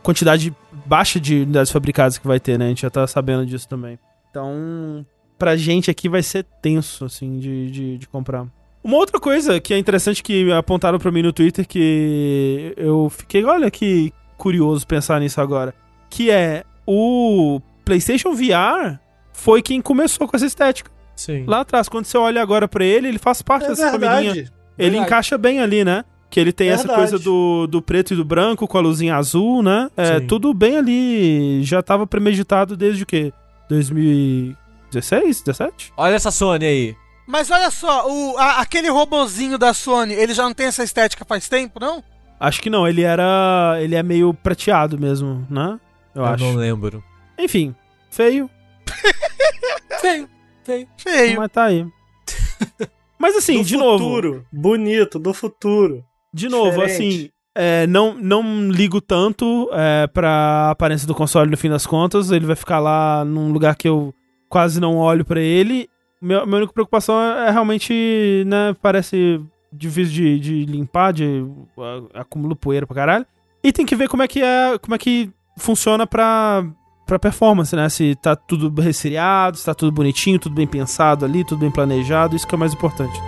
quantidade baixa de unidades fabricadas que vai ter, né? A gente já tá sabendo disso também. Então, pra gente aqui vai ser tenso, assim, de, de, de comprar. Uma outra coisa que é interessante que apontaram pra mim no Twitter que eu fiquei, olha que curioso pensar nisso agora, que é o PlayStation VR foi quem começou com essa estética. Sim. Lá atrás, quando você olha agora pra ele, ele faz parte É dessa família. verdade. Ele Verdade. encaixa bem ali, né? Que ele tem essa Verdade. coisa do, do preto e do branco com a luzinha azul, né? É Sim. tudo bem ali. Já tava premeditado desde o quê? 2016, 17? Olha essa Sony aí. Mas olha só, o, a- aquele robozinho da Sony, ele já não tem essa estética faz tempo, não? Acho que não, ele era. Ele é meio prateado mesmo, né? Eu, acho. não lembro. Enfim, feio, Feio, feio. Feio. mas tá aí. mas assim, do de novo. futuro. Bonito, do futuro. De novo, Diferente. assim, é, não, não ligo tanto é, pra aparência do console no fim das contas. Ele vai ficar lá num lugar que eu quase não olho pra ele. Meu, minha única preocupação é, é realmente, né, parece difícil de, de limpar, de a- acumula poeira pra caralho. E tem que ver como é que é, como é que funciona pra, pra performance, né? Se tá tudo resfriado, se tá tudo bonitinho, tudo bem pensado ali, tudo bem planejado, isso que é o mais importante.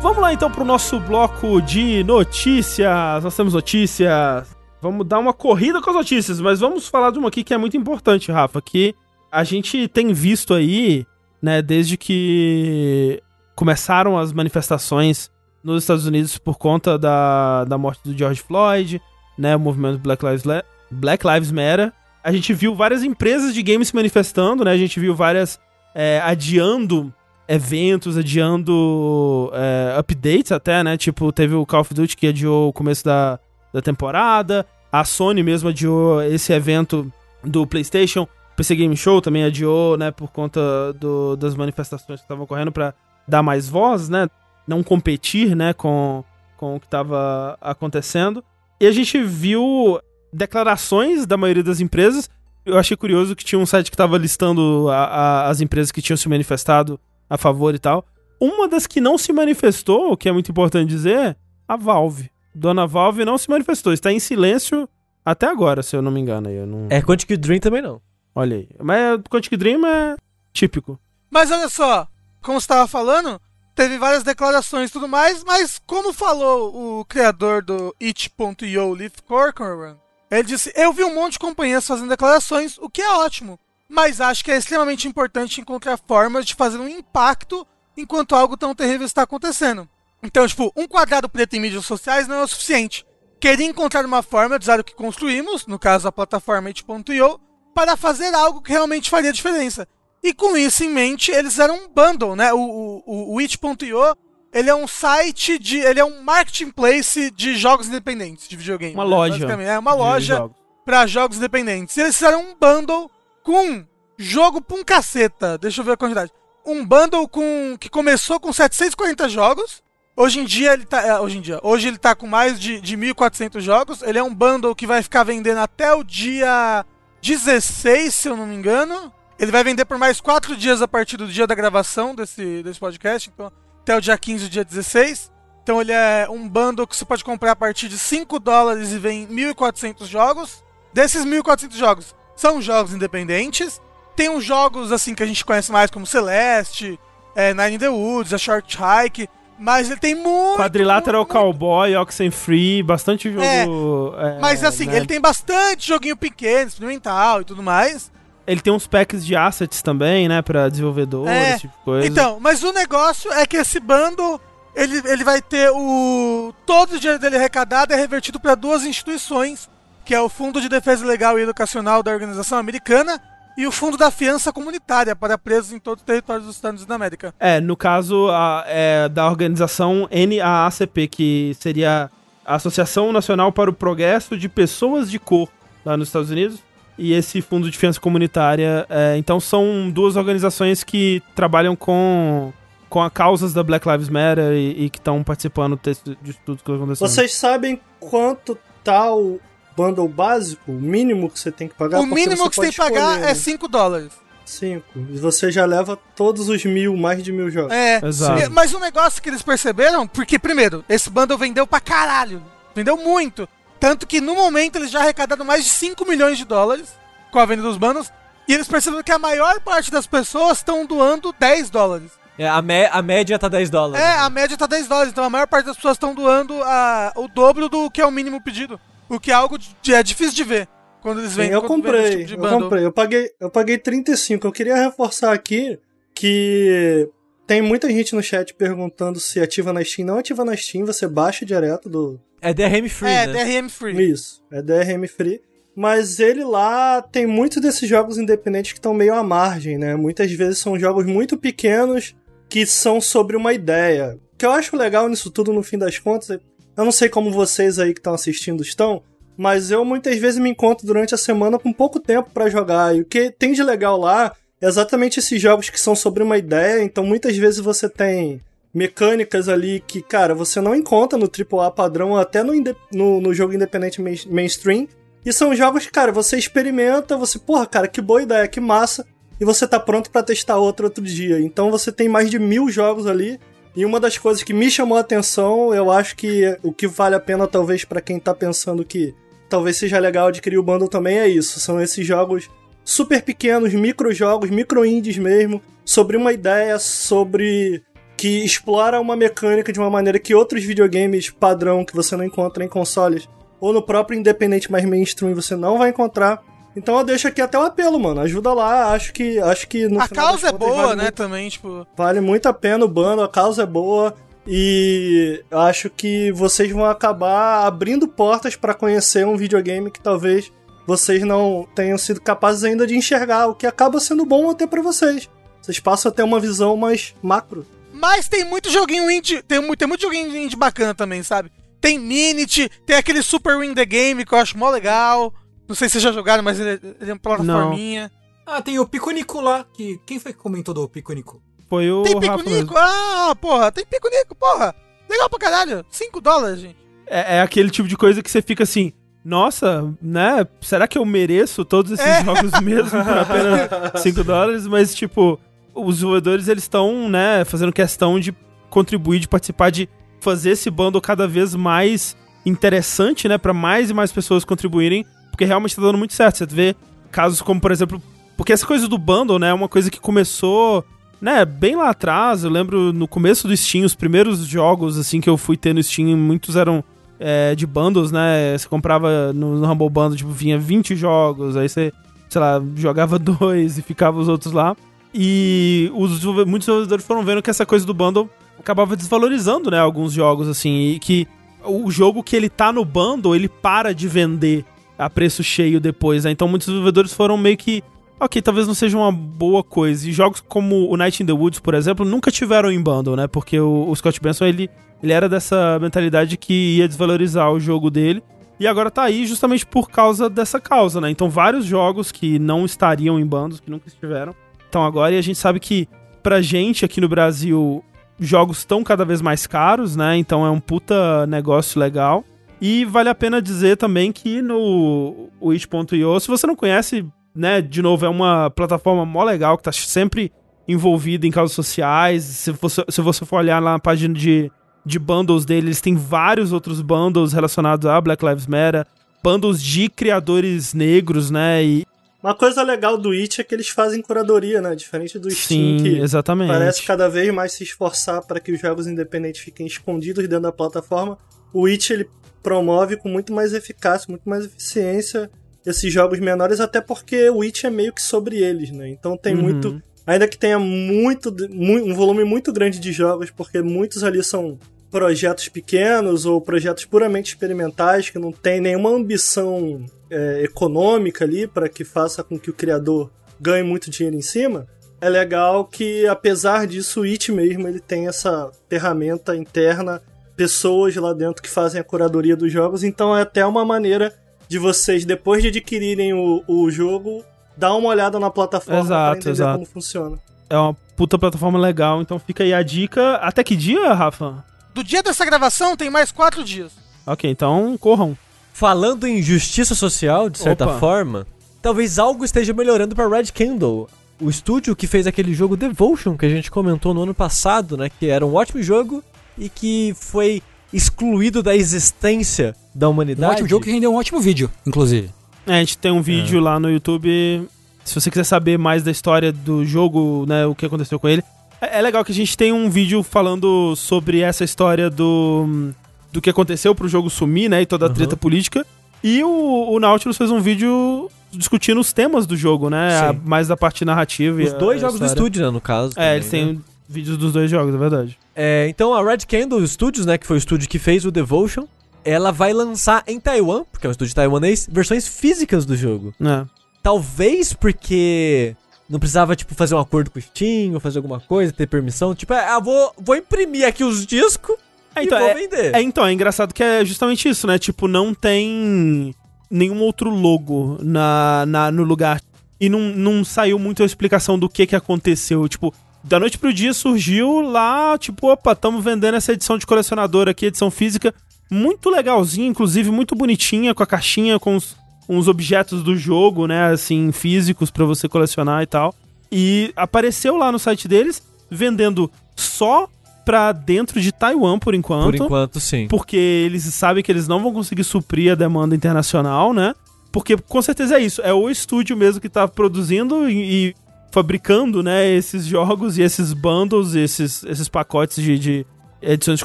Vamos lá então pro nosso bloco de notícias. Nós temos notícias. Vamos dar uma corrida com as notícias, mas vamos falar de uma aqui que é muito importante, Rafa, que a gente tem visto aí, né, desde que começaram as manifestações nos Estados Unidos por conta da, da morte do George Floyd, né, o movimento Black Lives, La- Black Lives Matter. A gente viu várias empresas de games se manifestando, né, a gente viu várias é, adiando eventos, adiando é, updates até, né? Tipo, teve o Call of Duty que adiou o começo da, da temporada. A Sony mesmo adiou esse evento do PlayStation. O PC Game Show também adiou, né? Por conta do- das manifestações que estavam ocorrendo pra dar mais voz, né? não competir, né, com, com o que estava acontecendo. E a gente viu declarações da maioria das empresas. Eu achei curioso que tinha um site que estava listando a, a, as empresas que tinham se manifestado a favor e tal. Uma das que não se manifestou, o que é muito importante dizer, a Valve. Dona Valve não se manifestou, está em silêncio até agora, se eu não me engano. Eu não... É, Quantic Dream também não. Olha aí. Mas Quantic Dream é típico. Mas olha só, como você estava falando, teve várias declarações e tudo mais, mas como falou o criador do It.io, Leaf Corcoran, ele disse: Eu vi um monte de companhias fazendo declarações, o que é ótimo, mas acho que é extremamente importante encontrar formas de fazer um impacto enquanto algo tão terrível está acontecendo. Então, tipo, um quadrado preto em mídias sociais não é o suficiente. Queria encontrar uma forma de usar o que construímos, no caso a plataforma It.io, para fazer algo que realmente faria diferença. E com isso em mente, eles fizeram um bundle, né? O, o, o Itch.io, ele é um site de. ele é um marketplace de jogos independentes de videogame. Uma né? loja. É uma loja jogos. para jogos independentes. E eles fizeram um bundle com jogo pra um caceta. Deixa eu ver a quantidade. Um bundle com que começou com 740 jogos. Hoje em dia ele tá. é, hoje em dia. Hoje ele tá com mais de, de 1.400 jogos. Ele é um bundle que vai ficar vendendo até o dia 16, se eu não me engano. Ele vai vender por mais 4 dias a partir do dia da gravação desse, desse podcast. Então, até o dia 15 do dia 16. Então ele é um bundle que você pode comprar a partir de 5 dólares e vem 1.400 jogos. Desses 1.400 jogos, são jogos independentes. Tem uns jogos assim que a gente conhece mais como Celeste, é, Nine in the Woods, a Short Hike. Mas ele tem muito. Quadrilateral muito, Cowboy, Oxenfree, bastante jogo. é, Mas assim, né? ele tem bastante joguinho pequeno, experimental e tudo mais. Ele tem uns packs de assets também, né? Pra desenvolvedor, É, tipo de coisa. Então, mas o negócio é que esse bando ele, ele vai ter o. Todo o dinheiro dele arrecadado é revertido para duas instituições, que é o Fundo de Defesa Legal e Educacional da Organização Americana e o Fundo da Fiança Comunitária para presos em todo o território dos Estados Unidos da América. É, no caso a- é, da organização NAACP, que seria a Associação Nacional para o Progresso de Pessoas de Cor, lá nos Estados Unidos. E esse Fundo de Fiança Comunitária. é, então são duas organizações que trabalham com, com a causas da Black Lives Matter e, e que estão participando de tudo que aconteceu. Vocês sabem quanto tá o bundle básico? O mínimo que você tem que pagar? o mínimo que você tem que pagar é 5 dólares. 5. E você já leva todos os mil, mais de mil jogos. É, Exato. e- mas um negócio que eles perceberam, porque primeiro, esse bundle vendeu pra caralho. Vendeu muito. Tanto que no momento eles já arrecadaram mais de 5 milhões de dólares com a venda dos bundles. E eles perceberam que a maior parte das pessoas estão doando 10 dólares. É, a, mé- a média tá 10 dólares. É, a média tá 10 dólares. Então a maior parte das pessoas estão doando a, o dobro do que é o mínimo pedido. O que é algo de, é difícil de ver quando eles vendem. eu comprei, tipo de eu comprei. Eu paguei, eu paguei 35. Eu queria reforçar aqui que tem muita gente no chat perguntando se ativa na Steam. Não ativa na Steam, você baixa direto do. É DRM free, É, né? DRM Free. Isso, é DRM Free. Mas ele lá tem muitos desses jogos independentes que estão meio à margem, né? Muitas vezes são jogos muito pequenos que são sobre uma ideia. O que eu acho legal nisso tudo, no fim das contas, é- eu não sei como vocês aí que estão assistindo estão, mas eu muitas vezes me encontro durante a semana com pouco tempo pra jogar. E o que tem de legal lá é exatamente esses jogos que são sobre uma ideia. Então muitas vezes você tem mecânicas ali que, cara, você não encontra no AAA padrão, até no, no, no jogo independente main- mainstream. E são jogos que, cara, você experimenta, você, porra, cara, que boa ideia, que massa. E você tá pronto pra testar outro outro dia. Então você tem mais de mil jogos ali. E uma das coisas que me chamou a atenção, eu acho que o que vale a pena, talvez, pra quem tá pensando que talvez seja legal adquirir o bundle também é isso. São esses jogos super pequenos, micro jogos, micro indies mesmo, sobre uma ideia, sobre que explora uma mecânica de uma maneira que outros videogames padrão que você não encontra em consoles ou no próprio independente mais mainstream você não vai encontrar. Então eu deixo aqui até o apelo, mano. Ajuda lá, acho que acho que A causa é boa, vale né, muito- também, tipo... Vale muito a pena o bando, a causa é boa e acho que vocês vão acabar abrindo portas pra conhecer um videogame que talvez vocês não tenham sido capazes ainda de enxergar, o que acaba sendo bom até pra vocês. Vocês passam a ter uma visão mais macro. Mas tem muito joguinho indie, tem muito, tem muito joguinho indie bacana também, sabe? Tem Minit, tem aquele Super Win the Game que eu acho mó legal. Não sei se vocês já jogaram, mas ele, ele é uma plataforminha. Ah, tem o Piconico lá, que... Quem foi que comentou do Piconico? foi o Tem Rafa pico-nico? mesmo. Ah, porra, tem pico-nico, porra. Legal pra caralho. 5 dólares, gente. É, é aquele tipo de coisa que você fica assim, nossa, né? Será que eu mereço todos esses É. jogos mesmo por apenas 5 dólares? Mas, tipo, os desenvolvedores, eles estão, né, fazendo questão de contribuir, de participar, de fazer esse bundle cada vez mais interessante, né? Pra mais e mais pessoas contribuírem, porque realmente tá dando muito certo. Você vê casos como, por exemplo, porque essa coisa do bundle, né, é uma coisa que começou, né, bem lá atrás. Eu lembro no começo do Steam, os primeiros jogos, assim, que eu fui ter no Steam, muitos eram é, de bundles, né? Você comprava no, no Humble Bundle, tipo, vinha 20 jogos, aí você, sei lá, jogava dois e ficava os outros lá. E os muitos desenvolvedores foram vendo que essa coisa do bundle acabava desvalorizando, né, alguns jogos, assim, e que o jogo que ele tá no bundle, ele para de vender a preço cheio depois, né? Então muitos desenvolvedores foram meio que ok, talvez não seja uma boa coisa. E jogos como o Night in the Woods, por exemplo, nunca tiveram em bundle, né? Porque o, o Scott Benson, ele, ele era dessa mentalidade que ia desvalorizar o jogo dele. E agora tá aí justamente por causa dessa causa, né? Então vários jogos que não estariam em bundles, que nunca estiveram, estão agora. E a gente sabe que pra gente aqui no Brasil, jogos estão cada vez mais caros, né? Então é um puta negócio legal. E vale a pena dizer também que no itch.io, se você não conhece, né, de novo, é uma plataforma mó legal que tá sempre envolvida em causas sociais. Se você, se você for olhar lá na página de, de bundles dele, eles têm vários outros bundles relacionados a Black Lives Matter, bundles de criadores negros, né? E Uma coisa legal do It é que eles fazem curadoria, né? Diferente do Steam, sim, que exatamente. parece cada vez mais se esforçar para que os jogos independentes fiquem escondidos dentro da plataforma. O It ele promove com muito mais eficácia, muito mais eficiência esses jogos menores, até porque o It é meio que sobre eles, né? Então tem Uhum. muito. Ainda que tenha muito, mu- um volume muito grande de jogos, porque muitos ali são projetos pequenos ou projetos puramente experimentais que não tem nenhuma ambição é, econômica ali para que faça com que o criador ganhe muito dinheiro em cima. É legal que, apesar disso, o It mesmo ele tem essa ferramenta interna, pessoas lá dentro que fazem a curadoria dos jogos, então é até uma maneira de vocês, depois de adquirirem o, o jogo, dar uma olhada na plataforma Exato, para entender exato. como funciona. É uma puta plataforma legal, então fica aí a dica. Até que dia, Rafa? Do dia dessa gravação tem mais 4 dias. Ok, então corram. Falando em justiça social, de certa Opa. forma, talvez algo esteja melhorando pra Red Candle. O estúdio que fez aquele jogo Devotion que a gente comentou no ano passado, né? Que era um ótimo jogo e que foi excluído da existência da Um humanidade. ótimo jogo que rendeu um ótimo vídeo, inclusive. É, a gente tem um vídeo lá no YouTube. Se você quiser saber mais da história do jogo, né, o que aconteceu com ele. É, é legal que a gente tem um vídeo falando sobre essa história do do que aconteceu pro jogo sumir, né, e toda a Uhum. treta política. E o, o Nautilus fez um vídeo discutindo os temas do jogo, né, a- mais da parte narrativa. Os a- dois a jogos do história. estúdio, né, no caso. É, também, eles né? Vídeos dos dois jogos, é verdade. É, então a Red Candle Studios, né, que foi o estúdio que fez o Devotion, ela vai lançar em Taiwan, porque é um estúdio taiwanês, versões físicas do jogo. É. Talvez porque não precisava, tipo, fazer um acordo com o Steam, ou fazer alguma coisa, ter permissão. Tipo, é, ah, vou, vou imprimir aqui os discos É, e então, vou é- vender. É, então, é engraçado que é justamente isso, né? Tipo, não tem nenhum outro logo na, na, no lugar. E não, não saiu muito a explicação do que que aconteceu. Tipo, da noite pro dia surgiu lá, tipo, opa, estamos vendendo essa edição de colecionador aqui, edição física. Muito legalzinha, inclusive, muito bonitinha, com a caixinha, com os, uns objetos do jogo, né? Assim, físicos pra você colecionar e tal. E apareceu lá no site deles, vendendo só pra dentro de Taiwan por enquanto. Por enquanto, sim. Porque eles sabem que eles não vão conseguir suprir a demanda internacional, né? Porque com certeza é isso. É o estúdio mesmo que tá produzindo e, e fabricando, né, esses jogos e esses bundles, esses, esses pacotes de, de edições de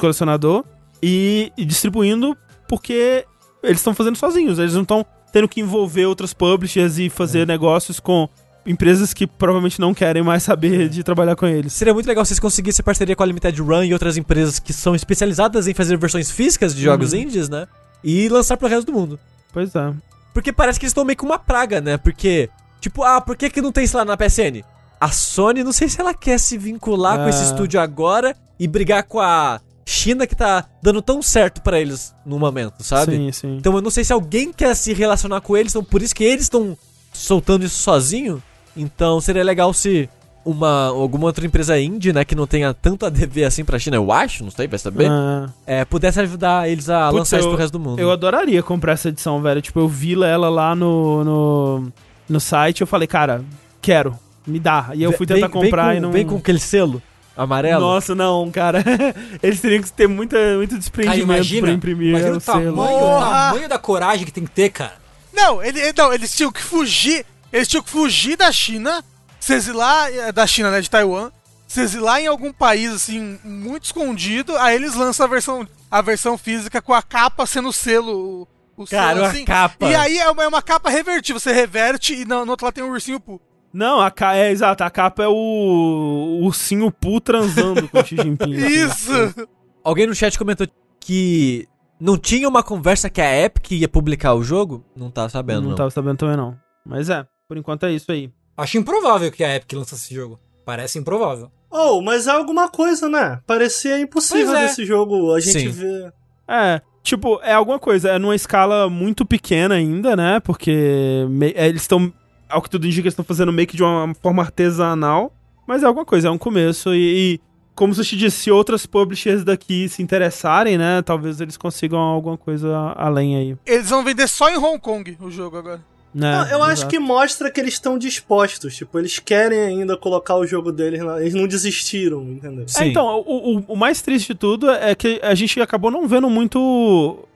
colecionador e, e distribuindo porque eles estão fazendo sozinhos. Eles não estão tendo que envolver outras publishers e fazer negócios com empresas que provavelmente não querem mais saber de trabalhar com eles. Seria muito legal se vocês conseguissem parceria com a Limited Run e outras empresas que são especializadas em fazer versões físicas de jogos Uhum. indies, né? E lançar pro resto do mundo. Pois é. Porque parece que eles estão meio com uma praga, né? Porque, tipo, ah, por que, que não tem isso lá na PSN? A Sony, não sei se ela quer se vincular com esse Ah. estúdio agora e brigar com a China que tá dando tão certo pra eles no momento, sabe? Sim, sim. Então eu não sei se alguém quer se relacionar com eles, então por isso que eles estão soltando isso sozinho. Então seria legal se uma, alguma outra empresa indie, né, que não tenha tanto ADV assim pra China, eu acho, não sei, vai saber, Ah, é, pudesse ajudar eles a Putz, lançar isso pro resto do mundo. eu adoraria comprar essa edição, velho. Tipo, eu vi ela lá no, no, no site eu falei, cara, quero, me dá. E eu fui Vem- tentar vem comprar com, e não... Vem com aquele selo amarelo. Nossa, não, cara. Eles teriam que ter muita, muito Cara, desprendimento imagina, pra imprimir imagina o o tamanho, selo. o tamanho da coragem que tem que ter, cara. Não, ele, não, eles tinham que fugir. Eles tinham que fugir da China, se exilar eh, da China, né? De Taiwan, se exilar em algum país, assim, muito escondido, aí eles lançam a versão, a versão física com a capa sendo o selo. O, o Cara, selo, uma assim. capa. E aí é uma, é uma capa revertível, você reverte e no, no outro lado tem um ursinho Poo. Não, a ca... é exato, a capa é o, o ursinho Poo transando com o Xi Jinping. assim. Isso! Alguém no chat comentou que não tinha uma conversa que a Epic ia publicar o jogo? Não tá sabendo, Não não. tava sabendo também, não. Mas é, por enquanto é isso aí. Acho improvável que a Epic lançasse esse jogo. Parece improvável. Oh, mas é alguma coisa, né? Parecia impossível é. desse jogo a gente Sim. ver. É, tipo, é alguma coisa, é numa escala muito pequena ainda, né? Porque me- é, eles estão, ao que tudo indica, estão fazendo meio que de uma forma artesanal, mas é alguma coisa, é um começo e, e como se eu te disse, se outras publishers daqui se interessarem, né? Talvez eles consigam alguma coisa além aí. Eles vão vender só em Hong Kong o jogo agora. Né? Não, eu acho Exato. que mostra que eles estão dispostos. Tipo, eles querem ainda colocar o jogo deles lá. Eles não desistiram, entendeu? É, então, o, o, o mais triste de tudo é que a gente acabou não vendo muito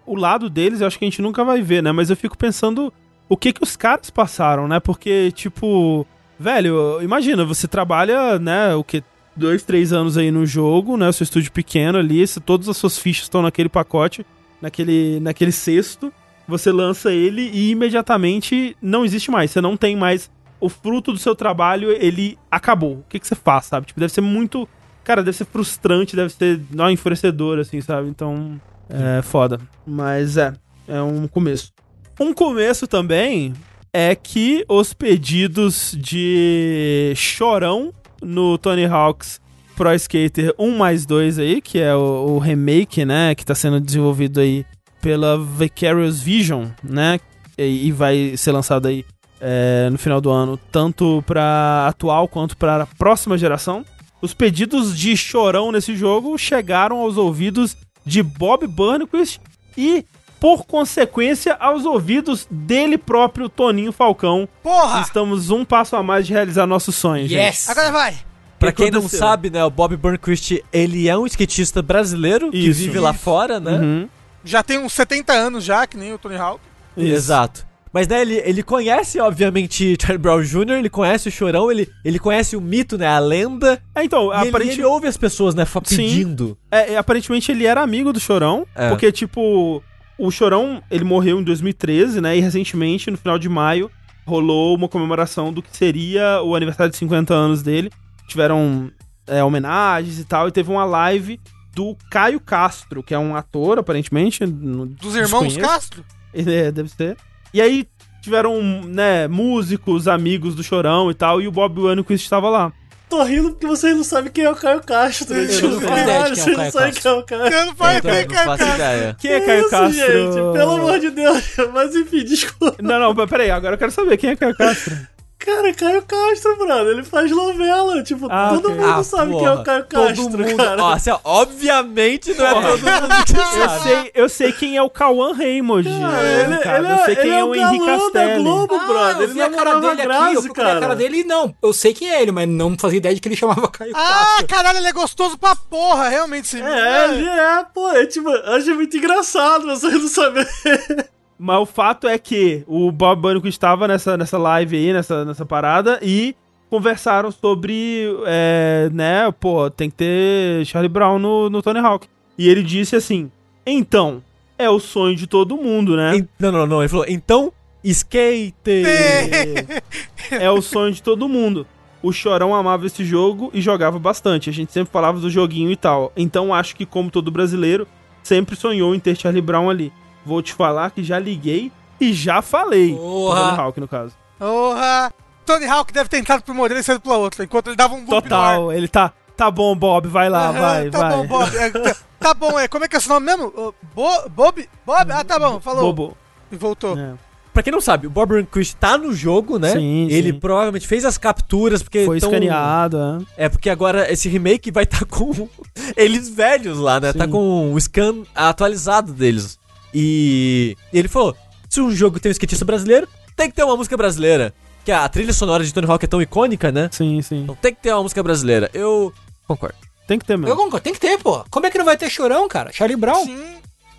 o lado deles, eu acho que a gente nunca vai ver, né? Mas eu fico pensando o que que os caras passaram, né? Porque, tipo, velho, imagina, você trabalha, né, o que, dois, três anos aí no jogo, né? O seu estúdio pequeno ali, se todas as suas fichas estão naquele pacote, naquele, naquele cesto, você lança ele e imediatamente não existe mais, você não tem mais o fruto do seu trabalho, ele acabou. O que, que você faz, sabe? Tipo, deve ser muito. Cara, deve ser frustrante, deve ser não, enfurecedor, assim, sabe? Então, é foda. Mas é, é um começo. Um começo também é que os pedidos de chorão no Tony Hawk's Pro Skater 1 mais 2 aí, que é o, o remake, né, que tá sendo desenvolvido aí pela Vicarious Vision, né, e, e vai ser lançado aí é, no final do ano, tanto pra atual quanto pra próxima geração. Os pedidos de chorão nesse jogo chegaram aos ouvidos de Bob Burnquist e, por consequência, aos ouvidos dele próprio, Toninho Falcão. Porra! Estamos um passo a mais de realizar nossos sonhos, gente. Yes! Agora vai! Pra que quem não sabe, né, o Bob Burnquist, ele é um skatista brasileiro que Isso. vive lá fora, né? Uhum. Já tem uns 70 anos já, que nem o Tony Hawk. Isso. Exato. Mas, né, ele, ele conhece, obviamente, Charlie Brown Jr., ele conhece o Chorão, ele, ele conhece o mito, né, a lenda. É, então, E aparentemente, ele ouve as pessoas, né, pedindo. é, é, aparentemente ele era amigo do Chorão, É. porque, tipo, o Chorão, ele morreu em 2013, né, e recentemente, no final de maio, rolou uma comemoração do que seria o aniversário de 50 anos dele. Tiveram é, homenagens e tal, e teve uma live do Caio Castro, que é um ator, aparentemente. no- Dos irmãos. Castro? É, deve ser. E aí tiveram, né, músicos, amigos do Chorão e tal, e o Bob Wannquist estava lá. Tô rindo porque vocês não sabem quem é o Caio Castro. Eu não faço ideia de quem é o vocês não Caio sabem Castro. quem é o Caio Eu não faço Eu não cara. faço ideia. Quem é Caio Castro? gente, pelo amor de Deus. Mas enfim, desculpa. Não, não, peraí, agora eu quero saber quem é Caio Castro. Cara, Caio Castro, brother, ele faz novela. Tipo, Ah, todo ok. mundo Ah, sabe porra. quem é o Caio Castro, Todo mundo. cara. Ó, assim, obviamente não é Porra. todo mundo que Eu sabe. sei, eu sei quem é o Cauã Raymond. Cara, né, ele, cara. ele eu sei é, quem ele é, é o Henrique galã da Castelli. Globo, Ah, brother. eu Ele a cara dele a aqui, eu Grazi, procurei a cara cara. dele e não. Eu sei quem é ele, mas não fazia ideia de que ele chamava Caio Ah, Castro. caralho, ele é gostoso pra porra, realmente. Sim. É, ele é, pô, é tipo, eu achei muito engraçado vocês não saberem. Mas o fato é que o Bob Bânico estava nessa, nessa live aí, nessa, nessa parada, e conversaram sobre, é, né, pô, tem que ter Charlie Brown no, no Tony Hawk. E ele disse assim, então, é o sonho de todo mundo, né? En- Não, não, não. Ele falou, então, skate. é o sonho de todo mundo. O Chorão amava esse jogo e jogava bastante. A gente sempre falava do joguinho e tal. Então acho que, como todo brasileiro, sempre sonhou em ter Charlie Brown ali. Vou te falar que já liguei e já falei. Porra. Tony Hawk, no caso. Porra! Tony Hawk deve ter entrado por uma orelha e saído pela outra, enquanto ele dava um loop no ar. Total, ele tá. Tá bom, Bob, vai lá, Aham, vai, tá vai. bom, Bob. É, tá, tá bom, é, como é que é esse nome mesmo? Uh, Bo, Bob? Bob? Ah, tá bom, falou. Bobo. E voltou. É. pra quem não sabe, o Bob Rehnquist tá no jogo, né? Sim, Ele sim. provavelmente fez as capturas, porque Foi tão- escaneado, é. É, porque agora esse remake vai estar com eles velhos lá, né? Tá Sim. com o scan atualizado deles. E ele falou: se um jogo tem um skatista brasileiro, tem que ter uma música brasileira. Que a trilha sonora de Tony Hawk é tão icônica, né? Sim, sim. Então tem que ter uma música brasileira. Eu concordo. Tem que ter Eu mesmo. concordo, tem que ter, pô. Como é que não vai ter chorão, cara? Charlie Brown? Sim.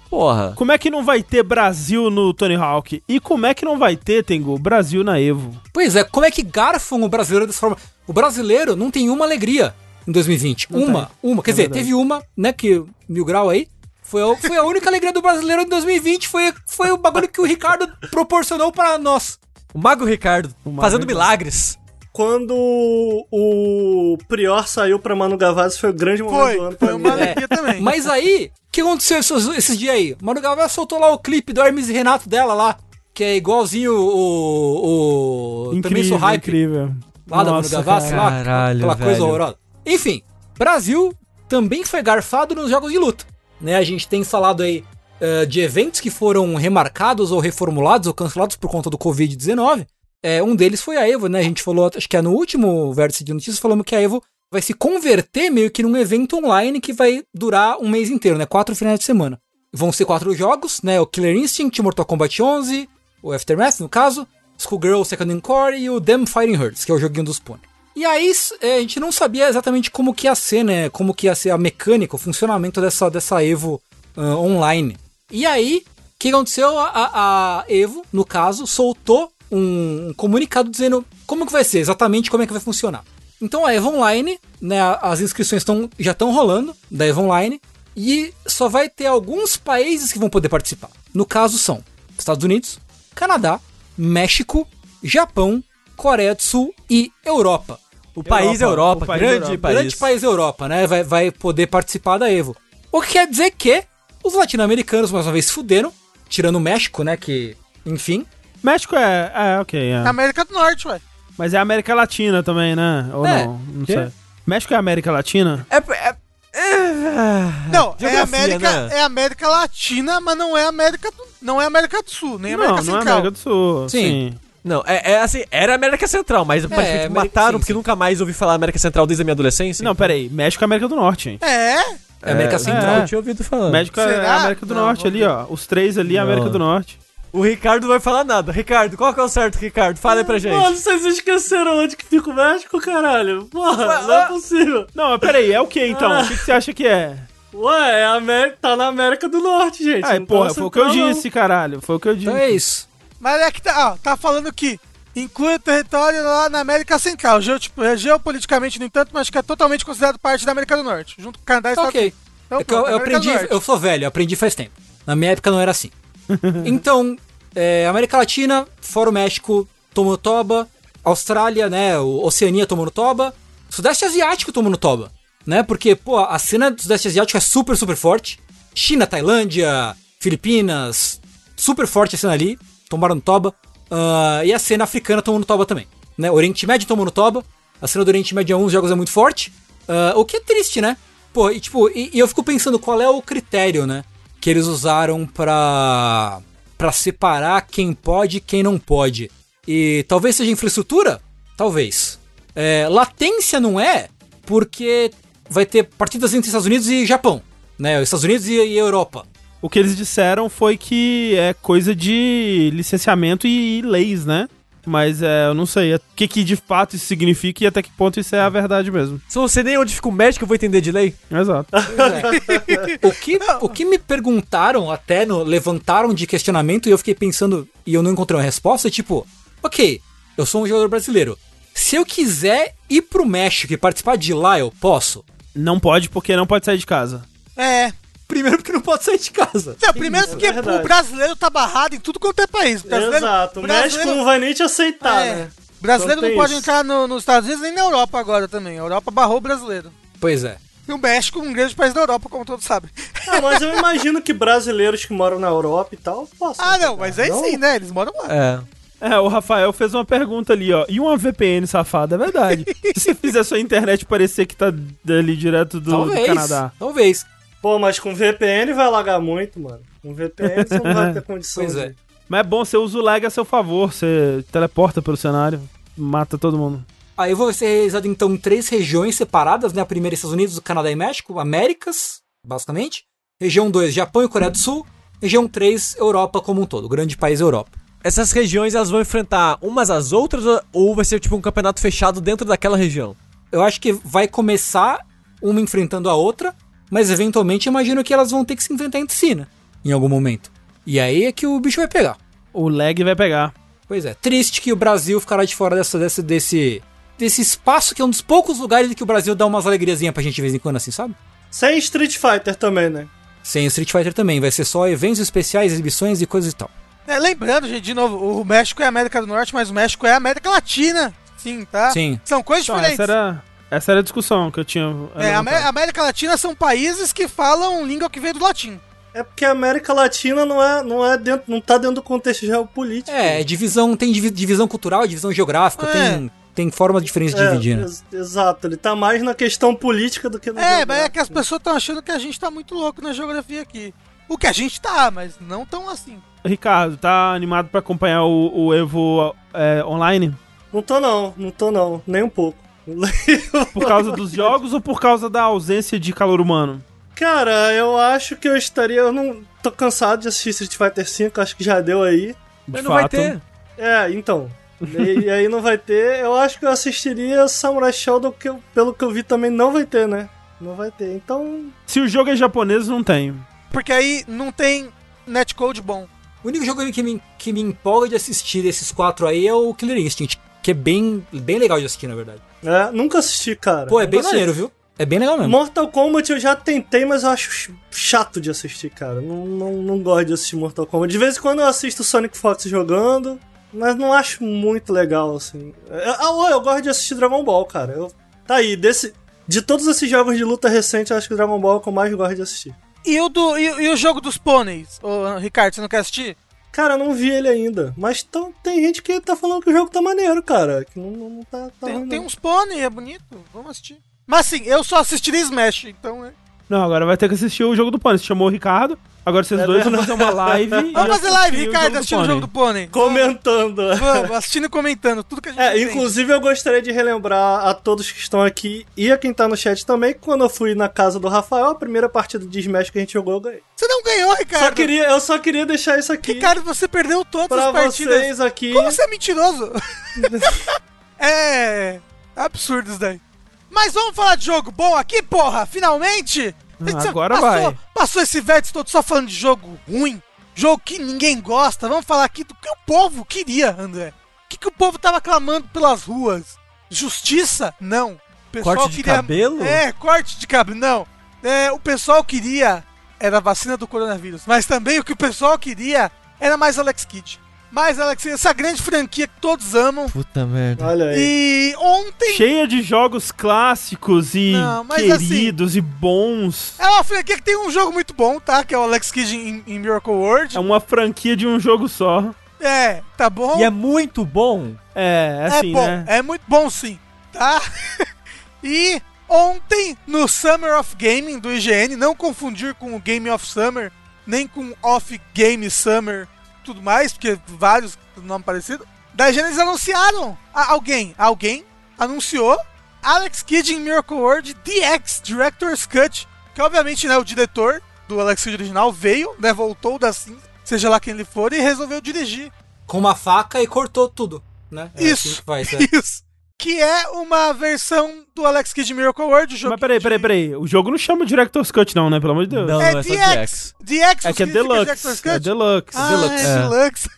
Porra. Como é que não vai ter Brasil no Tony Hawk? E como é que não vai ter, Tengu, Brasil na Evo? Pois é, como é que garfam o brasileiro dessa forma? O brasileiro não tem uma alegria em 2020. Não uma, uma. Quer É dizer, verdade. teve uma, né, que Mil Grau aí. Foi a, foi a única alegria do brasileiro em 2020. Foi, foi o bagulho que o Ricardo proporcionou pra nós. O Mago Ricardo O Mago fazendo Ricardo. milagres. Quando o Prior saiu pra Manu Gavazzi foi o grande momento Foi, do ano pra foi mim. uma É. alegria também. Mas aí, o que aconteceu esses, esses dias aí? Mano Gavassi soltou lá o clipe do Hermes e Renato dela lá. Que é igualzinho o. o também Incrível, sou hype. incrível. Lá da Manu Gavassi, lá, Caralho, aquela coisa velho. horrorosa. Enfim, Brasil também foi garfado nos jogos de luta. Né? A gente tem falado aí eh, de eventos que foram remarcados ou reformulados ou cancelados por conta do Covid-19. É, um deles foi a Evo, né? A gente falou, acho que é no último vértice de notícias, falamos que a Evo vai se converter meio que num evento online que vai durar um mês inteiro, né? Quatro finais de semana. Vão ser quatro jogos, né? O Killer Instinct, Mortal Kombat 11, o Aftermath, no caso, Schoolgirl Second Encore e o Them Fighting Herds, que é o joguinho dos pônei. E aí, é, a gente não sabia exatamente como que ia ser, né? Como que ia ser a mecânica, o funcionamento dessa, dessa Evo ah, online. E aí, o que aconteceu? A, a- Evo, no caso, soltou um, um comunicado dizendo como que vai ser, exatamente como é que vai funcionar. Então a Evo Online, né, as inscrições tão, já estão rolando da Evo Online e só vai ter alguns países que vão poder participar. No caso são Estados Unidos, Canadá, México, Japão, Coreia do Sul e Europa. O país Europa, Europa, o país grande Europa. país. Grande país Europa, né? Vai, vai poder participar da Evo. O que quer dizer que os latino-americanos, mais uma vez, se fuderam, tirando o México, né? Que, enfim. México é. É, ok. É. América do Norte, ué. Mas é América Latina também, né? Ou É. não? Não Quê? sei. México é América Latina? É, é, é- Não, é Geografia, América, né? é América Latina, mas não é América do, não é América do Sul, nem não, América não é Central. América do Sul. Sim. Sim. Não, é, é assim, era América Central, mas América- mataram sim, porque sim. nunca mais ouvi falar América Central desde a minha adolescência. Não, peraí. México é América do Norte, hein? É, É América É, Central. Eu tinha ouvido falando. México é? América do Não, Norte ali, ó. Os três ali é Não. América do Norte. O Ricardo não vai falar nada. Ricardo, qual que é o certo, Ricardo? Fala aí pra gente. Mano, vocês esqueceram onde que fica o México, caralho? Porra, não é possível. Não, mas peraí, é o que então? Ah. O que, que você acha que é? Ué, é América, tá na América do Norte, gente. Tá porra, na foi o que eu disse, caralho. Foi o que eu disse. Então é isso. Mas é que tá, ó, tá falando que inclui o território lá na América Central, geo, tipo, é geopoliticamente, no entanto, mas que é totalmente considerado parte da América do Norte, junto com o Canadá e Tá Estados ok. Unidos. Então, É que eu, eu aprendi, eu sou velho, eu aprendi faz tempo. Na minha época não era assim. então, é, América Latina, fora o México, tomou no toba. Austrália, né, Oceania tomou no toba. Sudeste Asiático tomou no toba, né? Porque, pô, a cena do Sudeste Asiático é super, super forte. China, Tailândia, Filipinas, super forte a cena ali, tomaram no toba. Ah, e a cena africana tomou no toba também, né? Oriente Médio tomou no toba. A cena do Oriente Médio em alguns jogos é muito forte. Ah, o que é triste, né? Pô, e tipo, e, e eu fico pensando qual é o critério, né? Que eles usaram pra, pra separar quem pode e quem não pode. E talvez seja infraestrutura? Talvez. É, latência não é, porque vai ter partidas entre Estados Unidos e Japão, né? Estados Unidos e, e Europa. O que eles disseram foi que é coisa de licenciamento e, e leis, né? Mas é, eu não sei o que, que de fato isso significa e até que ponto isso é a verdade mesmo. Se você nem onde fica o México, eu vou entender de lei. Exato. o, que, o que me perguntaram até, no, levantaram de questionamento e eu fiquei pensando e eu não encontrei uma resposta, é tipo, ok, eu sou um jogador brasileiro. Se eu quiser ir pro México e participar de lá, eu posso? Não pode porque não pode sair de casa. É. Primeiro porque não pode sair de casa. Não, primeiro porque é o brasileiro tá barrado em tudo quanto é país. Brasileiro- Exato, o brasileiro- México não vai nem te aceitar, é, né? brasileiro Então não pode isso. entrar no- nos Estados Unidos nem na Europa agora também. A Europa barrou o brasileiro. Pois é. E o México, um grande país da Europa, como todos sabem. Ah, mas eu imagino que brasileiros que moram na Europa e tal possam. Ah, não, mas aí Não? sim, né? Eles moram lá. É. É, o Rafael fez uma pergunta ali, ó. E uma VPN safada, é verdade. Se fizer sua internet parecer que tá dali direto do, do talvez. Canadá. Talvez. Pô, mas com VPN vai lagar muito, mano. Com VPN você não vai ter condição. Pois é. de- Mas é bom, você usa o lag a seu favor, você teleporta pelo cenário, mata todo mundo. Aí vai ser realizado então em três regiões separadas, né? A primeira Estados Unidos, Canadá e México, Américas, basicamente. Região 2, Japão e Coreia do Sul. Região 3, Europa como um todo, o grande país Europa. Essas regiões elas vão enfrentar umas às outras ou vai ser tipo um campeonato fechado dentro daquela região? Eu acho que vai começar uma enfrentando a outra, mas eventualmente imagino que elas vão ter que se enfrentar entre si, né? Em algum momento. E aí é que o bicho vai pegar. O lag vai pegar. Pois é, triste que o Brasil ficará de fora dessa, desse, desse, desse espaço que é um dos poucos lugares em que o Brasil dá umas alegriazinhas pra gente de vez em quando, assim, sabe? Sem Street Fighter também, né? Sem Street Fighter também, vai ser só eventos especiais, exibições e coisas e tal. É, lembrando, gente, de novo, o México é a América do Norte, mas o México é a América Latina. Sim, tá? Sim. São coisas Então, diferentes. essa era, essa era a discussão que eu tinha. É, a. América Latina são países que falam língua que vem do latim. É porque a América Latina não é, não é dentro, não tá dentro do contexto geopolítico. É, divisão, tem divi- divisão cultural, divisão geográfica, É. tem, tem formas diferentes de É, dividir, né? ex- exato, ele tá mais na questão política do que no É, mas é que as pessoas estão achando que a gente tá muito louco na geografia aqui. O que a gente tá, mas não tão assim. Ricardo, tá animado pra acompanhar o, o Evo é, online? Não tô não, não tô não, nem um pouco. Por causa dos jogos ou por causa da ausência de calor humano? Cara, eu acho que eu estaria. Eu não tô cansado de assistir Street Fighter V, acho que já deu aí. De Mas não vai fato. ter. É, então. E, e aí não vai ter. Eu acho que eu assistiria Samurai Shodown, que eu- pelo que eu vi também não vai ter, né? Não vai ter. Então. Se o jogo é japonês, não tem. Porque aí não tem netcode bom. O único jogo que me, que me empolga de assistir desses quatro aí é o Killer Instinct, que é bem, bem legal de assistir, na verdade. É, nunca assisti, cara. Pô, é bem maneiro, viu? É bem legal mesmo. Mortal Kombat eu já tentei, mas eu acho ch- chato de assistir, cara. Não, não, não gosto de assistir Mortal Kombat. De vez em quando eu assisto Sonic Fox jogando, mas não acho muito legal, assim. Eu, eu, eu gosto de assistir Dragon Ball, cara. Eu, tá aí, desse, de todos esses jogos de luta recente, eu acho que o Dragon Ball é o que eu mais gosto de assistir. E o, do, e, e o jogo dos pôneis? Ô, Ricardo, você não quer assistir? Cara, eu não vi ele ainda. Mas tão- tem gente que tá falando que o jogo tá maneiro, cara. Que não, não, não tá, tá Tem, tem uns pôneis, é bonito. Vamos assistir. Mas sim, eu só assistiria Smash, então é. Não, agora vai ter que assistir o jogo do Pônei. Você chamou o Ricardo, agora vocês É dois vão fazer uma live. Vamos fazer live, Ricardo, assistindo o jogo do pônei. Comentando. Vamos, assistindo e comentando tudo que a gente É, entende. inclusive eu gostaria de relembrar a todos que estão aqui e a quem tá no chat também, que quando eu fui na casa do Rafael, a primeira partida de Smash que a gente jogou, eu ganhei. Você não ganhou, Ricardo. Só queria, eu só queria deixar isso aqui Ricardo, você perdeu todas pra as partidas. vocês aqui. Como você é mentiroso? é. Absurdo isso daí. Mas vamos falar de jogo bom aqui, porra! Finalmente! Ah, agora passou, vai. Passou esse vértice todo só falando de jogo ruim, jogo que ninguém gosta. Vamos falar aqui do que o povo queria, André. O que, que o povo tava clamando pelas ruas? Justiça? Não. O pessoal Corte de queria... cabelo? É, corte de cabelo. Não. É, o pessoal queria era a vacina do coronavírus. Mas também o que o pessoal queria era mais Alex Kidd. Mais Alex essa grande franquia que todos amam. Puta merda. Olha aí. E ontem Cheia de jogos clássicos e Não, mas queridos e bons. é uma franquia que tem um jogo muito bom, tá? Que é o Alex Kidd em, em Miracle World. É uma franquia de um jogo só. É, tá bom. E é muito bom. É, É assim, bom, né? é muito bom sim, tá? e ontem, no Summer of Gaming do IGN, não confundir com o Game of Summer, nem com Off Game Summer, tudo mais, porque vários nome parecido. Da eles anunciaram, a- alguém, alguém anunciou Alex Kidd em Miracle World DX, Director's Cut, que obviamente, né, o diretor do Alex Kidd original veio, né, voltou da cinza, seja lá quem ele for, e resolveu dirigir. Com uma faca e cortou tudo, né? É Isso. assim faz, é. Isso. Que é uma versão do Alex Kidd Miracle World, o jogo Mas peraí, peraí, peraí. O jogo não chama Director's Cut, não, né? Pelo amor de Deus. Não, É é DX. DX É que é Deluxe. É Deluxe. Ah, Deluxe. é Deluxe.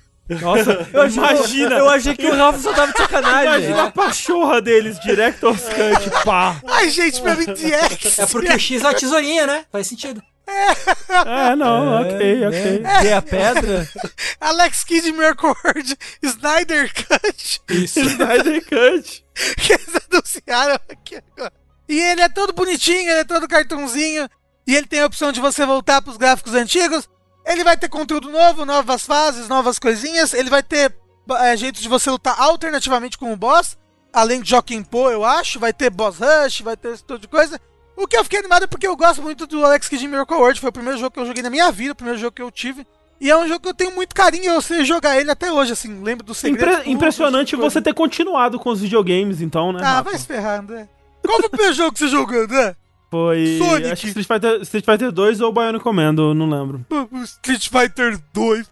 Nossa, Eu imagina. Eu achei que o Rafa só tava de sacanagem. Imagina a pachorra deles, Director's Cut, pá. Ai, gente, pra mim, DX. É porque o X é a tesourinha, né? Faz sentido. É, não, ok, ok. Dei a pedra. Alex Kidd Miracle World Snyder Cut. Isso. Snyder Cut. que eles anunciaram aqui agora. E ele é todo bonitinho, ele é todo cartãozinho. E ele tem a opção de você voltar pros gráficos antigos. Ele vai ter conteúdo novo, novas fases, novas coisinhas. Ele vai ter é, jeito de você lutar alternativamente com o boss. Além de Joaquim Poe, eu acho. Vai ter boss rush, vai ter esse tipo de coisa. O que eu fiquei animado é porque eu gosto muito do Alex Kidd Miracle World. Foi o primeiro jogo que eu joguei na minha vida, o primeiro jogo que eu tive. E é um jogo que eu tenho muito carinho, eu sei jogar ele até hoje, assim, lembro do segredo. Impre- impressionante você ter continuado com os videogames, então, né? Ah, Rafa? vai se ferrar, André. Qual foi o primeiro jogo que você jogou, André? Foi. Sonic. Acho que Street Fighter, Street Fighter 2 ou Bionic Commando, não lembro. Street Fighter 2.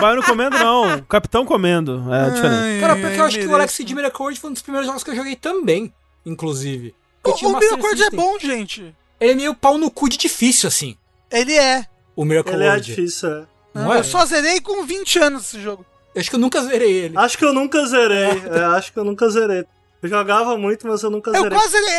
Bionic Commando não, Capitão Comendo. É diferente. Cara, porque eu acho que o Alex Miracle foi um dos primeiros jogos que eu joguei também, inclusive. Eu O, o Miracle é System. bom, gente. Ele é meio pau no cu de difícil, assim. Ele é. O Miracle Ele é World. difícil, é. Não é? Eu só zerei com 20 anos esse jogo. Eu acho que eu nunca zerei ele. Acho que eu nunca zerei. É, acho que eu nunca zerei. Eu jogava muito, mas eu nunca Eu zerei. quase zerei,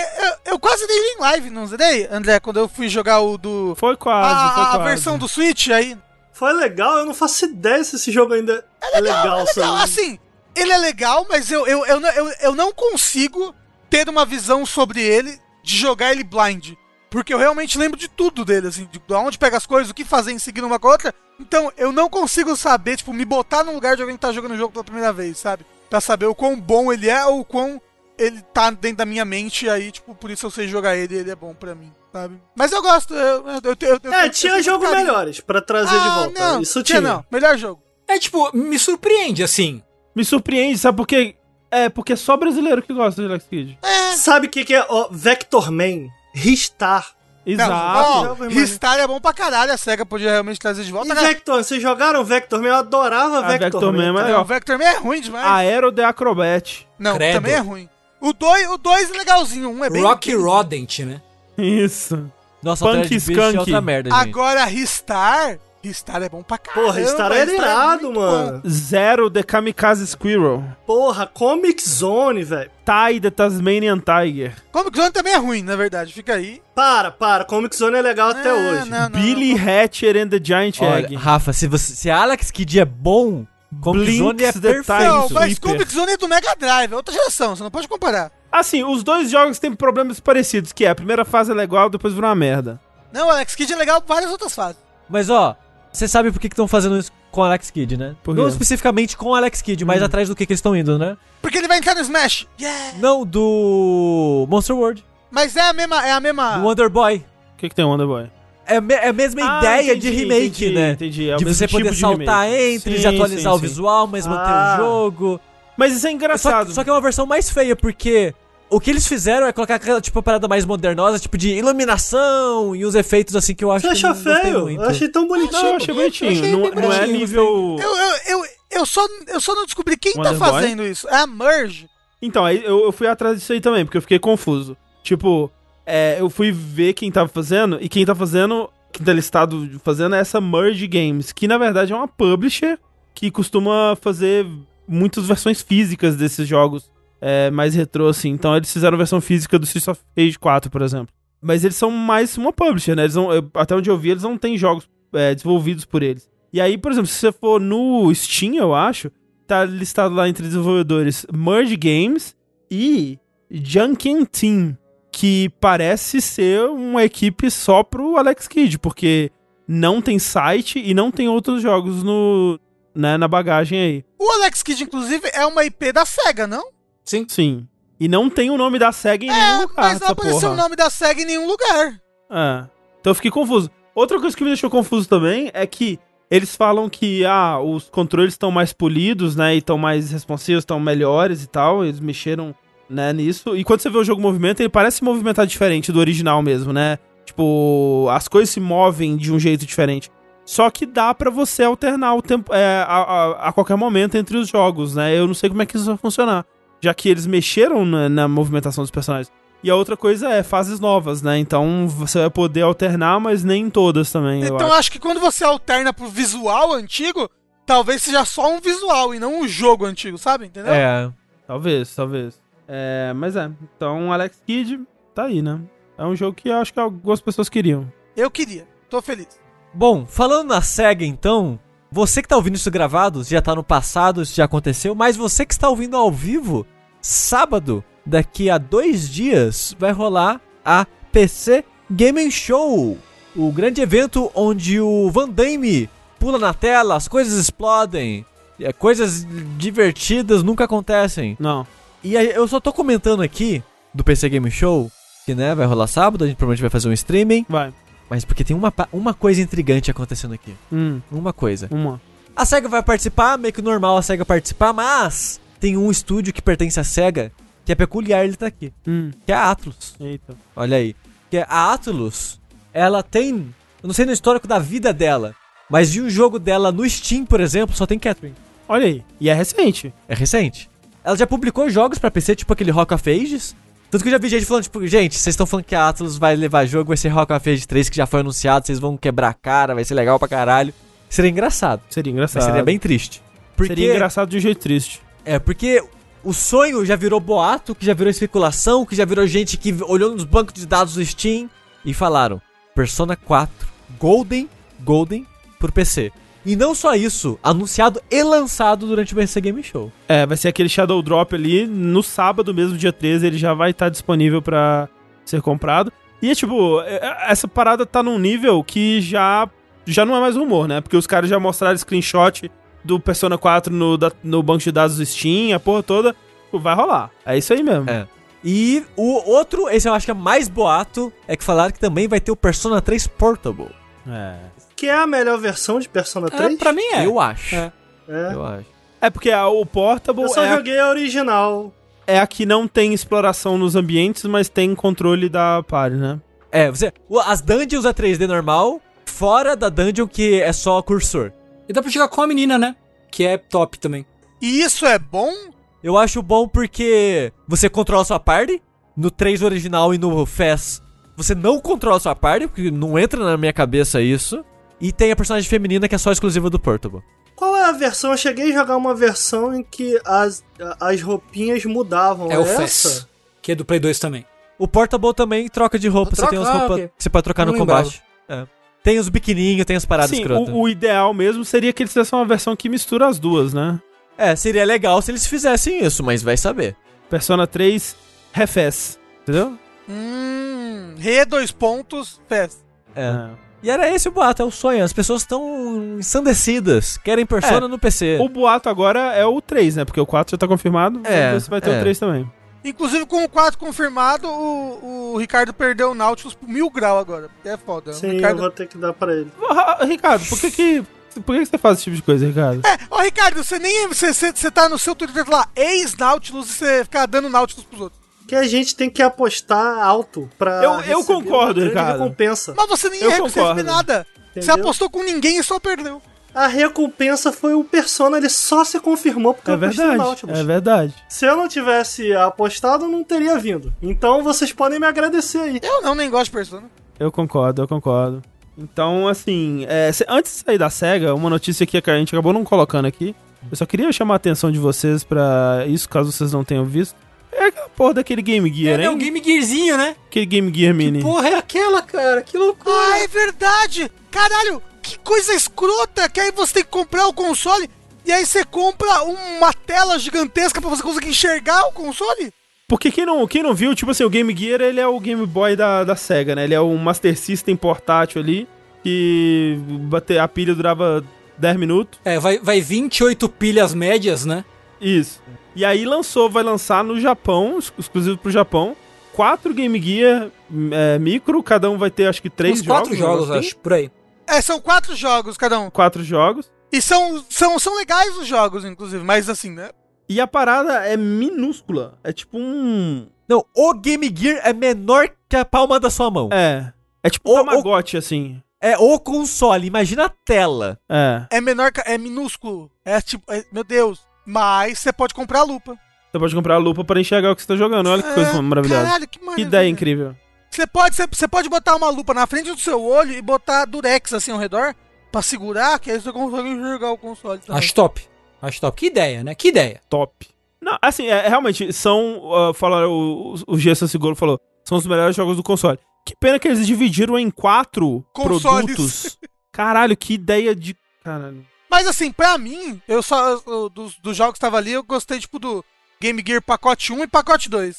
eu, eu quase zerei ele em live, não zerei, André? Quando eu fui jogar o do. Foi quase, a, foi a quase. versão do Switch aí. Foi legal, eu não faço ideia se esse jogo ainda é legal. É legal, sabe? assim, ele é legal, mas eu, eu, eu, eu, eu não consigo ter uma visão sobre ele de jogar ele blind. Porque eu realmente lembro de tudo dele, assim, de de onde pega as coisas, o que fazer em seguir uma com a outra. Então, eu não consigo saber, tipo, me botar no lugar de alguém que tá jogando o jogo pela primeira vez, sabe? Pra saber o quão bom ele é ou o quão ele tá dentro da minha mente, e aí, tipo, por isso eu sei jogar ele e ele é bom pra mim, sabe? Mas eu gosto, eu, eu, eu, eu, eu É, tinha tenho jogo carinho. melhores pra trazer de Ah, volta. Não, Isso tinha tinha. não. Melhor jogo. É tipo, me surpreende, assim. Me surpreende, sabe por quê? É, porque é só brasileiro que gosta de Alex Kidd. É. Sabe o que, que é? Ó, Vector Man, Ristar. Exato. Não. Ristar é bom pra caralho, a SEGA podia realmente trazer de E volta. né? Vector, vocês jogaram Vector Man? Eu adorava Ah, Vector, Vector Man. Man, mas- É, legal. o Vector Man é ruim demais. Aero de Acrobat. não, credo. também é ruim. O 2 o dois é legalzinho, um é bem... Rock Rodent, né? Isso. Nossa, Punk é Skunk. outra merda, gente. Agora, Ristar... Ristar é bom pra caralho. Porra, Ristar é irado, muito mano. bom. Zero The Kamikaze Squirrel. Porra, Comic Zone, velho. Ty The Tasmanian Tiger. Comic Zone também é ruim, na verdade. Fica aí. Para, para. Comic Zone é legal até Ah, hoje. não, não, Billy não. Hatcher and the Giant Egg. Olha, Rafa, se, você, se Alex Kidd é bom, Comic Blinks Zone é the perfeito. Não, mas. Comic Zone é do Mega Drive, é outra geração, você não pode comparar. Assim, os dois jogos têm problemas parecidos, que é a primeira fase é legal, depois vira uma merda. Não, Alex Kidd é legal por várias outras fases. Mas ó, você sabe por que estão fazendo isso com o Alex Kidd, né? Por quê? Não especificamente com o Alex Kidd, mas Hum. atrás do que, que eles estão indo, né? Porque ele vai entrar no Smash. Yeah! Não, do Monster World, Mas é a mesma... É a mesma... do Wonder Boy. O que, que tem Wonder Boy? É, é a mesma Ah, ideia entendi, de remake, entendi, né? Entendi, é o de mesmo você tipo poder de saltar remake. entre, Sim, de atualizar sim, o sim. visual, mas manter Ah. o jogo. Mas isso é Só, engraçado. que- só que é uma versão mais feia, porque o que eles fizeram é colocar aquela, tipo, parada mais modernosa, tipo, de iluminação e uns efeitos assim que eu acho Você achou feio? muito. Eu achei tão bonitinho. Não, eu achei bonitinho. achei não, bem não é bonitinho, nível... Eu, eu, eu, eu, só, eu só não descobri quem tá Wonder Boy? fazendo isso. É a Merge. Então, aí eu, eu fui atrás disso aí também, porque eu fiquei confuso. Tipo, é, eu fui ver quem tava fazendo, e quem tá fazendo, quem tá listado fazendo é essa Merge Games, que na verdade é uma publisher que costuma fazer muitas versões físicas desses jogos é, mais retrô, assim. Então eles fizeram versão física do Streets of Rage 4, por exemplo. Mas eles são mais uma publisher, né? Eles não, eu- até onde eu vi, eles não têm jogos é, desenvolvidos por eles. E aí, por exemplo, se você for no Steam, eu acho, tá listado lá entre desenvolvedores Merge Games e Junkin Team, que parece ser uma equipe só pro Alex Kidd, porque não tem site e não tem outros jogos no, né, na bagagem aí. O Alex Kidd, inclusive, é uma IP da SEGA, não? Sim. Sim. E não tem o nome da SEGA em nenhum É, lugar. mas não apareceu o nome da SEGA em nenhum lugar. É. Então eu fiquei confuso. Outra coisa que me deixou confuso também é que eles falam que ah, os controles estão mais polidos, né? E estão mais responsivos, estão melhores e tal. Eles mexeram né, nisso. E quando você vê o jogo movimento, ele parece se movimentar diferente do original mesmo, né? Tipo, as coisas se movem de um jeito diferente. Só que dá pra você alternar o tempo é, a, a, a qualquer momento entre os jogos, né? Eu não sei como é que isso vai funcionar. Já que eles mexeram na, na movimentação dos personagens. E a outra coisa é fases novas, né? Então você vai poder alternar, mas nem em todas também. eu Então acho. acho que quando você alterna pro visual antigo, talvez seja só um visual e não um jogo antigo, sabe? Entendeu? É. Talvez, talvez. É, mas é. Então Alex Kidd tá aí, né? É um jogo que eu acho que algumas pessoas queriam. Eu queria. Tô feliz. Bom, falando na SEGA então, você que tá ouvindo isso gravado, já tá no passado, isso já aconteceu, mas você que está ouvindo ao vivo, sábado, daqui a dois dias, vai rolar a PC Gaming Show. O grande evento onde o Van Damme pula na tela, as coisas explodem, é, coisas divertidas nunca acontecem. Não. E aí, eu só tô comentando aqui do PC Game Show, que né, vai rolar sábado, a gente provavelmente vai fazer um streaming. Vai. Mas porque tem uma, uma coisa intrigante acontecendo aqui. Hum, Uma coisa. uma. A SEGA vai participar, meio que normal a SEGA participar, mas tem um estúdio que pertence à SEGA que é peculiar ele tá aqui, Hum, que é a Atlus. eita. Olha aí. Que é a Atlus, ela tem, eu não sei no histórico da vida dela, mas de um jogo dela no Steam, por exemplo, só tem Catherine. Olha aí. E é recente. É recente. Ela já publicou jogos pra PC, tipo aquele Rock of Ages. Tanto que eu já vi gente falando, tipo, gente, vocês estão falando que a Atlus vai levar jogo, vai ser Rock of Ages 3, que já foi anunciado, vocês vão quebrar a cara, vai ser legal pra caralho. Seria engraçado, Seria mas engraçado. seria bem triste. Porque, Seria engraçado de um jeito triste. É, porque o sonho já virou boato, que já virou especulação, que já virou gente que olhou nos bancos de dados do Steam e falaram: Persona 4 Golden, Golden pro PC. E não só isso, anunciado e lançado durante o BC Game Show. É, vai ser aquele Shadow Drop ali. No sábado mesmo, dia 13, ele já vai estar disponível pra ser comprado. E é tipo, é- é- essa parada tá num nível que já, já não é mais rumor, né? Porque os caras já mostraram screenshot do Persona 4 no, da- no banco de dados do Steam, a porra toda. Pô, Vai rolar. É isso aí mesmo. É. E o outro, esse eu acho que é mais boato, é que falaram que também vai ter o Persona 3 Portable. É. Que é a melhor versão de Persona É, 3? pra mim é. Eu acho. É. É. Eu acho. É porque a- o Portable Eu só é a, joguei a original. é a que não tem exploração nos ambientes, mas tem controle da party, né? É, você. As dungeons é 3D normal, fora da dungeon que é só cursor. E dá pra jogar com a menina, né? Que é top também. E isso é bom? Eu acho bom porque você controla sua party. No 3 original e no FES, você não controla sua party, porque não entra na minha cabeça isso. E tem a personagem feminina que é só exclusiva do Portable. Qual é a versão? Eu cheguei a jogar uma versão em que as, as roupinhas mudavam. É o essa? FES. Que é do Play 2 também. O Portable também troca de roupa, você Troca? tem as Ah, roupas ok. que você pode trocar Não no combate. É. Tem os biquininhos, tem as paradas Sim, escrotas. o, o ideal mesmo seria que eles fizessem uma versão que mistura as duas, né? É, seria legal se eles fizessem isso, mas vai saber. Persona 3 refez, entendeu? Hum. Re dois pontos, FES. É. E era esse o boato, é o sonho. As pessoas estão ensandecidas, querem Persona É. no PC. O boato agora é o 3, né? Porque o 4 já tá confirmado. É, vamos ver se vai ter é. o 3 também. Inclusive, com o 4 confirmado, o, o Ricardo perdeu o Nautilus por mil grau agora. É foda. o Sim, Ricardo... eu vou ter que dar pra ele. Ah, Ricardo, por que que... Por que que você faz esse tipo de coisa, Ricardo? É, ó, Ricardo, você nem. Você, você, você tá no seu Twitter lá, ex-Nautilus, e você fica dando Nautilus pros outros. Que a gente tem que apostar alto pra. Eu- eu concordo, Ricardo. recompensa. Mas você nem Eu recebeu concordo. nada. Você Entendeu? apostou com ninguém e só perdeu. A recompensa foi o Persona, ele só se confirmou porque É eu verdade, Nautilus. é verdade. Se eu não tivesse apostado, eu não teria vindo. Então vocês podem me agradecer aí. Eu não, nem gosto de Persona. Eu concordo, eu concordo. Então, assim, é, se- antes de sair da SEGA, uma notícia aqui que a gente acabou não colocando aqui. Eu só queria chamar a atenção de vocês pra isso, caso vocês não tenham visto. É aquela porra daquele Game Gear, É, hein? é um Game Gearzinho, né? Aquele Game Gear Mini. Porra, é aquela, cara. Que loucura. Ah, é verdade! Caralho, que coisa escrota! Que aí você tem que comprar o console e aí você compra uma tela gigantesca pra você conseguir enxergar o console? Porque quem não, quem não viu, tipo assim, o Game Gear, ele é o Game Boy da, da SEGA, né? Ele é um Master System portátil ali, que bater, a pilha durava 10 minutos. É, vai, vai 28 pilhas médias, né? Isso. E aí lançou, vai lançar no Japão, ex- exclusivo pro Japão, quatro Game Gear é, micro, cada um vai ter acho que três Uns quatro jogos. jogos, um negócio acho, por aí. É, são quatro jogos cada um. Quatro jogos. E são, são, são legais os jogos, inclusive, mas assim, né? E a parada é minúscula. É tipo um. Não, o Game Gear é menor que a palma da sua mão. É. É tipo O- um Tamagotchi, assim. É o console, imagina a tela. É. É menor, que- é minúsculo. É tipo, é- meu Deus. Mas você pode comprar a lupa. Você pode comprar a lupa para enxergar o que você tá jogando. Olha que coisa É, maravilhosa. Caralho, que que maravilha. ideia incrível. Você pode, você, você pode botar uma lupa na frente do seu olho e botar durex assim ao redor pra segurar, que aí você consegue enxergar o console também. Acho top. Acho top. Que ideia, né? Que ideia. Top. Não, assim, é, realmente, são. Uh, falaram, o, o Gerson Seguro falou, são os melhores jogos do console. Que pena que eles dividiram em quatro Consoles. produtos. Caralho, que ideia de. Caralho. Mas assim, pra mim, eu só. eu- dos, dos jogos que tava ali, eu gostei, tipo, do Game Gear pacote 1 e pacote 2.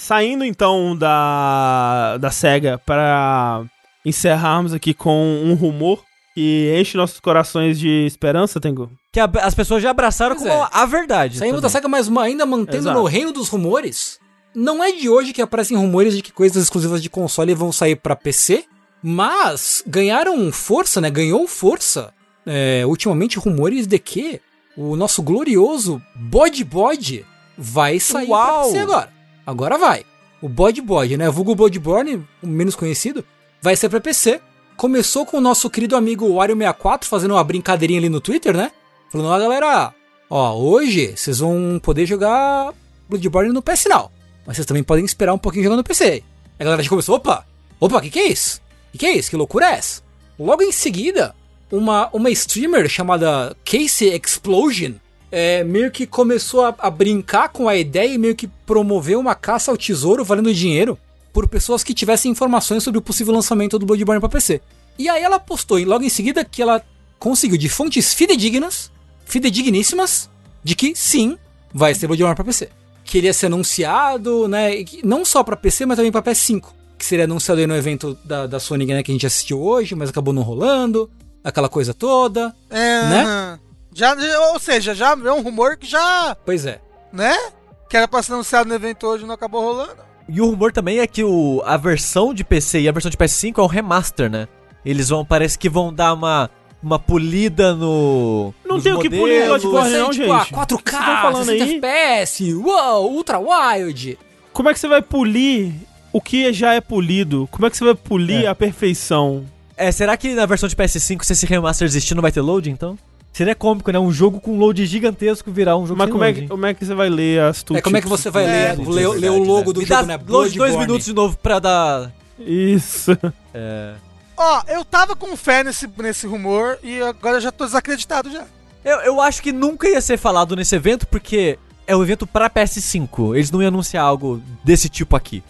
Saindo então da, da SEGA para encerrarmos aqui com um rumor que enche nossos corações de esperança, Tengu. Que a- as pessoas já abraçaram Pois como é. a verdade. Saindo da saga, mas ainda mantendo Exato. no reino dos rumores. Não é de hoje que aparecem rumores de que coisas exclusivas de console vão sair pra PC. Mas ganharam força, né? Ganhou força é, ultimamente rumores de que o nosso glorioso Bode Bode vai sair Uau! pra PC agora. Agora vai. O Bode Bode, né? Vulgo Bloodborne, o menos conhecido, vai ser pra PC. Começou com o nosso querido amigo Wario64 fazendo uma brincadeirinha ali no Twitter, né? Falando, ó galera, ó, hoje vocês vão poder jogar Bloodborne no PS Now. Mas vocês também podem esperar um pouquinho jogando no PC. A galera já começou, opa, opa, que que é isso? Que que é isso? Que loucura é essa? Logo em seguida, uma, uma streamer chamada Casey Explosion é, meio que começou a, a brincar com a ideia e meio que promoveu uma caça ao tesouro valendo dinheiro por pessoas que tivessem informações sobre o possível lançamento do Bloodborne para PC. E aí ela postou logo em seguida que ela conseguiu de fontes fidedignas, fidedigníssimas, de que sim, vai ser Bloodborne para PC. Que ele ia ser anunciado, né, não só para PC, mas também para PS5. Que seria anunciado aí no evento da, da Sony, né, que a gente assistiu hoje, mas acabou não rolando, aquela coisa toda. É, Né? já, ou seja, já é um rumor que já, Pois é. né? Que era pra ser anunciado no evento hoje e não acabou rolando. E o rumor também é que o, a versão de PC e a versão de PS5 é um remaster, né? Eles vão, parece que vão dar uma, uma polida no. Não nos tem o que polir, modelos. Bloodborne, não, tipo, ah, gente. 4K, Vocês estão falando 60 aí? FPS, uou, Ultra Wild. Como é que você vai polir o que já é polido? Como é que você vai polir É. a perfeição? É, será que na versão de PS5, se esse remaster existir, não vai ter load, então? Seria cômico, né? Um jogo com load gigantesco virar um jogo Mas sem como é, load, que, hein? como é que você vai ler as É, tutas? como é que você vai É, ler, ler, é ler o logo né? do Me jogo, dá né? dois, dois minutos de novo pra dar... Isso. É... Ó, eu tava com fé nesse, nesse rumor e agora eu já tô desacreditado já. Eu, eu acho que nunca ia ser falado nesse evento, porque é um evento pra PS5. Eles não iam anunciar algo desse tipo aqui.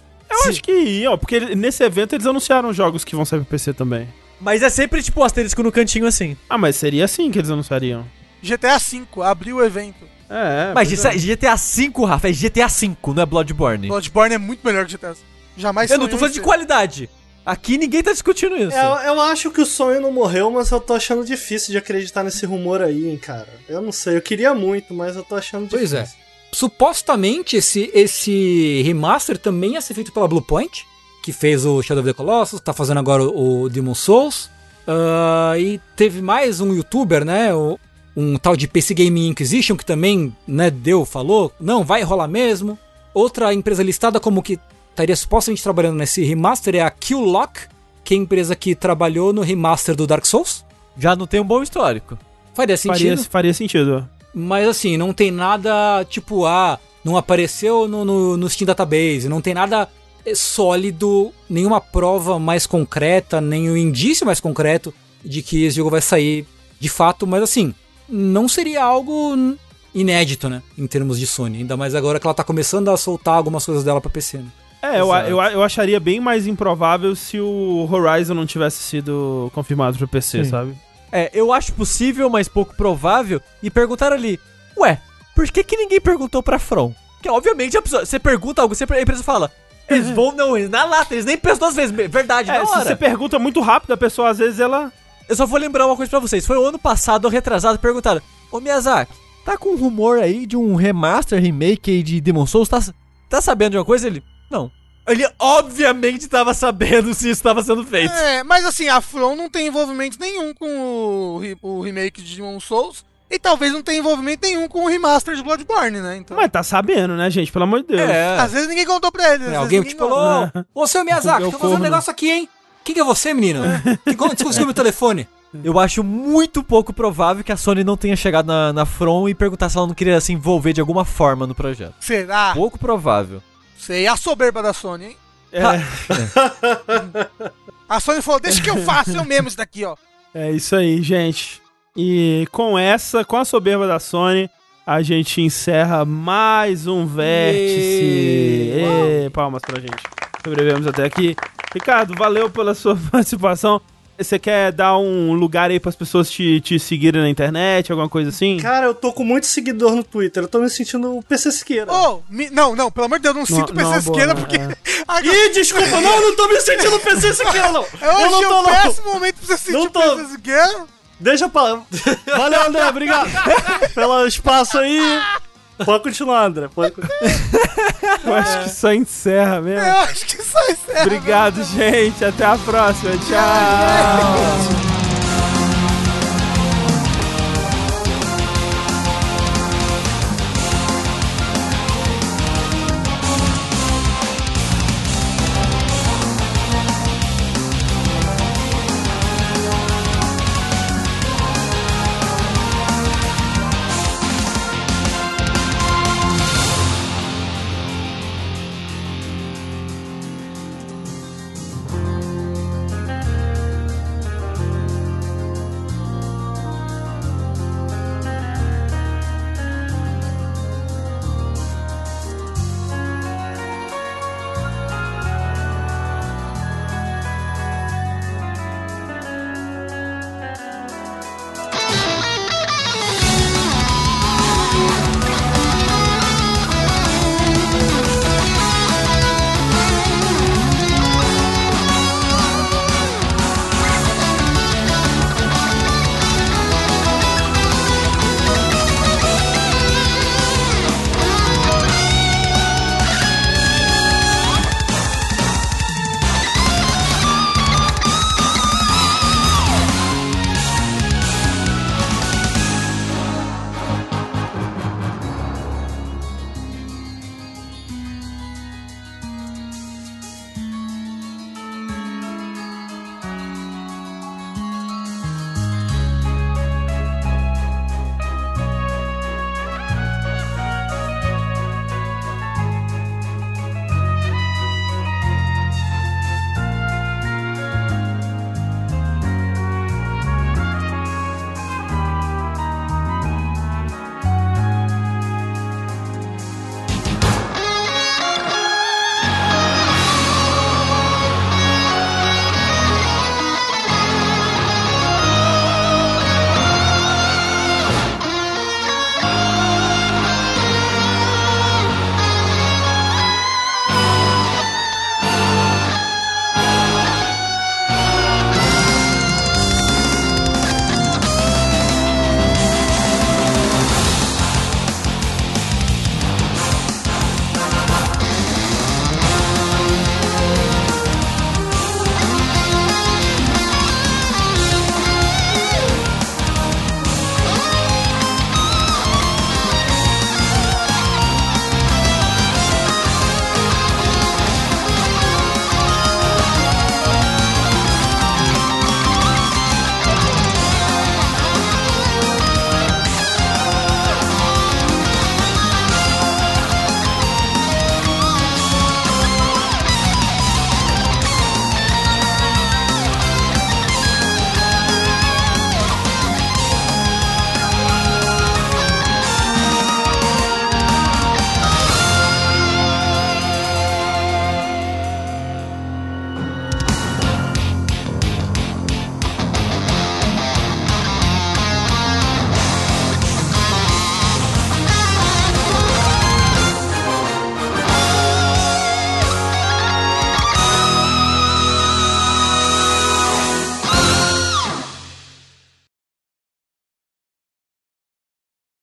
Eu acho que ia, ó, porque nesse evento eles anunciaram jogos que vão sair pro PC também. Mas é sempre tipo asterisco no cantinho assim. Ah, mas seria assim que eles anunciariam. GTA V, abriu o evento. É, Mas pois isso é. é GTA V, Rafa, é GTA V, não é Bloodborne. Bloodborne é muito melhor que GTA V. Jamais Eu não tô falando de qualidade. Aqui ninguém tá discutindo isso. Eu, eu acho que o sonho não morreu, mas eu tô achando difícil de acreditar nesse rumor aí, hein, cara. Eu não sei, eu queria muito, mas eu tô achando Pois difícil. é. Supostamente esse, esse remaster também ia ser feito pela Bluepoint, que fez o Shadow of the Colossus, tá fazendo agora o, o Demon Souls. Ah, e teve mais um youtuber, né? o- um tal de PC Gaming Inquisition, que também né, deu, falou, não, vai rolar mesmo. Outra empresa listada como que estaria supostamente trabalhando nesse remaster é a Qlock, que é a empresa que trabalhou no remaster do Dark Souls. Já não tem um bom histórico. Faria sentido. Faria, faria sentido. Mas assim, não tem nada tipo, ah, não apareceu no, no, no Steam Database, não tem nada eh, sólido, nenhuma prova mais concreta, nenhum indício mais concreto de que esse jogo vai sair de fato, mas assim, não seria algo inédito, né, em termos de Sony, ainda mais agora que ela tá começando a soltar algumas coisas dela pra PC, né? É, eu, eu, eu acharia bem mais improvável se o Horizon não tivesse sido confirmado pro PC, Sim. sabe? É, eu acho possível, mas pouco provável. E perguntaram ali, ué, por que, que ninguém perguntou pra From? Porque obviamente a pessoa, você pergunta algo, sempre a empresa fala, eles vão, não, eles na lata, eles nem pensam duas vezes, verdade, É, na se hora. você pergunta muito rápido, a pessoa às vezes ela. Eu só vou lembrar uma coisa pra vocês. Foi o ano passado, ou retrasado, perguntaram: Ô Miyazaki, tá com um rumor aí de um remaster, remake aí de Demon Souls? Tá, tá sabendo de uma coisa? Ele, não. Ele obviamente tava sabendo se isso tava sendo feito. É, mas assim, a From não tem envolvimento nenhum com o, o remake de Demon Souls. E talvez não tenha envolvimento nenhum com o remaster de Bloodborne, né? Então, Mas tá sabendo, né, gente? Pelo amor de Deus. É. às vezes ninguém contou pra eles. às É, alguém tipo falou, ô seu Miyazaki, Eu tô fazendo um corno. negócio aqui, hein? Quem que é você, menino? Que como você conseguiu meu telefone? Eu acho muito pouco provável que a Sony não tenha chegado na, na From e perguntar se ela não queria se envolver de alguma forma no projeto. Será? Pouco provável. Sei, a soberba da Sony, hein? É, A Sony falou, deixa que eu faço eu mesmo isso daqui, ó. é isso aí, gente. E com essa, com a soberba da Sony, a gente encerra mais um vértice. Yay! Ê, palmas pra gente. Sobrevivemos até aqui. Ricardo, valeu pela sua participação. Você quer dar um lugar aí pras pessoas te, te seguirem na internet, alguma coisa assim? Cara, eu tô com muito seguidor no Twitter. Eu tô me sentindo o PC Siqueira. Ô, me- não, não, pelo amor de Deus, não sinto não, PC boa, esquerda, né? porque... É. Agora- Ih, desculpa, não, eu não tô me sentindo o PC Siqueira, não. Hoje Eu não é tô, não. péssimo momento pra você sentir Não o tô. PC esquerda. Deixa pra. Valeu, André, obrigado pelo espaço aí. Pode continuar, André. Pode continuar. Eu acho que só encerra mesmo. Eu acho que só é. Obrigado, gente. Até a próxima. Tchau.